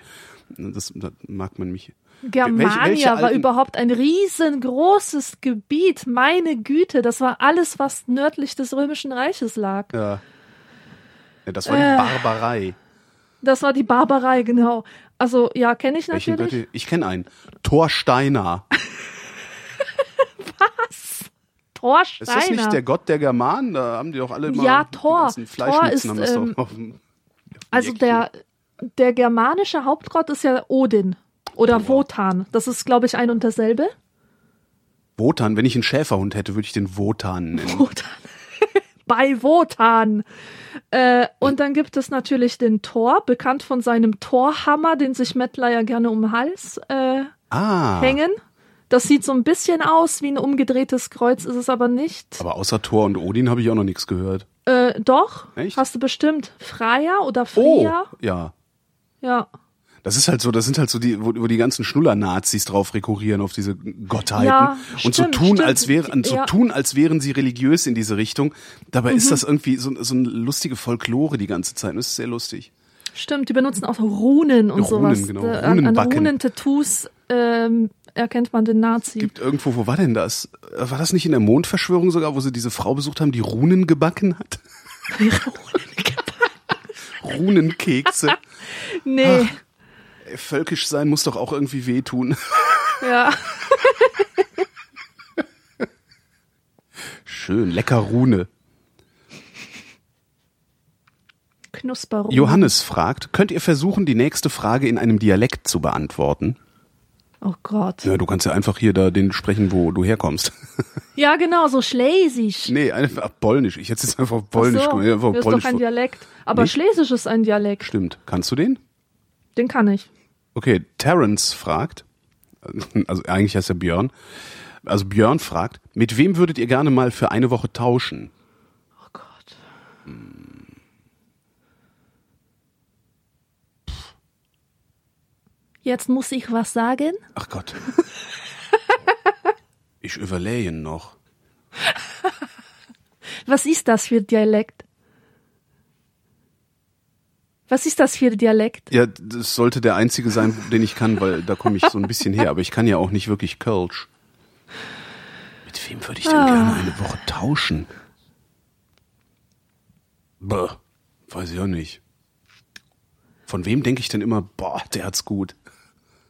das, das mag man mich. Germania welche, welche war überhaupt ein riesengroßes Gebiet. Meine Güte, das war alles, was nördlich des Römischen Reiches lag. Ja. ja das war die äh. Barbarei. Das war die Barbarei, genau. Also ja, kenne ich natürlich. Götter? Ich kenne einen. Thorsteiner. Was? Thorsteiner. Ist das nicht der Gott der Germanen? Da haben die doch alle mal Ja, Thor. Thor ist, ähm, also der, der germanische Hauptgott ist ja Odin oder oh. Wotan. Das ist, glaube ich, ein und dasselbe. Wotan, wenn ich einen Schäferhund hätte, würde ich den Wotan nennen. Wotan. Bei Wotan. Äh, und dann gibt es natürlich den Thor, bekannt von seinem Torhammer, den sich Mettler ja gerne um den Hals äh, ah. hängen. Das sieht so ein bisschen aus wie ein umgedrehtes Kreuz, ist es aber nicht. Aber außer Thor und Odin habe ich auch noch nichts gehört. Äh, doch. Echt? Hast du bestimmt. Freya oder Freya? Oh, ja. Ja. Das ist halt so, das sind halt so die, wo, wo die ganzen Schnuller-Nazis drauf rekurrieren auf diese Gottheiten ja, und stimmt, so tun, stimmt. als wären, so ja. tun, als wären sie religiös in diese Richtung. Dabei mhm. ist das irgendwie so, so eine lustige Folklore die ganze Zeit. Das ist sehr lustig. Stimmt, die benutzen auch Runen und Runen, sowas. Genau. Äh, an, an Runen-Tattoos ähm, erkennt man den Nazi. Gibt irgendwo, wo war denn das? War das nicht in der Mondverschwörung sogar, wo sie diese Frau besucht haben, die Runen gebacken hat? Runen gebacken? Runenkekse. nee. Ach völkisch sein muss doch auch irgendwie wehtun. Ja. Schön, lecker Rune. Knusperrune. Johannes fragt, könnt ihr versuchen, die nächste Frage in einem Dialekt zu beantworten? Oh Gott. Ja, du kannst ja einfach hier da den sprechen, wo du herkommst. Ja, genau, so Schlesisch. Nee, einfach Polnisch. Ich hätte jetzt einfach Polnisch Ach so, einfach das ist doch ein Dialekt. Aber nee? Schlesisch ist ein Dialekt. Stimmt. Kannst du den? Den kann ich. Okay, Terence fragt, also eigentlich heißt er Björn, also Björn fragt, mit wem würdet ihr gerne mal für eine Woche tauschen? Oh Gott. Jetzt muss ich was sagen. Ach Gott. ich überlege noch. Was ist das für Dialekt? Was ist das für ein Dialekt? Ja, das sollte der einzige sein, den ich kann, weil da komme ich so ein bisschen her. Aber ich kann ja auch nicht wirklich Kölsch. Mit wem würde ich denn ah. gerne eine Woche tauschen? Bäh, weiß ich auch nicht. Von wem denke ich denn immer, boah, der hat's gut?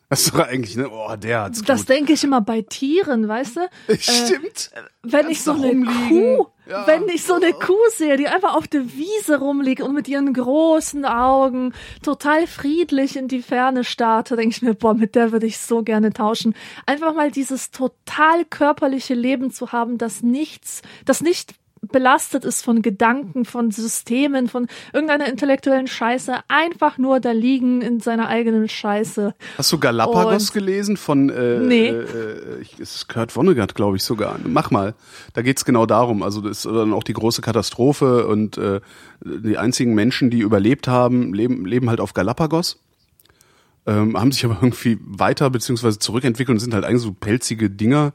Das ist doch eigentlich, ne? Oh, der hat's Das gut. denke ich immer bei Tieren, weißt du? Stimmt. Äh, wenn ich so eine rumliegen. Kuh, ja. wenn ich so eine Kuh sehe, die einfach auf der Wiese rumliegt und mit ihren großen Augen total friedlich in die Ferne starrt, denke ich mir, boah, mit der würde ich so gerne tauschen. Einfach mal dieses total körperliche Leben zu haben, das nichts, das nicht belastet ist von Gedanken, von Systemen, von irgendeiner intellektuellen Scheiße, einfach nur da liegen in seiner eigenen Scheiße. Hast du Galapagos Und gelesen von äh, nee. äh, es ist Kurt Vonnegut, glaube ich sogar. Mach mal. Da geht's genau darum. Also das ist dann auch die große Katastrophe und äh, die einzigen Menschen, die überlebt haben, leben, leben halt auf Galapagos. Ähm, haben sich aber irgendwie weiter beziehungsweise zurückentwickelt und sind halt eigentlich so pelzige Dinger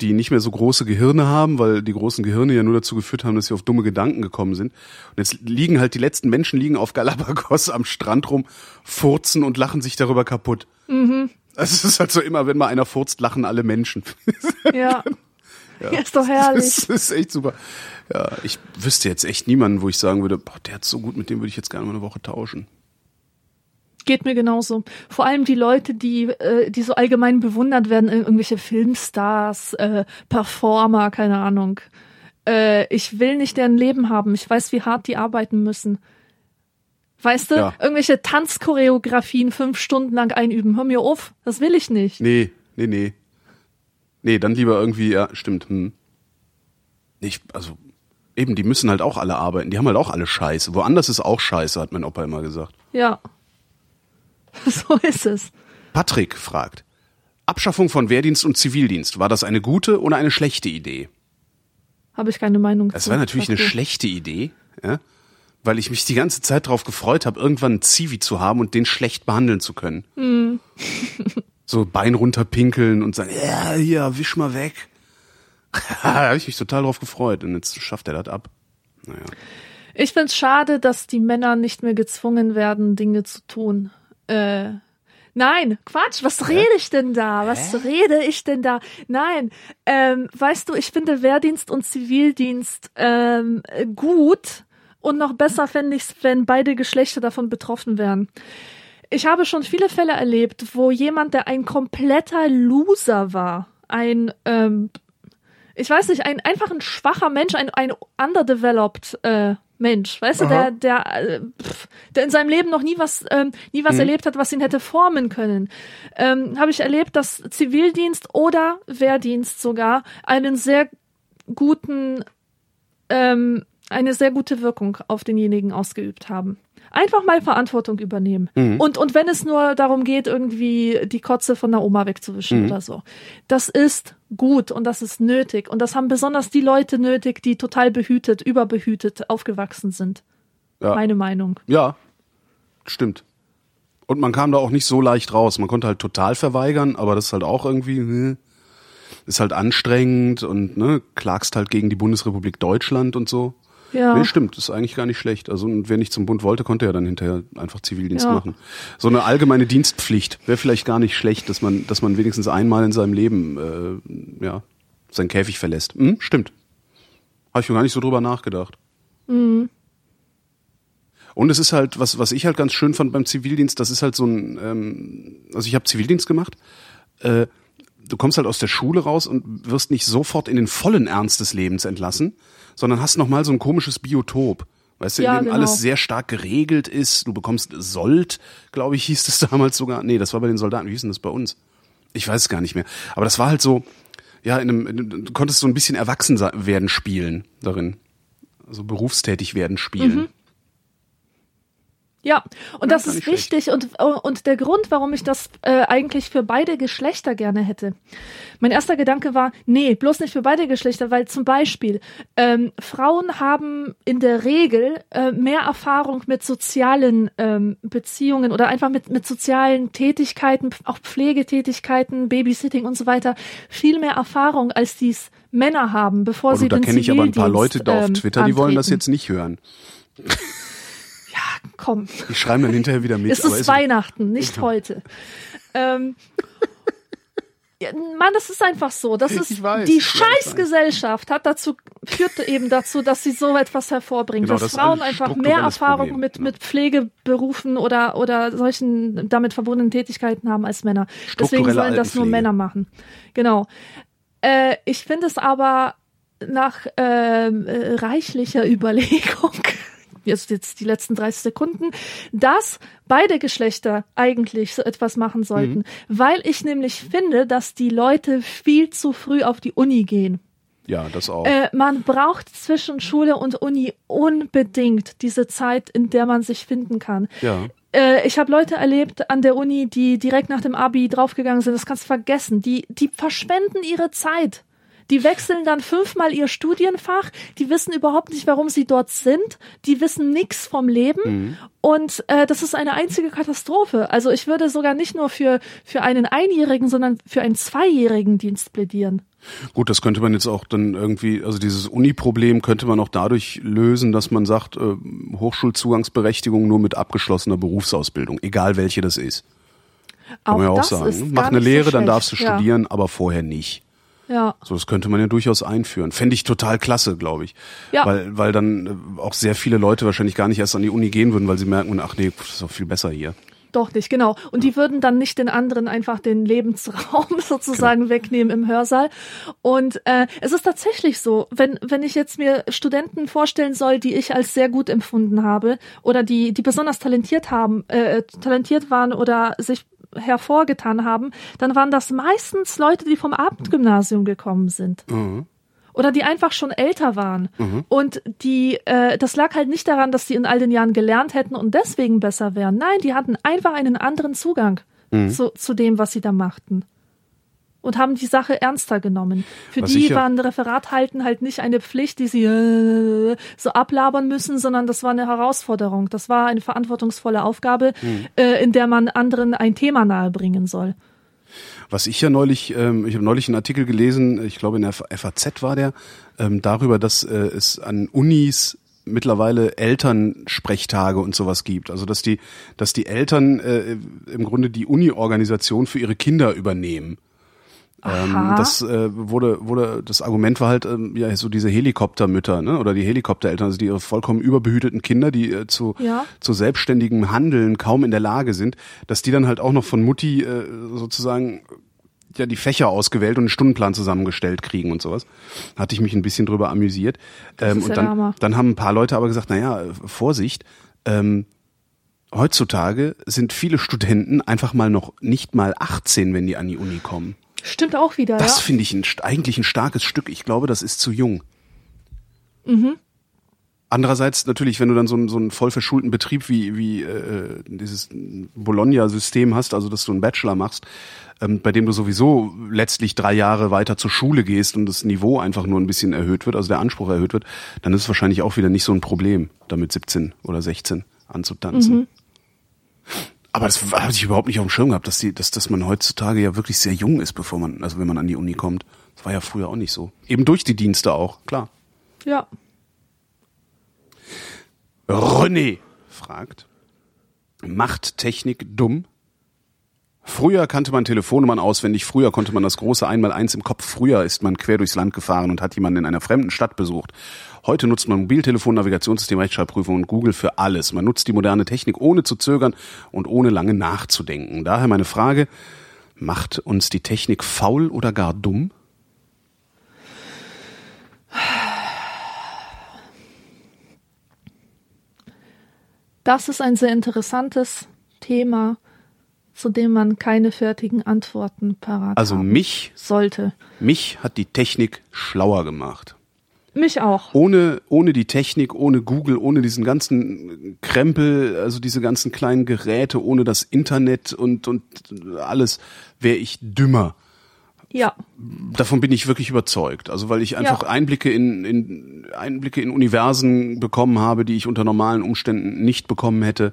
die nicht mehr so große Gehirne haben, weil die großen Gehirne ja nur dazu geführt haben, dass sie auf dumme Gedanken gekommen sind. Und jetzt liegen halt die letzten Menschen liegen auf Galapagos am Strand rum, furzen und lachen sich darüber kaputt. Mhm. Also es ist halt so immer, wenn mal einer furzt, lachen alle Menschen. Ja. ja. ist doch herrlich. Das ist echt super. Ja, ich wüsste jetzt echt niemanden, wo ich sagen würde, boah, der hat so gut, mit dem würde ich jetzt gerne mal eine Woche tauschen. Geht mir genauso. Vor allem die Leute, die, äh, die so allgemein bewundert werden, irgendwelche Filmstars, äh, Performer, keine Ahnung. Äh, ich will nicht deren Leben haben. Ich weiß, wie hart die arbeiten müssen. Weißt du, ja. irgendwelche Tanzchoreografien fünf Stunden lang einüben. Hör mir auf, das will ich nicht. Nee, nee, nee. Nee, dann lieber irgendwie, ja, stimmt. Hm. Ich, also, Eben, die müssen halt auch alle arbeiten. Die haben halt auch alle Scheiße. Woanders ist auch Scheiße, hat mein Opa immer gesagt. Ja. So ist es. Patrick fragt, Abschaffung von Wehrdienst und Zivildienst, war das eine gute oder eine schlechte Idee? Habe ich keine Meinung Es zu. war natürlich eine Sag du. schlechte Idee, ja, weil ich mich die ganze Zeit darauf gefreut habe, irgendwann einen Zivi zu haben und den schlecht behandeln zu können. Hm. so Bein runterpinkeln und sagen, ja, hier, wisch mal weg. da habe ich mich total drauf gefreut und jetzt schafft er das ab. Naja. Ich find's schade, dass die Männer nicht mehr gezwungen werden, Dinge zu tun. Äh, nein, Quatsch, was rede ich denn da? Was rede ich denn da? Nein, ähm, weißt du, ich finde Wehrdienst und Zivildienst ähm, gut und noch besser fände ich's, wenn beide Geschlechter davon betroffen wären. Ich habe schon viele Fälle erlebt, wo jemand, der ein kompletter Loser war, ein ähm, ich weiß nicht, ein einfach ein schwacher Mensch, ein, ein underdeveloped äh, Mensch, weißt du, der, der, äh, pff, der in seinem Leben noch nie was, ähm, nie was erlebt hat, was ihn hätte formen können. Ähm, Habe ich erlebt, dass Zivildienst oder Wehrdienst sogar einen sehr guten, ähm, eine sehr gute Wirkung auf denjenigen ausgeübt haben. Einfach mal Verantwortung übernehmen. Und, und wenn es nur darum geht, irgendwie die Kotze von der Oma wegzuwischen oder so. Das ist gut und das ist nötig. Und das haben besonders die Leute nötig, die total behütet, überbehütet aufgewachsen sind. Ja. Meine Meinung. Ja, stimmt. Und man kam da auch nicht so leicht raus. Man konnte halt total verweigern, aber das ist halt auch irgendwie, hm, ist halt anstrengend und ne, klagst halt gegen die Bundesrepublik Deutschland und so. Ja. Nee, stimmt, ist eigentlich gar nicht schlecht. Also und wer nicht zum Bund wollte, konnte ja dann hinterher einfach Zivildienst Ja. machen. So eine allgemeine Dienstpflicht wäre vielleicht gar nicht schlecht, dass man, dass man wenigstens einmal in seinem Leben äh, ja seinen Käfig verlässt. Hm, stimmt. Habe ich mir gar nicht so drüber nachgedacht. Und es ist halt, was, was ich halt ganz schön fand beim Zivildienst, das ist halt so ein, ähm, also ich habe Zivildienst gemacht. Äh, du kommst halt aus der Schule raus und wirst nicht sofort in den vollen Ernst des Lebens entlassen, sondern hast noch mal so ein komisches Biotop. Weißt du, Ja, in dem genau. alles sehr stark geregelt ist. Du bekommst Sold, glaube ich, hieß das damals sogar. Nee, das war bei den Soldaten. Wie hieß denn das bei uns? Ich weiß es gar nicht mehr. Aber das war halt so, ja, in einem, in du konntest so ein bisschen erwachsen se- werden spielen darin. Also berufstätig werden spielen. Mhm. Ja, und Ja, das gar ist schlecht. wichtig und, und der Grund, warum ich das äh, eigentlich für beide Geschlechter gerne hätte. Mein erster Gedanke war, nee, bloß nicht für beide Geschlechter, weil zum Beispiel ähm, Frauen haben in der Regel äh, mehr Erfahrung mit sozialen ähm, Beziehungen oder einfach mit, mit sozialen Tätigkeiten, auch Pflegetätigkeiten, Babysitting und so weiter, viel mehr Erfahrung, als dies Männer haben, bevor Oh, sie du, da den kenne ich aber ein paar Leute da auf ähm, Twitter, die wollen das antreten. jetzt nicht hören. Komm. Die schreiben dann hinterher wieder mit. Es ist Weihnachten, nicht heute. Ähm, ja, Mann, das ist einfach so. Das ist weiß, die. Scheißgesellschaft hat dazu führt eben dazu, dass sie so etwas hervorbringt, Genau, dass das Frauen ein einfach mehr Erfahrung Problem, mit ja. mit Pflegeberufen oder oder solchen damit verbundenen Tätigkeiten haben als Männer. Deswegen sollen das nur. Männer machen. Genau. Äh, ich finde es aber nach ähm, äh, reichlicher Überlegung, jetzt, jetzt die letzten 30 Sekunden, dass beide Geschlechter eigentlich so etwas machen sollten. Mhm. Weil ich nämlich finde, dass die Leute viel zu früh auf die Uni gehen. Ja, das auch. Äh, man braucht zwischen Schule und Uni unbedingt diese Zeit, in der man sich finden kann. ja. Äh, ich habe Leute erlebt an der Uni, die direkt nach dem Abi draufgegangen sind. Das kannst du vergessen. Die, die verschwenden ihre Zeit. Die wechseln dann fünfmal ihr Studienfach. Die wissen überhaupt nicht, warum sie dort sind. Die wissen nichts vom Leben. Und äh, das ist eine einzige Katastrophe. Also ich würde sogar nicht nur für, für einen Einjährigen, sondern für einen Zweijährigen Dienst plädieren. Gut, das könnte man jetzt auch dann irgendwie, also dieses Uni-Problem könnte man auch dadurch lösen, dass man sagt, äh, Hochschulzugangsberechtigung nur mit abgeschlossener Berufsausbildung, egal welche das ist. Kann man ja auch das sagen. ne? Mach eine nicht so Lehre, dann darfst du Ja. studieren, aber vorher nicht. Ja. So, das könnte man ja durchaus einführen. Fände ich total klasse, glaube ich. Ja. Weil, weil dann äh, auch sehr viele Leute wahrscheinlich gar nicht erst an die Uni gehen würden, weil sie merken, ach nee, das ist doch viel besser hier. Doch nicht, genau. Und die würden dann nicht den anderen einfach den Lebensraum sozusagen Genau. wegnehmen im Hörsaal. Und äh, es ist tatsächlich so, wenn, wenn ich jetzt mir Studenten vorstellen soll, die ich als sehr gut empfunden habe oder die, die besonders talentiert haben, äh, talentiert waren oder sich hervorgetan haben, dann waren das meistens Leute, die vom Abendgymnasium gekommen sind. Mhm. oder die einfach schon älter waren. Und die, äh, das lag halt nicht daran, dass die in all den Jahren gelernt hätten und deswegen besser wären. Nein, die hatten einfach einen anderen Zugang zu, zu dem, was sie da machten. Und haben die Sache ernster genommen. Für Was die war ein Referat halten halt nicht eine Pflicht, die sie äh, so ablabern müssen, sondern das war eine Herausforderung. Das war eine verantwortungsvolle Aufgabe, äh, in der man anderen ein Thema nahebringen soll. Was ich ja neulich, ähm, ich habe neulich einen Artikel gelesen, ich glaube in der FAZ war der, ähm, darüber, dass äh, es an Unis mittlerweile Elternsprechtage und sowas gibt. Also dass die, dass die Eltern äh, im Grunde die Uni-Organisation für ihre Kinder übernehmen. Ähm, das äh, wurde, wurde, das Argument war halt, ähm, ja, so diese Helikoptermütter, ne, oder die Helikoptereltern, also die ihre vollkommen überbehüteten Kinder, die äh, zu, Ja. zu selbstständigem Handeln kaum in der Lage sind, dass die dann halt auch noch von Mutti äh, sozusagen ja die Fächer ausgewählt und einen Stundenplan zusammengestellt kriegen und sowas. Hatte ich mich ein bisschen drüber amüsiert. Ähm, und dann, Hammer. dann haben ein paar Leute aber gesagt, naja, Vorsicht, ähm, heutzutage sind viele Studenten einfach mal noch nicht mal 18, wenn die an die Uni kommen. Stimmt auch wieder, Das ja. finde ich ein, eigentlich ein starkes Stück. Ich glaube, das ist zu jung. Mhm. Andererseits natürlich, wenn du dann so einen, so einen voll verschulten Betrieb wie, wie äh, dieses Bologna-System hast, also dass du einen Bachelor machst, ähm, bei dem du sowieso letztlich drei Jahre weiter zur Schule gehst und das Niveau einfach nur ein bisschen erhöht wird, also der Anspruch erhöht wird, dann ist es wahrscheinlich auch wieder nicht so ein Problem, damit 17 oder 16 anzutanzen. Aber das habe ich überhaupt nicht auf dem Schirm gehabt, dass, die, dass, dass man heutzutage ja wirklich sehr jung ist, bevor man, also wenn man an die Uni kommt. Das war ja früher auch nicht so. Eben durch die Dienste auch, klar. Ja. René fragt, macht Technik dumm? Früher kannte man Telefonnummern auswendig, früher konnte man das große Einmaleins im Kopf, früher ist man quer durchs Land gefahren und hat jemanden in einer fremden Stadt besucht. Heute nutzt man Mobiltelefon, Navigationssystem, Rechtschreibprüfung und Google für alles. Man nutzt die moderne Technik ohne zu zögern und ohne lange nachzudenken. Daher meine Frage, macht uns die Technik faul oder gar dumm? Das ist ein sehr interessantes Thema, zu dem man keine fertigen Antworten parat Also mich, sollte. mich hat die Technik schlauer gemacht. Mich auch. ohne, ohne die Technik, ohne Google, ohne diesen ganzen Krempel, also diese ganzen kleinen Geräte, ohne das Internet und, und alles, wäre ich dümmer. Ja. Davon bin ich wirklich überzeugt. Also weil ich einfach Ja. Einblicke in, in Einblicke in Universen bekommen habe, die ich unter normalen Umständen nicht bekommen hätte,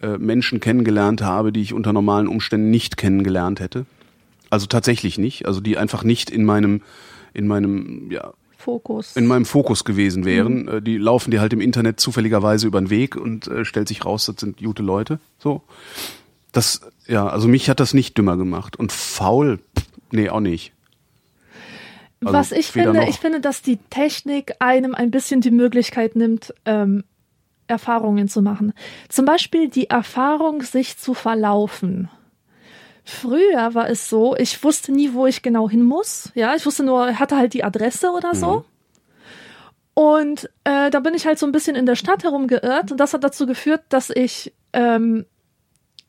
äh, Menschen kennengelernt habe, die ich unter normalen Umständen nicht kennengelernt hätte. Also tatsächlich nicht. Also die einfach nicht in meinem, in meinem, ja, Fokus. in meinem Fokus gewesen Mhm. wären. Äh, Die laufen dir halt im Internet zufälligerweise über den Weg und äh, stellt sich raus, das sind gute Leute. So. Das, ja, also mich hat das nicht dümmer gemacht. Und faul, pff, nee, auch nicht. Also Was ich finde, noch. ich finde, dass die Technik einem ein bisschen die Möglichkeit nimmt, ähm, Erfahrungen zu machen. Zum Beispiel die Erfahrung, sich zu verlaufen. Früher war es so, ich wusste nie, wo ich genau hin muss. Ja, ich wusste nur, ich hatte halt die Adresse oder so. Und äh, da bin ich halt so ein bisschen in der Stadt herumgeirrt und das hat dazu geführt, dass ich ähm,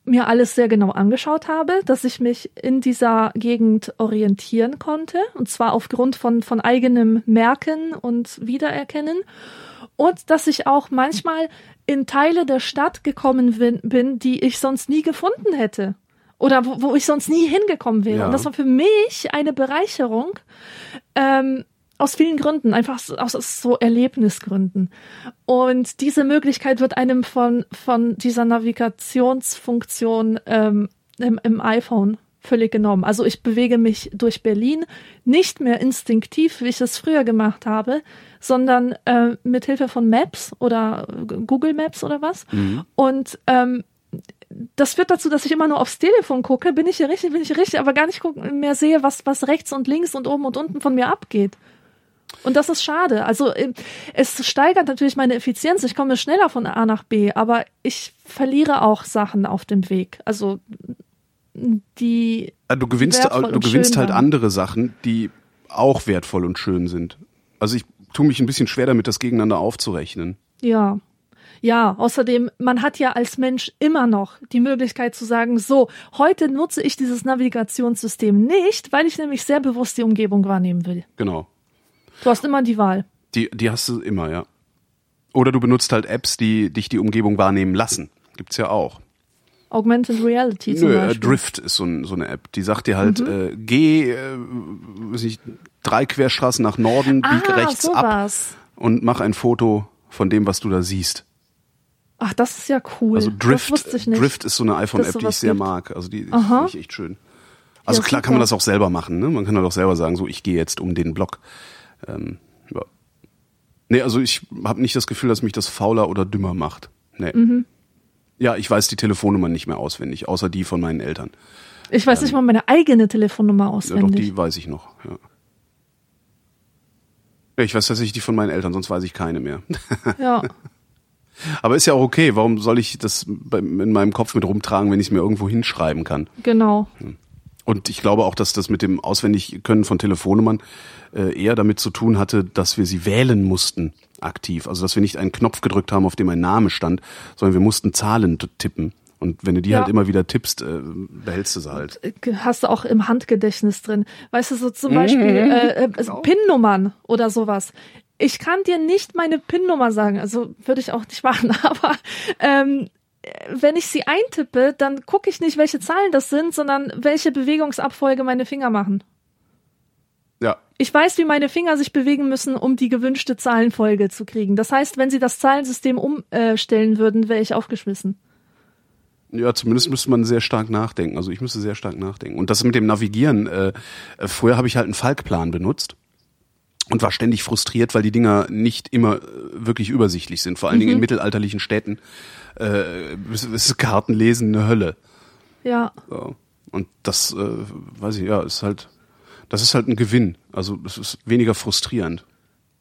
mir alles sehr genau angeschaut habe, dass ich mich in dieser Gegend orientieren konnte und zwar aufgrund von, von eigenem Merken und Wiedererkennen und dass ich auch manchmal in Teile der Stadt gekommen bin die ich sonst nie gefunden hätte oder wo, wo ich sonst nie hingekommen wäre. Ja. Und das war für mich eine Bereicherung. Ähm, aus vielen Gründen, einfach aus, aus so Erlebnisgründen. Und diese Möglichkeit wird einem von, von dieser Navigationsfunktion ähm, im, im iPhone völlig genommen. Also ich bewege mich durch Berlin nicht mehr instinktiv, wie ich es früher gemacht habe, sondern äh, mit Hilfe von Maps oder Google Maps oder was. Und ähm, das führt dazu, dass ich immer nur aufs Telefon gucke, bin ich hier richtig, bin ich hier richtig, aber gar nicht mehr sehe, was, was rechts und links und oben und unten von mir abgeht. Und das ist schade. Also äh, es steigert natürlich meine Effizienz. Ich komme schneller von A nach B, aber ich verliere auch Sachen auf dem Weg. Also die Äh, Du gewinnst, wertvoll du gewinnst halt andere Sachen, die auch wertvoll und schön sind. Also ich tue mich ein bisschen schwer damit, das gegeneinander aufzurechnen. Ja. Ja, außerdem, man hat ja als Mensch immer noch die Möglichkeit zu sagen, so, heute nutze ich dieses Navigationssystem nicht, weil ich nämlich sehr bewusst die Umgebung wahrnehmen will. Genau. Du hast immer die Wahl. Die, die hast du immer, ja. Oder du benutzt halt Apps, die dich die Umgebung wahrnehmen lassen. Gibt's ja auch. Augmented Reality zum Nö, äh, Beispiel. Drift ist so, ein, so eine App. Die sagt dir halt, äh, geh, äh, weiß ich, drei Querstraßen nach Norden, bieg ah, rechts ab sowas. und mach ein Foto von dem, was du da siehst. Ach, das ist ja cool. Also Drift. Drift ist so eine iPhone-App, die ich sehr gibt. mag. Also die finde ich echt schön. Also Ja, klar kann man super. das auch selber machen. Ne? Man kann halt auch selber sagen, so ich gehe jetzt um den Block. Ähm, ja. Nee, also ich habe nicht das Gefühl, dass mich das fauler oder dümmer macht. Nee. Mhm. Ja, ich weiß die Telefonnummer nicht mehr auswendig, außer die von meinen Eltern. Ich weiß nicht mal meine eigene Telefonnummer Ja, doch, auswendig. die weiß ich noch. Ja. Ja, ich weiß tatsächlich die von meinen Eltern, sonst weiß ich keine mehr. ja. Aber ist ja auch okay. Warum soll ich das in meinem Kopf mit rumtragen, wenn ich es mir irgendwo hinschreiben kann? Genau. Und ich glaube auch, dass das mit dem Auswendigkönnen von Telefonnummern äh, eher damit zu tun hatte, dass wir sie wählen mussten aktiv. Also dass wir nicht einen Knopf gedrückt haben, auf dem ein Name stand, sondern wir mussten Zahlen tippen. Und wenn du die Ja. halt immer wieder tippst, äh, behältst du sie halt. Hast du auch im Handgedächtnis drin. Weißt du, so zum Mhm. Beispiel äh, äh, Genau. PIN-Nummern oder sowas. Ich kann dir nicht meine PIN-Nummer sagen, also würde ich auch nicht machen, aber ähm, wenn ich sie eintippe, dann gucke ich nicht, welche Zahlen das sind, sondern welche Bewegungsabfolge meine Finger machen. Ja, Ich weiß, wie meine Finger sich bewegen müssen, um die gewünschte Zahlenfolge zu kriegen. Das heißt, wenn sie das Zahlensystem umstellen würden, wäre ich aufgeschmissen. Ja, zumindest müsste man sehr stark nachdenken. Also ich müsste sehr stark nachdenken. Und das mit dem Navigieren, äh, äh, früher habe ich halt einen Falkplan benutzt und war ständig frustriert, weil die Dinger nicht immer äh, wirklich übersichtlich sind. Vor allen Dingen in mittelalterlichen Städten äh, ist, Kartenlesen eine Hölle. Ja, So. Und das, äh, weiß ich, ja, ist halt, das ist halt ein Gewinn. Also es ist weniger frustrierend.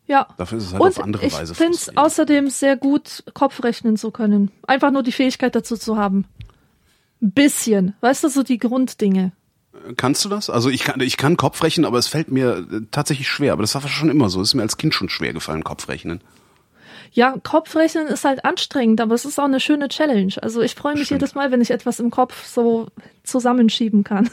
ja. Dafür ist es halt Und auf andere ich Weise finde es frustrierend. außerdem sehr gut, Kopfrechnen zu können. Einfach nur die Fähigkeit dazu zu haben. Ein bisschen. Weißt du, so die Grunddinge. Kannst du das? Also ich kann, ich kann Kopfrechnen, aber es fällt mir äh, tatsächlich schwer. Aber das war schon immer so. Es ist mir als Kind schon schwer gefallen, Kopfrechnen. Ja, Kopfrechnen ist halt anstrengend, aber es ist auch eine schöne Challenge. Also ich freue mich Stimmt. jedes Mal, wenn ich etwas im Kopf so zusammenschieben kann.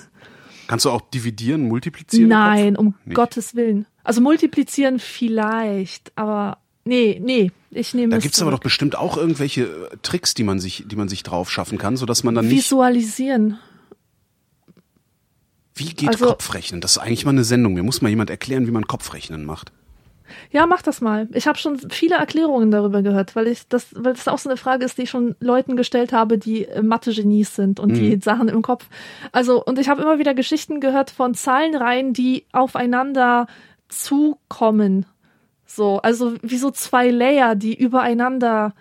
Kannst du auch dividieren, multiplizieren? Nein, um Nicht. Gottes Willen. Also multiplizieren vielleicht, aber nee, nee, ich nehme Da es gibt's aber doch bestimmt auch irgendwelche äh, Tricks, die man sich, die man sich drauf schaffen kann, so dass man dann nicht. Visualisieren. Wie geht also- Kopfrechnen? Das ist eigentlich mal eine Sendung. Mir muss mal jemand erklären, wie man Kopfrechnen macht. Ja, mach das mal. Ich habe schon viele Erklärungen darüber gehört, weil ich das, weil das auch so eine Frage ist, die ich schon Leuten gestellt habe, die äh, Mathe-Genies sind und die Sachen im Kopf. Also, und ich habe immer wieder Geschichten gehört von Zahlenreihen, die aufeinander zukommen. So, also wie so zwei Layer, die übereinander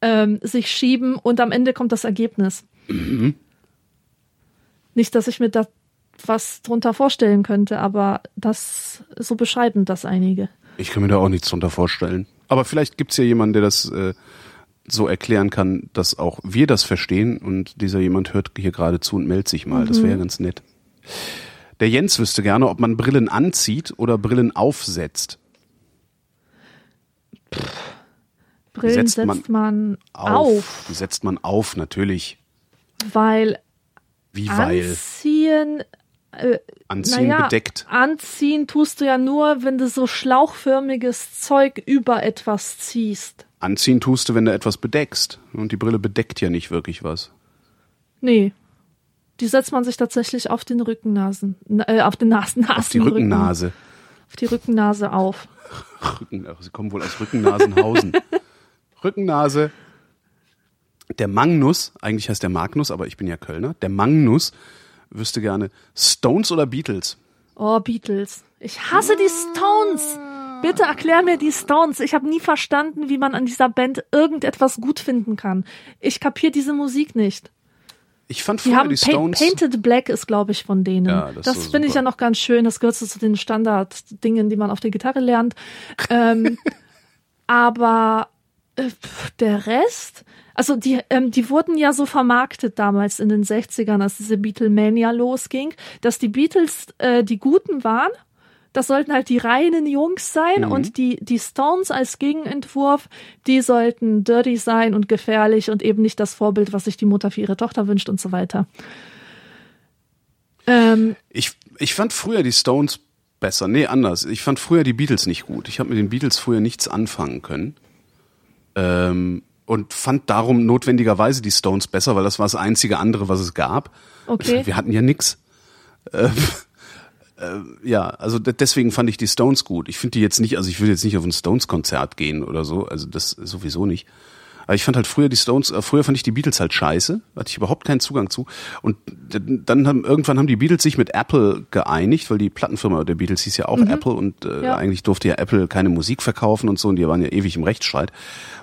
ähm, sich schieben und am Ende kommt das Ergebnis. Nicht, dass ich mir da was drunter vorstellen könnte, aber das so beschreiben das einige. Ich kann mir da auch nichts drunter vorstellen. Aber vielleicht gibt's ja jemanden, der das äh, so erklären kann, dass auch wir das verstehen und dieser jemand hört hier gerade zu und meldet sich mal. Das wäre ganz nett. Der Jens wüsste gerne, ob man Brillen anzieht oder Brillen aufsetzt. Brillen setzt setzt, man man, auf, Die setzt man auf, natürlich. weil Wie weil? anziehen, äh, Anziehen naja, bedeckt. anziehen tust du ja nur, wenn du so schlauchförmiges Zeug über etwas ziehst. Anziehen tust du, wenn du etwas bedeckst. Und die Brille bedeckt ja nicht wirklich was. Nee. Die setzt man sich tatsächlich auf den Rückennasen, äh, auf den Nasen, Nasen Auf die Rückennase. auf die Rückennase auf. Rücken, sie kommen wohl aus Rückennasenhausen. Rückennase. Der Magnus, eigentlich heißt der Magnus, aber ich bin ja Kölner. Der Magnus wüsste gerne Stones oder Beatles. Oh, Beatles. Ich hasse die Stones. Bitte erklär mir die Stones. Ich habe nie verstanden, wie man an dieser Band irgendetwas gut finden kann. Ich kapier diese Musik nicht. Ich fand Die früher haben die Stones. Painted Black ist, glaube ich, von denen. Ja, das das so finde ich ja noch ganz schön. Das gehört so zu den Standard-Dingen, die man auf der Gitarre lernt. ähm, aber der Rest, also die, ähm, die wurden ja so vermarktet damals in den 60ern, als diese Beatlemania losging, dass die Beatles äh, die Guten waren. Das sollten halt die reinen Jungs sein Mhm. und die, die Stones als Gegenentwurf, die sollten dirty sein und gefährlich und eben nicht das Vorbild, was sich die Mutter für ihre Tochter wünscht und so weiter. Ähm, Ich, ich fand früher die Stones besser. Nee, anders. Ich fand früher die Beatles nicht gut. Ich habe mit den Beatles früher nichts anfangen können. Ähm, und fand darum notwendigerweise die Stones besser, weil das war das einzige andere, was es gab. Okay. Wir hatten ja nix. Äh, äh, ja, also deswegen fand ich die Stones gut. Ich finde die jetzt nicht, also ich will jetzt nicht auf ein Stones-Konzert gehen oder so, also das sowieso nicht. Aber ich fand halt früher die Stones, äh, früher fand ich die Beatles halt scheiße, hatte ich überhaupt keinen Zugang zu. Und dann haben irgendwann haben die Beatles sich mit Apple geeinigt, weil die Plattenfirma der Beatles hieß ja auch mhm. Apple und äh, ja. eigentlich durfte ja Apple keine Musik verkaufen und so und die waren ja ewig im Rechtsstreit.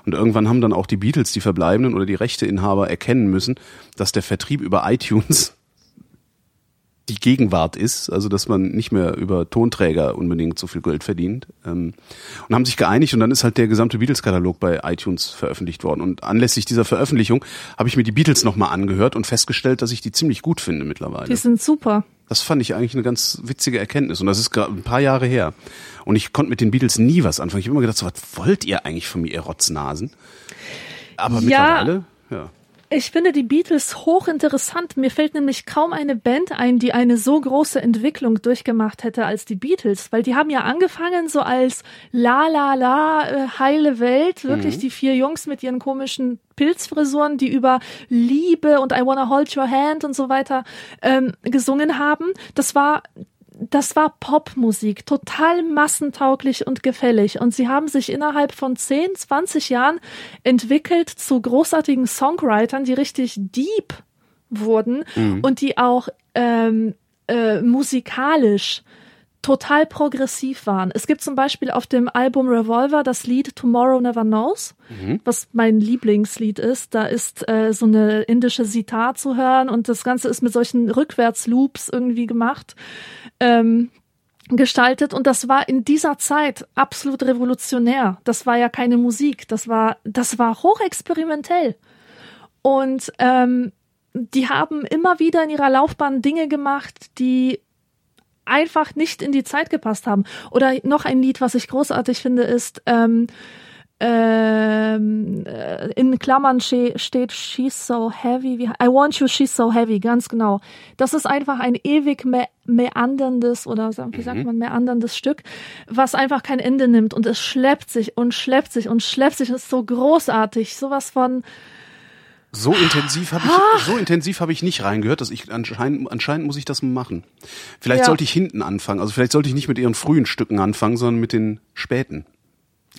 Und irgendwann haben dann auch die Beatles, die Verbleibenden oder die Rechteinhaber erkennen müssen, dass der Vertrieb über iTunes die Gegenwart ist, also dass man nicht mehr über Tonträger unbedingt so viel Geld verdient. Ähm, und haben sich geeinigt und dann ist halt der gesamte Beatles-Katalog bei iTunes veröffentlicht worden. Und anlässlich dieser Veröffentlichung habe ich mir die Beatles nochmal angehört und festgestellt, dass ich die ziemlich gut finde mittlerweile. Die sind super. Das fand ich eigentlich eine ganz witzige Erkenntnis. Und das ist gerade ein paar Jahre her. Und ich konnte mit den Beatles nie was anfangen. Ich habe immer gedacht, so, was wollt ihr eigentlich von mir, ihr Rotznasen? Aber ja. mittlerweile, ja. Ich finde die Beatles hochinteressant. Mir fällt nämlich kaum eine Band ein, die eine so große Entwicklung durchgemacht hätte als die Beatles, weil die haben ja angefangen so als la la la äh, heile Welt, wirklich mhm. die vier Jungs mit ihren komischen Pilzfrisuren, die über Liebe und I Wanna Hold Your Hand und so weiter ähm, gesungen haben. Das war das war Popmusik, total massentauglich und gefällig. Und sie haben sich innerhalb von 10, 20 Jahren entwickelt zu großartigen Songwritern, die richtig deep wurden mhm. und die auch ähm, äh, musikalisch total progressiv waren. Es gibt zum Beispiel auf dem Album Revolver das Lied Tomorrow Never Knows, mhm. was mein Lieblingslied ist. Da ist äh, so eine indische Sitar zu hören und das Ganze ist mit solchen Rückwärtsloops irgendwie gemacht. Ähm, gestaltet und das war in dieser Zeit absolut revolutionär. Das war ja keine Musik, das war das war hochexperimentell und ähm, die haben immer wieder in ihrer Laufbahn Dinge gemacht, die einfach nicht in die Zeit gepasst haben. Oder noch ein Lied, was ich großartig finde, ist ähm, ähm, äh, in Klammern steht She's so heavy. Wie, I want you, she's so heavy, ganz genau. Das ist einfach ein ewig me meanderndes oder wie sagt mhm. man meanderndes Stück, was einfach kein Ende nimmt und es schleppt sich und schleppt sich und schleppt sich. Es ist so großartig, sowas von so intensiv habe ich so intensiv habe ich nicht reingehört, dass ich anscheinend anscheinend muss ich das machen. Vielleicht ja. sollte ich hinten anfangen. Also vielleicht sollte ich nicht mit ihren frühen Stücken anfangen, sondern mit den späten.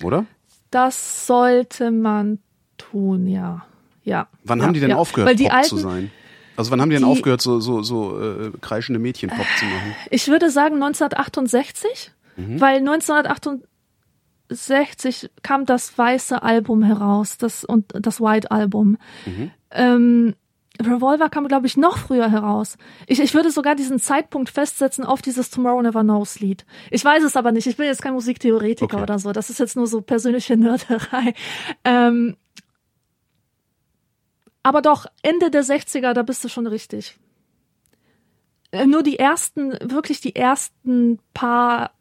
Oder? Das sollte man tun, ja. Ja. Wann ja, haben die denn ja. aufgehört Weil die Pop alten, zu sein? Also wann haben die denn die, aufgehört so so so äh, kreischende Mädchenpop zu machen? Ich würde sagen 1968, mhm. weil 1968 60 kam das weiße Album heraus, das und das White Album. Mhm. Ähm, Revolver kam, glaube ich, noch früher heraus. Ich, ich würde sogar diesen Zeitpunkt festsetzen auf dieses Tomorrow Never Knows Lied. Ich weiß es aber nicht. Ich bin jetzt kein Musiktheoretiker okay. oder so. Das ist jetzt nur so persönliche Nörderei. Ähm, aber doch, Ende der 60er, da bist du schon richtig. Äh, nur die ersten, wirklich die ersten paar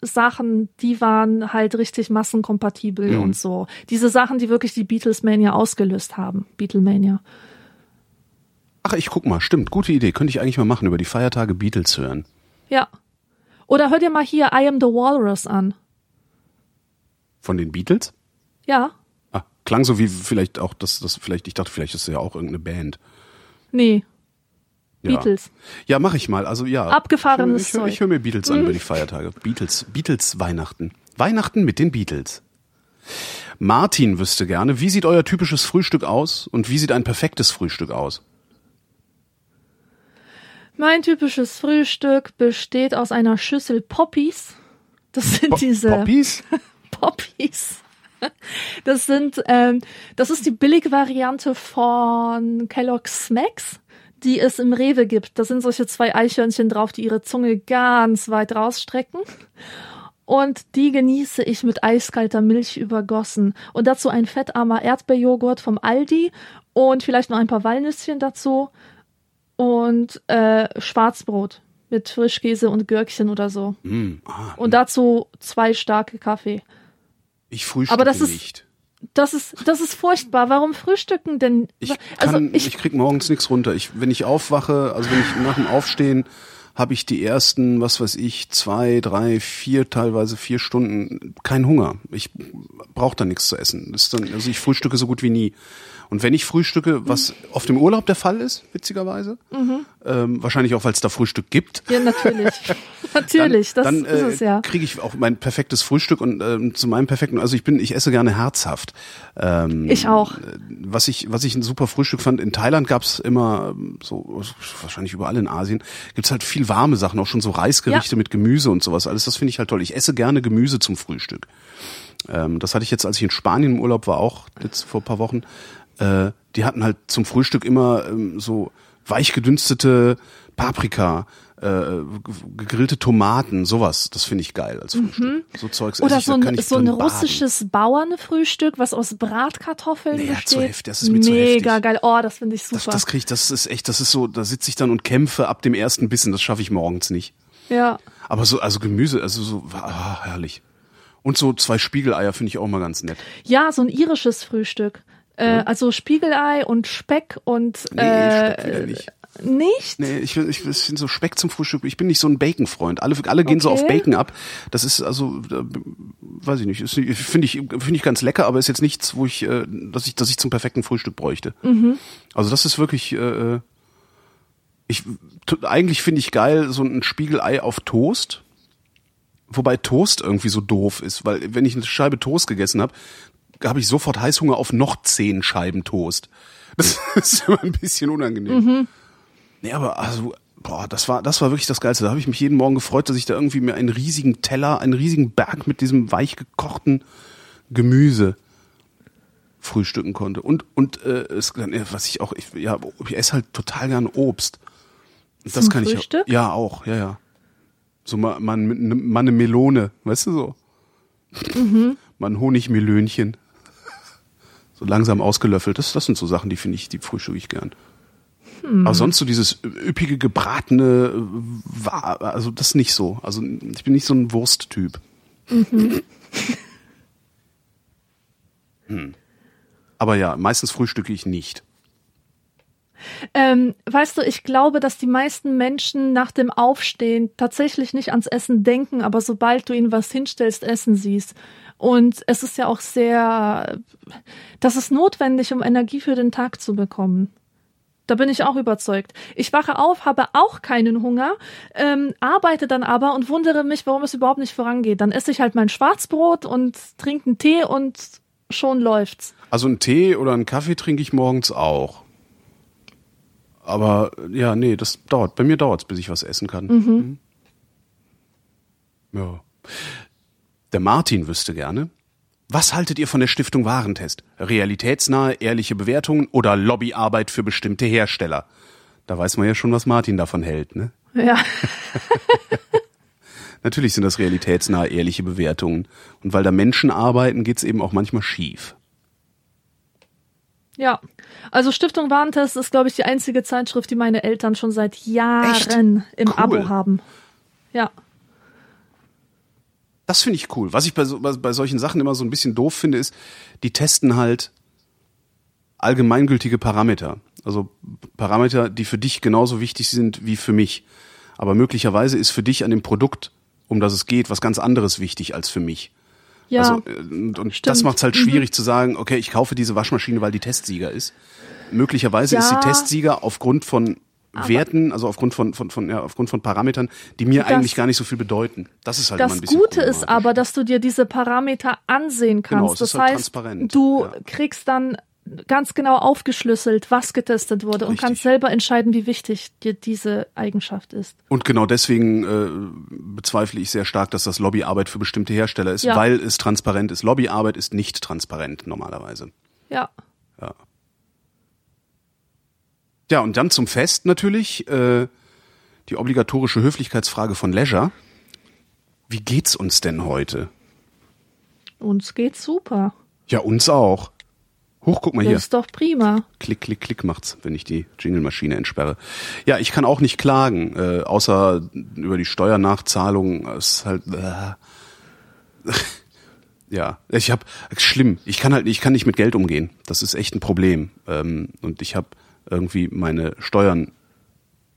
Sachen, die waren halt richtig massenkompatibel mhm. und so. Diese Sachen, die wirklich die Beatles-Mania ausgelöst haben. Beatlemania. Ach, ich guck mal, stimmt, gute Idee. Könnte ich eigentlich mal machen, über die Feiertage Beatles hören. Ja. Oder hör dir mal hier I Am the Walrus an. Von den Beatles? Ja. Ah, klang so wie vielleicht auch das, das vielleicht, ich dachte, vielleicht ist es ja auch irgendeine Band. Nee. Ja. Beatles. Ja, mache ich mal. Also ja. Abgefahrenes ich, ich, ich, ich höre mir Beatles an über die Feiertage. Beatles, Beatles Weihnachten. Weihnachten mit den Beatles. Martin wüsste gerne, wie sieht euer typisches Frühstück aus und wie sieht ein perfektes Frühstück aus? Mein typisches Frühstück besteht aus einer Schüssel Poppies. Das sind po diese Poppies. Poppies. Das sind, ähm, das ist die Billigvariante von Kellogg's Smacks die es im Rewe gibt. Da sind solche zwei Eichhörnchen drauf, die ihre Zunge ganz weit rausstrecken. Und die genieße ich mit eiskalter Milch übergossen. Und dazu ein fettarmer Erdbeerjoghurt vom Aldi und vielleicht noch ein paar Walnüsschen dazu. Und äh, Schwarzbrot mit Frischkäse und Gürkchen oder so. Mm, ah, und dazu zwei starke Kaffee. Ich frühstücke Aber das nicht. Das ist, das ist furchtbar. Warum frühstücken denn? Ich, also kann, ich, ich krieg morgens nichts runter. Ich, wenn ich aufwache, also wenn ich nach dem Aufstehen habe ich die ersten, was weiß ich, zwei, drei, vier, teilweise vier Stunden keinen Hunger. Ich brauche da nichts zu essen. Das ist dann, also ich frühstücke so gut wie nie. Und wenn ich frühstücke, was oft im Urlaub der Fall ist, witzigerweise, Mhm. ähm, wahrscheinlich auch, weil es da Frühstück gibt, Ja, natürlich. natürlich, das dann ist äh, es ja. kriege ich auch mein perfektes Frühstück und ähm, zu meinem perfekten, also ich bin, ich esse gerne herzhaft. Ähm, Ich auch. Was ich, was ich ein super Frühstück fand, in Thailand gab's immer ähm, so, wahrscheinlich überall in Asien, gibt's halt viel warme Sachen, auch schon so Reisgerichte mit Gemüse und sowas. Alles das finde ich halt toll. Ich esse gerne Gemüse zum Frühstück. Ähm, das hatte ich jetzt, als ich in Spanien im Urlaub war, auch jetzt vor ein paar Wochen. Äh, die hatten halt zum Frühstück immer ähm, so weich gedünstete Paprika, äh, gegrillte Tomaten, sowas. Das finde ich geil als Frühstück. So Zeugs Mhm. Oder so ein, so ein baden. russisches Bauernfrühstück, was aus Bratkartoffeln Nee, ja, besteht. zu heftig, das ist mir Mega geil. Oh, das finde ich Das, super. das krieg ich, das ist echt, das ist so, da sitze ich dann und kämpfe ab dem ersten Bissen. Das schaffe ich morgens nicht. ja. Aber so, also Gemüse, also so, ah, herrlich. Und so zwei Spiegeleier finde ich auch mal ganz nett. ja, so ein irisches Frühstück. Äh, also Spiegelei und Speck und Nee, äh, Speck nicht. nicht? Nee, ich, ich, ich finde so Speck zum Frühstück. Ich bin nicht so ein Bacon-Freund. Alle, alle gehen so auf Okay. Bacon ab. Das ist also, äh, weiß ich nicht, finde ich, finde ich ganz lecker, aber ist jetzt nichts, wo ich, äh, dass ich, dass ich zum perfekten Frühstück bräuchte. Also das ist wirklich, äh, ich, t- eigentlich finde ich geil so ein Spiegelei auf Toast. Wobei Toast irgendwie so doof ist, weil wenn ich eine Scheibe Toast gegessen habe, habe ich sofort Heißhunger auf noch zehn Scheiben Toast. Das ist immer ein bisschen unangenehm. Nee, aber also, boah, das war, das war wirklich das Geilste. Da habe ich mich jeden Morgen gefreut, dass ich da irgendwie mir einen riesigen Teller, einen riesigen Berg mit diesem weich gekochten Gemüse frühstücken konnte. Und, und äh, es, was ich auch, ich, ja, ich esse halt total gerne Obst. Das Zum kann Frühstück? ich ja auch, ja, ja. So mal, mal, mal eine Melone, weißt du so? mal ein Honigmelönchen. So langsam ausgelöffelt. Das, das sind so Sachen, die finde ich, die frühstücke ich gern. Aber sonst so dieses üppige, gebratene, äh, also das nicht so. Also ich bin nicht so ein Wursttyp. Hm. Aber ja, meistens frühstücke ich nicht. Ähm, weißt du, ich glaube, dass die meisten Menschen nach dem Aufstehen tatsächlich nicht ans Essen denken, aber sobald du ihnen was hinstellst, essen sie's. Und es ist ja auch sehr, das ist notwendig, um Energie für den Tag zu bekommen. Da bin ich auch überzeugt. Ich wache auf, habe auch keinen Hunger, ähm, arbeite dann aber und wundere mich, warum es überhaupt nicht vorangeht. Dann esse ich halt mein Schwarzbrot und trinke einen Tee und schon läuft's. Also einen Tee oder einen Kaffee trinke ich morgens auch. Aber ja, nee, das dauert. Bei mir dauert's, bis ich was essen kann. Mhm. Ja. Der Martin wüsste gerne. Was haltet ihr von der Stiftung Warentest? Realitätsnahe, ehrliche Bewertungen oder Lobbyarbeit für bestimmte Hersteller? Da weiß man ja schon, was Martin davon hält, ne? Ja. Natürlich sind das realitätsnahe, ehrliche Bewertungen. Und weil da Menschen arbeiten, geht's eben auch manchmal schief. Ja, also Stiftung Warentest ist, glaube ich, die einzige Zeitschrift, die meine Eltern schon seit Jahren Echt? im Cool. Abo haben. Ja. Das finde ich cool. Was ich bei, so, bei, solchen Sachen immer so ein bisschen doof finde, ist, die testen halt allgemeingültige Parameter. Also Parameter, die für dich genauso wichtig sind wie für mich. Aber möglicherweise ist für dich an dem Produkt, um das es geht, was ganz anderes wichtig als für mich. Ja, Also, äh, und, und stimmt. das macht es halt Mhm. schwierig zu sagen, okay, ich kaufe diese Waschmaschine, weil die Testsieger ist. Möglicherweise Ja. ist sie Testsieger aufgrund von Werten, also aufgrund von, von, von, ja, aufgrund von Parametern, die mir eigentlich gar nicht so viel bedeuten. Das ist halt das ein bisschen Gute ist aber, dass du dir diese Parameter ansehen kannst. Genau, das ist halt heißt, transparent. du Ja. kriegst dann ganz genau aufgeschlüsselt, was getestet wurde und Richtig. kannst selber entscheiden, wie wichtig dir diese Eigenschaft ist. Und genau deswegen äh, bezweifle ich sehr stark, dass das Lobbyarbeit für bestimmte Hersteller ist, Ja. weil es transparent ist. Lobbyarbeit ist nicht transparent normalerweise. Ja. Ja, und dann zum Fest natürlich äh, die obligatorische Höflichkeitsfrage von Leisure. Wie geht's uns denn heute? Uns geht's super. Ja, uns auch. Hoch, guck mal Das hier. ist doch prima. Klick, klick, klick macht's, wenn ich die Jingle-Maschine entsperre. Ja, ich kann auch nicht klagen, äh, außer über die Steuernachzahlung. Es ist halt. Äh, ja, ich habe schlimm. Ich kann halt, ich kann nicht mit Geld umgehen. Das ist echt ein Problem. Ähm, und ich habe irgendwie meine Steuern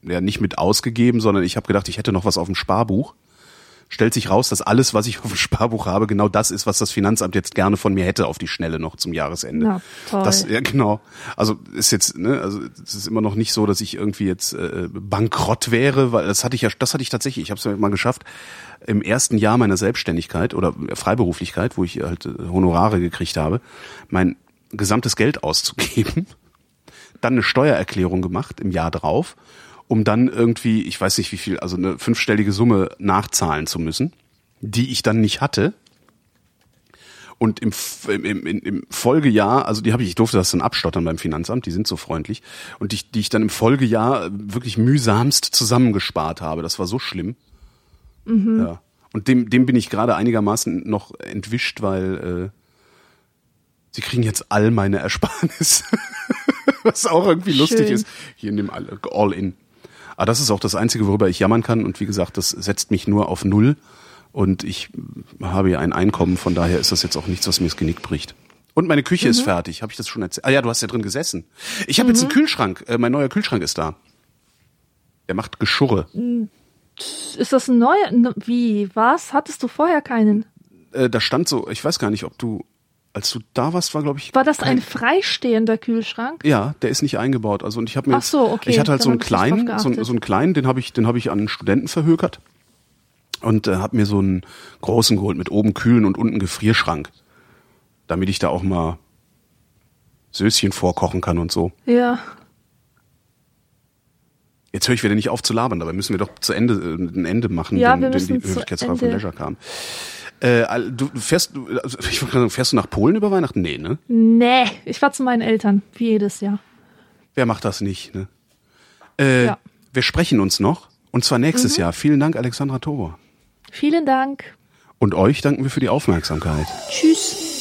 ja nicht mit ausgegeben, sondern ich habe gedacht, ich hätte noch was auf dem Sparbuch. Stellt sich raus, dass alles, was ich auf dem Sparbuch habe, genau das ist, was das Finanzamt jetzt gerne von mir hätte auf die Schnelle noch zum Jahresende. Na, toll. Das, ja, genau. Also ist jetzt, ne, also es ist immer noch nicht so, dass ich irgendwie jetzt äh, bankrott wäre, weil das hatte ich ja, das hatte ich tatsächlich. Ich habe es ja mal geschafft im ersten Jahr meiner Selbstständigkeit oder Freiberuflichkeit, wo ich halt äh, Honorare gekriegt habe, mein gesamtes Geld auszugeben, dann eine Steuererklärung gemacht im Jahr drauf, um dann irgendwie, ich weiß nicht wie viel, also eine fünfstellige Summe nachzahlen zu müssen, die ich dann nicht hatte. Und im, im, im, im Folgejahr, also die habe ich, ich durfte das dann abstottern beim Finanzamt, die sind so freundlich, und die, die ich dann im Folgejahr wirklich mühsamst zusammengespart habe. Das war so schlimm. Ja. Und dem, dem bin ich gerade einigermaßen noch entwischt, weil äh, sie kriegen jetzt all meine Ersparnisse. Was auch irgendwie lustig Schön. ist. Hier in dem All, in. Aber das ist auch das Einzige, worüber ich jammern kann. Und wie gesagt, das setzt mich nur auf null. Und ich habe ja ein Einkommen, von daher ist das jetzt auch nichts, was mir das Genick bricht. Und meine Küche ist fertig. Habe ich das schon erzählt? Ah ja, du hast ja drin gesessen. Ich habe jetzt einen Kühlschrank. Äh, mein neuer Kühlschrank ist da. Der macht Geschurre. Ist das ein neuer? Wie? Was? Hattest du vorher keinen? Äh, da stand so, ich weiß gar nicht, ob du, als du da warst, war glaube ich. War das kein- ein freistehender Kühlschrank? Ja, der ist nicht eingebaut. Also und ich habe mir Ach so, okay. ich hatte halt Dann so einen kleinen, so, so einen kleinen, den habe ich, den habe ich an einen Studenten verhökert und äh, habe mir so einen großen geholt mit oben kühlen und unten Gefrierschrank, damit ich da auch mal Söschen vorkochen kann und so. Ja. Jetzt höre ich wieder nicht auf zu labern, dabei müssen wir doch zu Ende äh, ein Ende machen, Ja, denn, wir müssen die zu Höflichkeitsfrage von. Leisure kam. Äh, du fährst, du, also ich wollte sagen, fährst du nach Polen über Weihnachten? Nee, ne? Nee, ich war zu meinen Eltern, wie jedes Jahr. Wer macht das nicht, ne? Äh, Ja. Wir sprechen uns noch. Und zwar nächstes Mhm. Jahr. Vielen Dank, Alexandra Tobor. Vielen Dank. Und euch danken wir für die Aufmerksamkeit. Tschüss.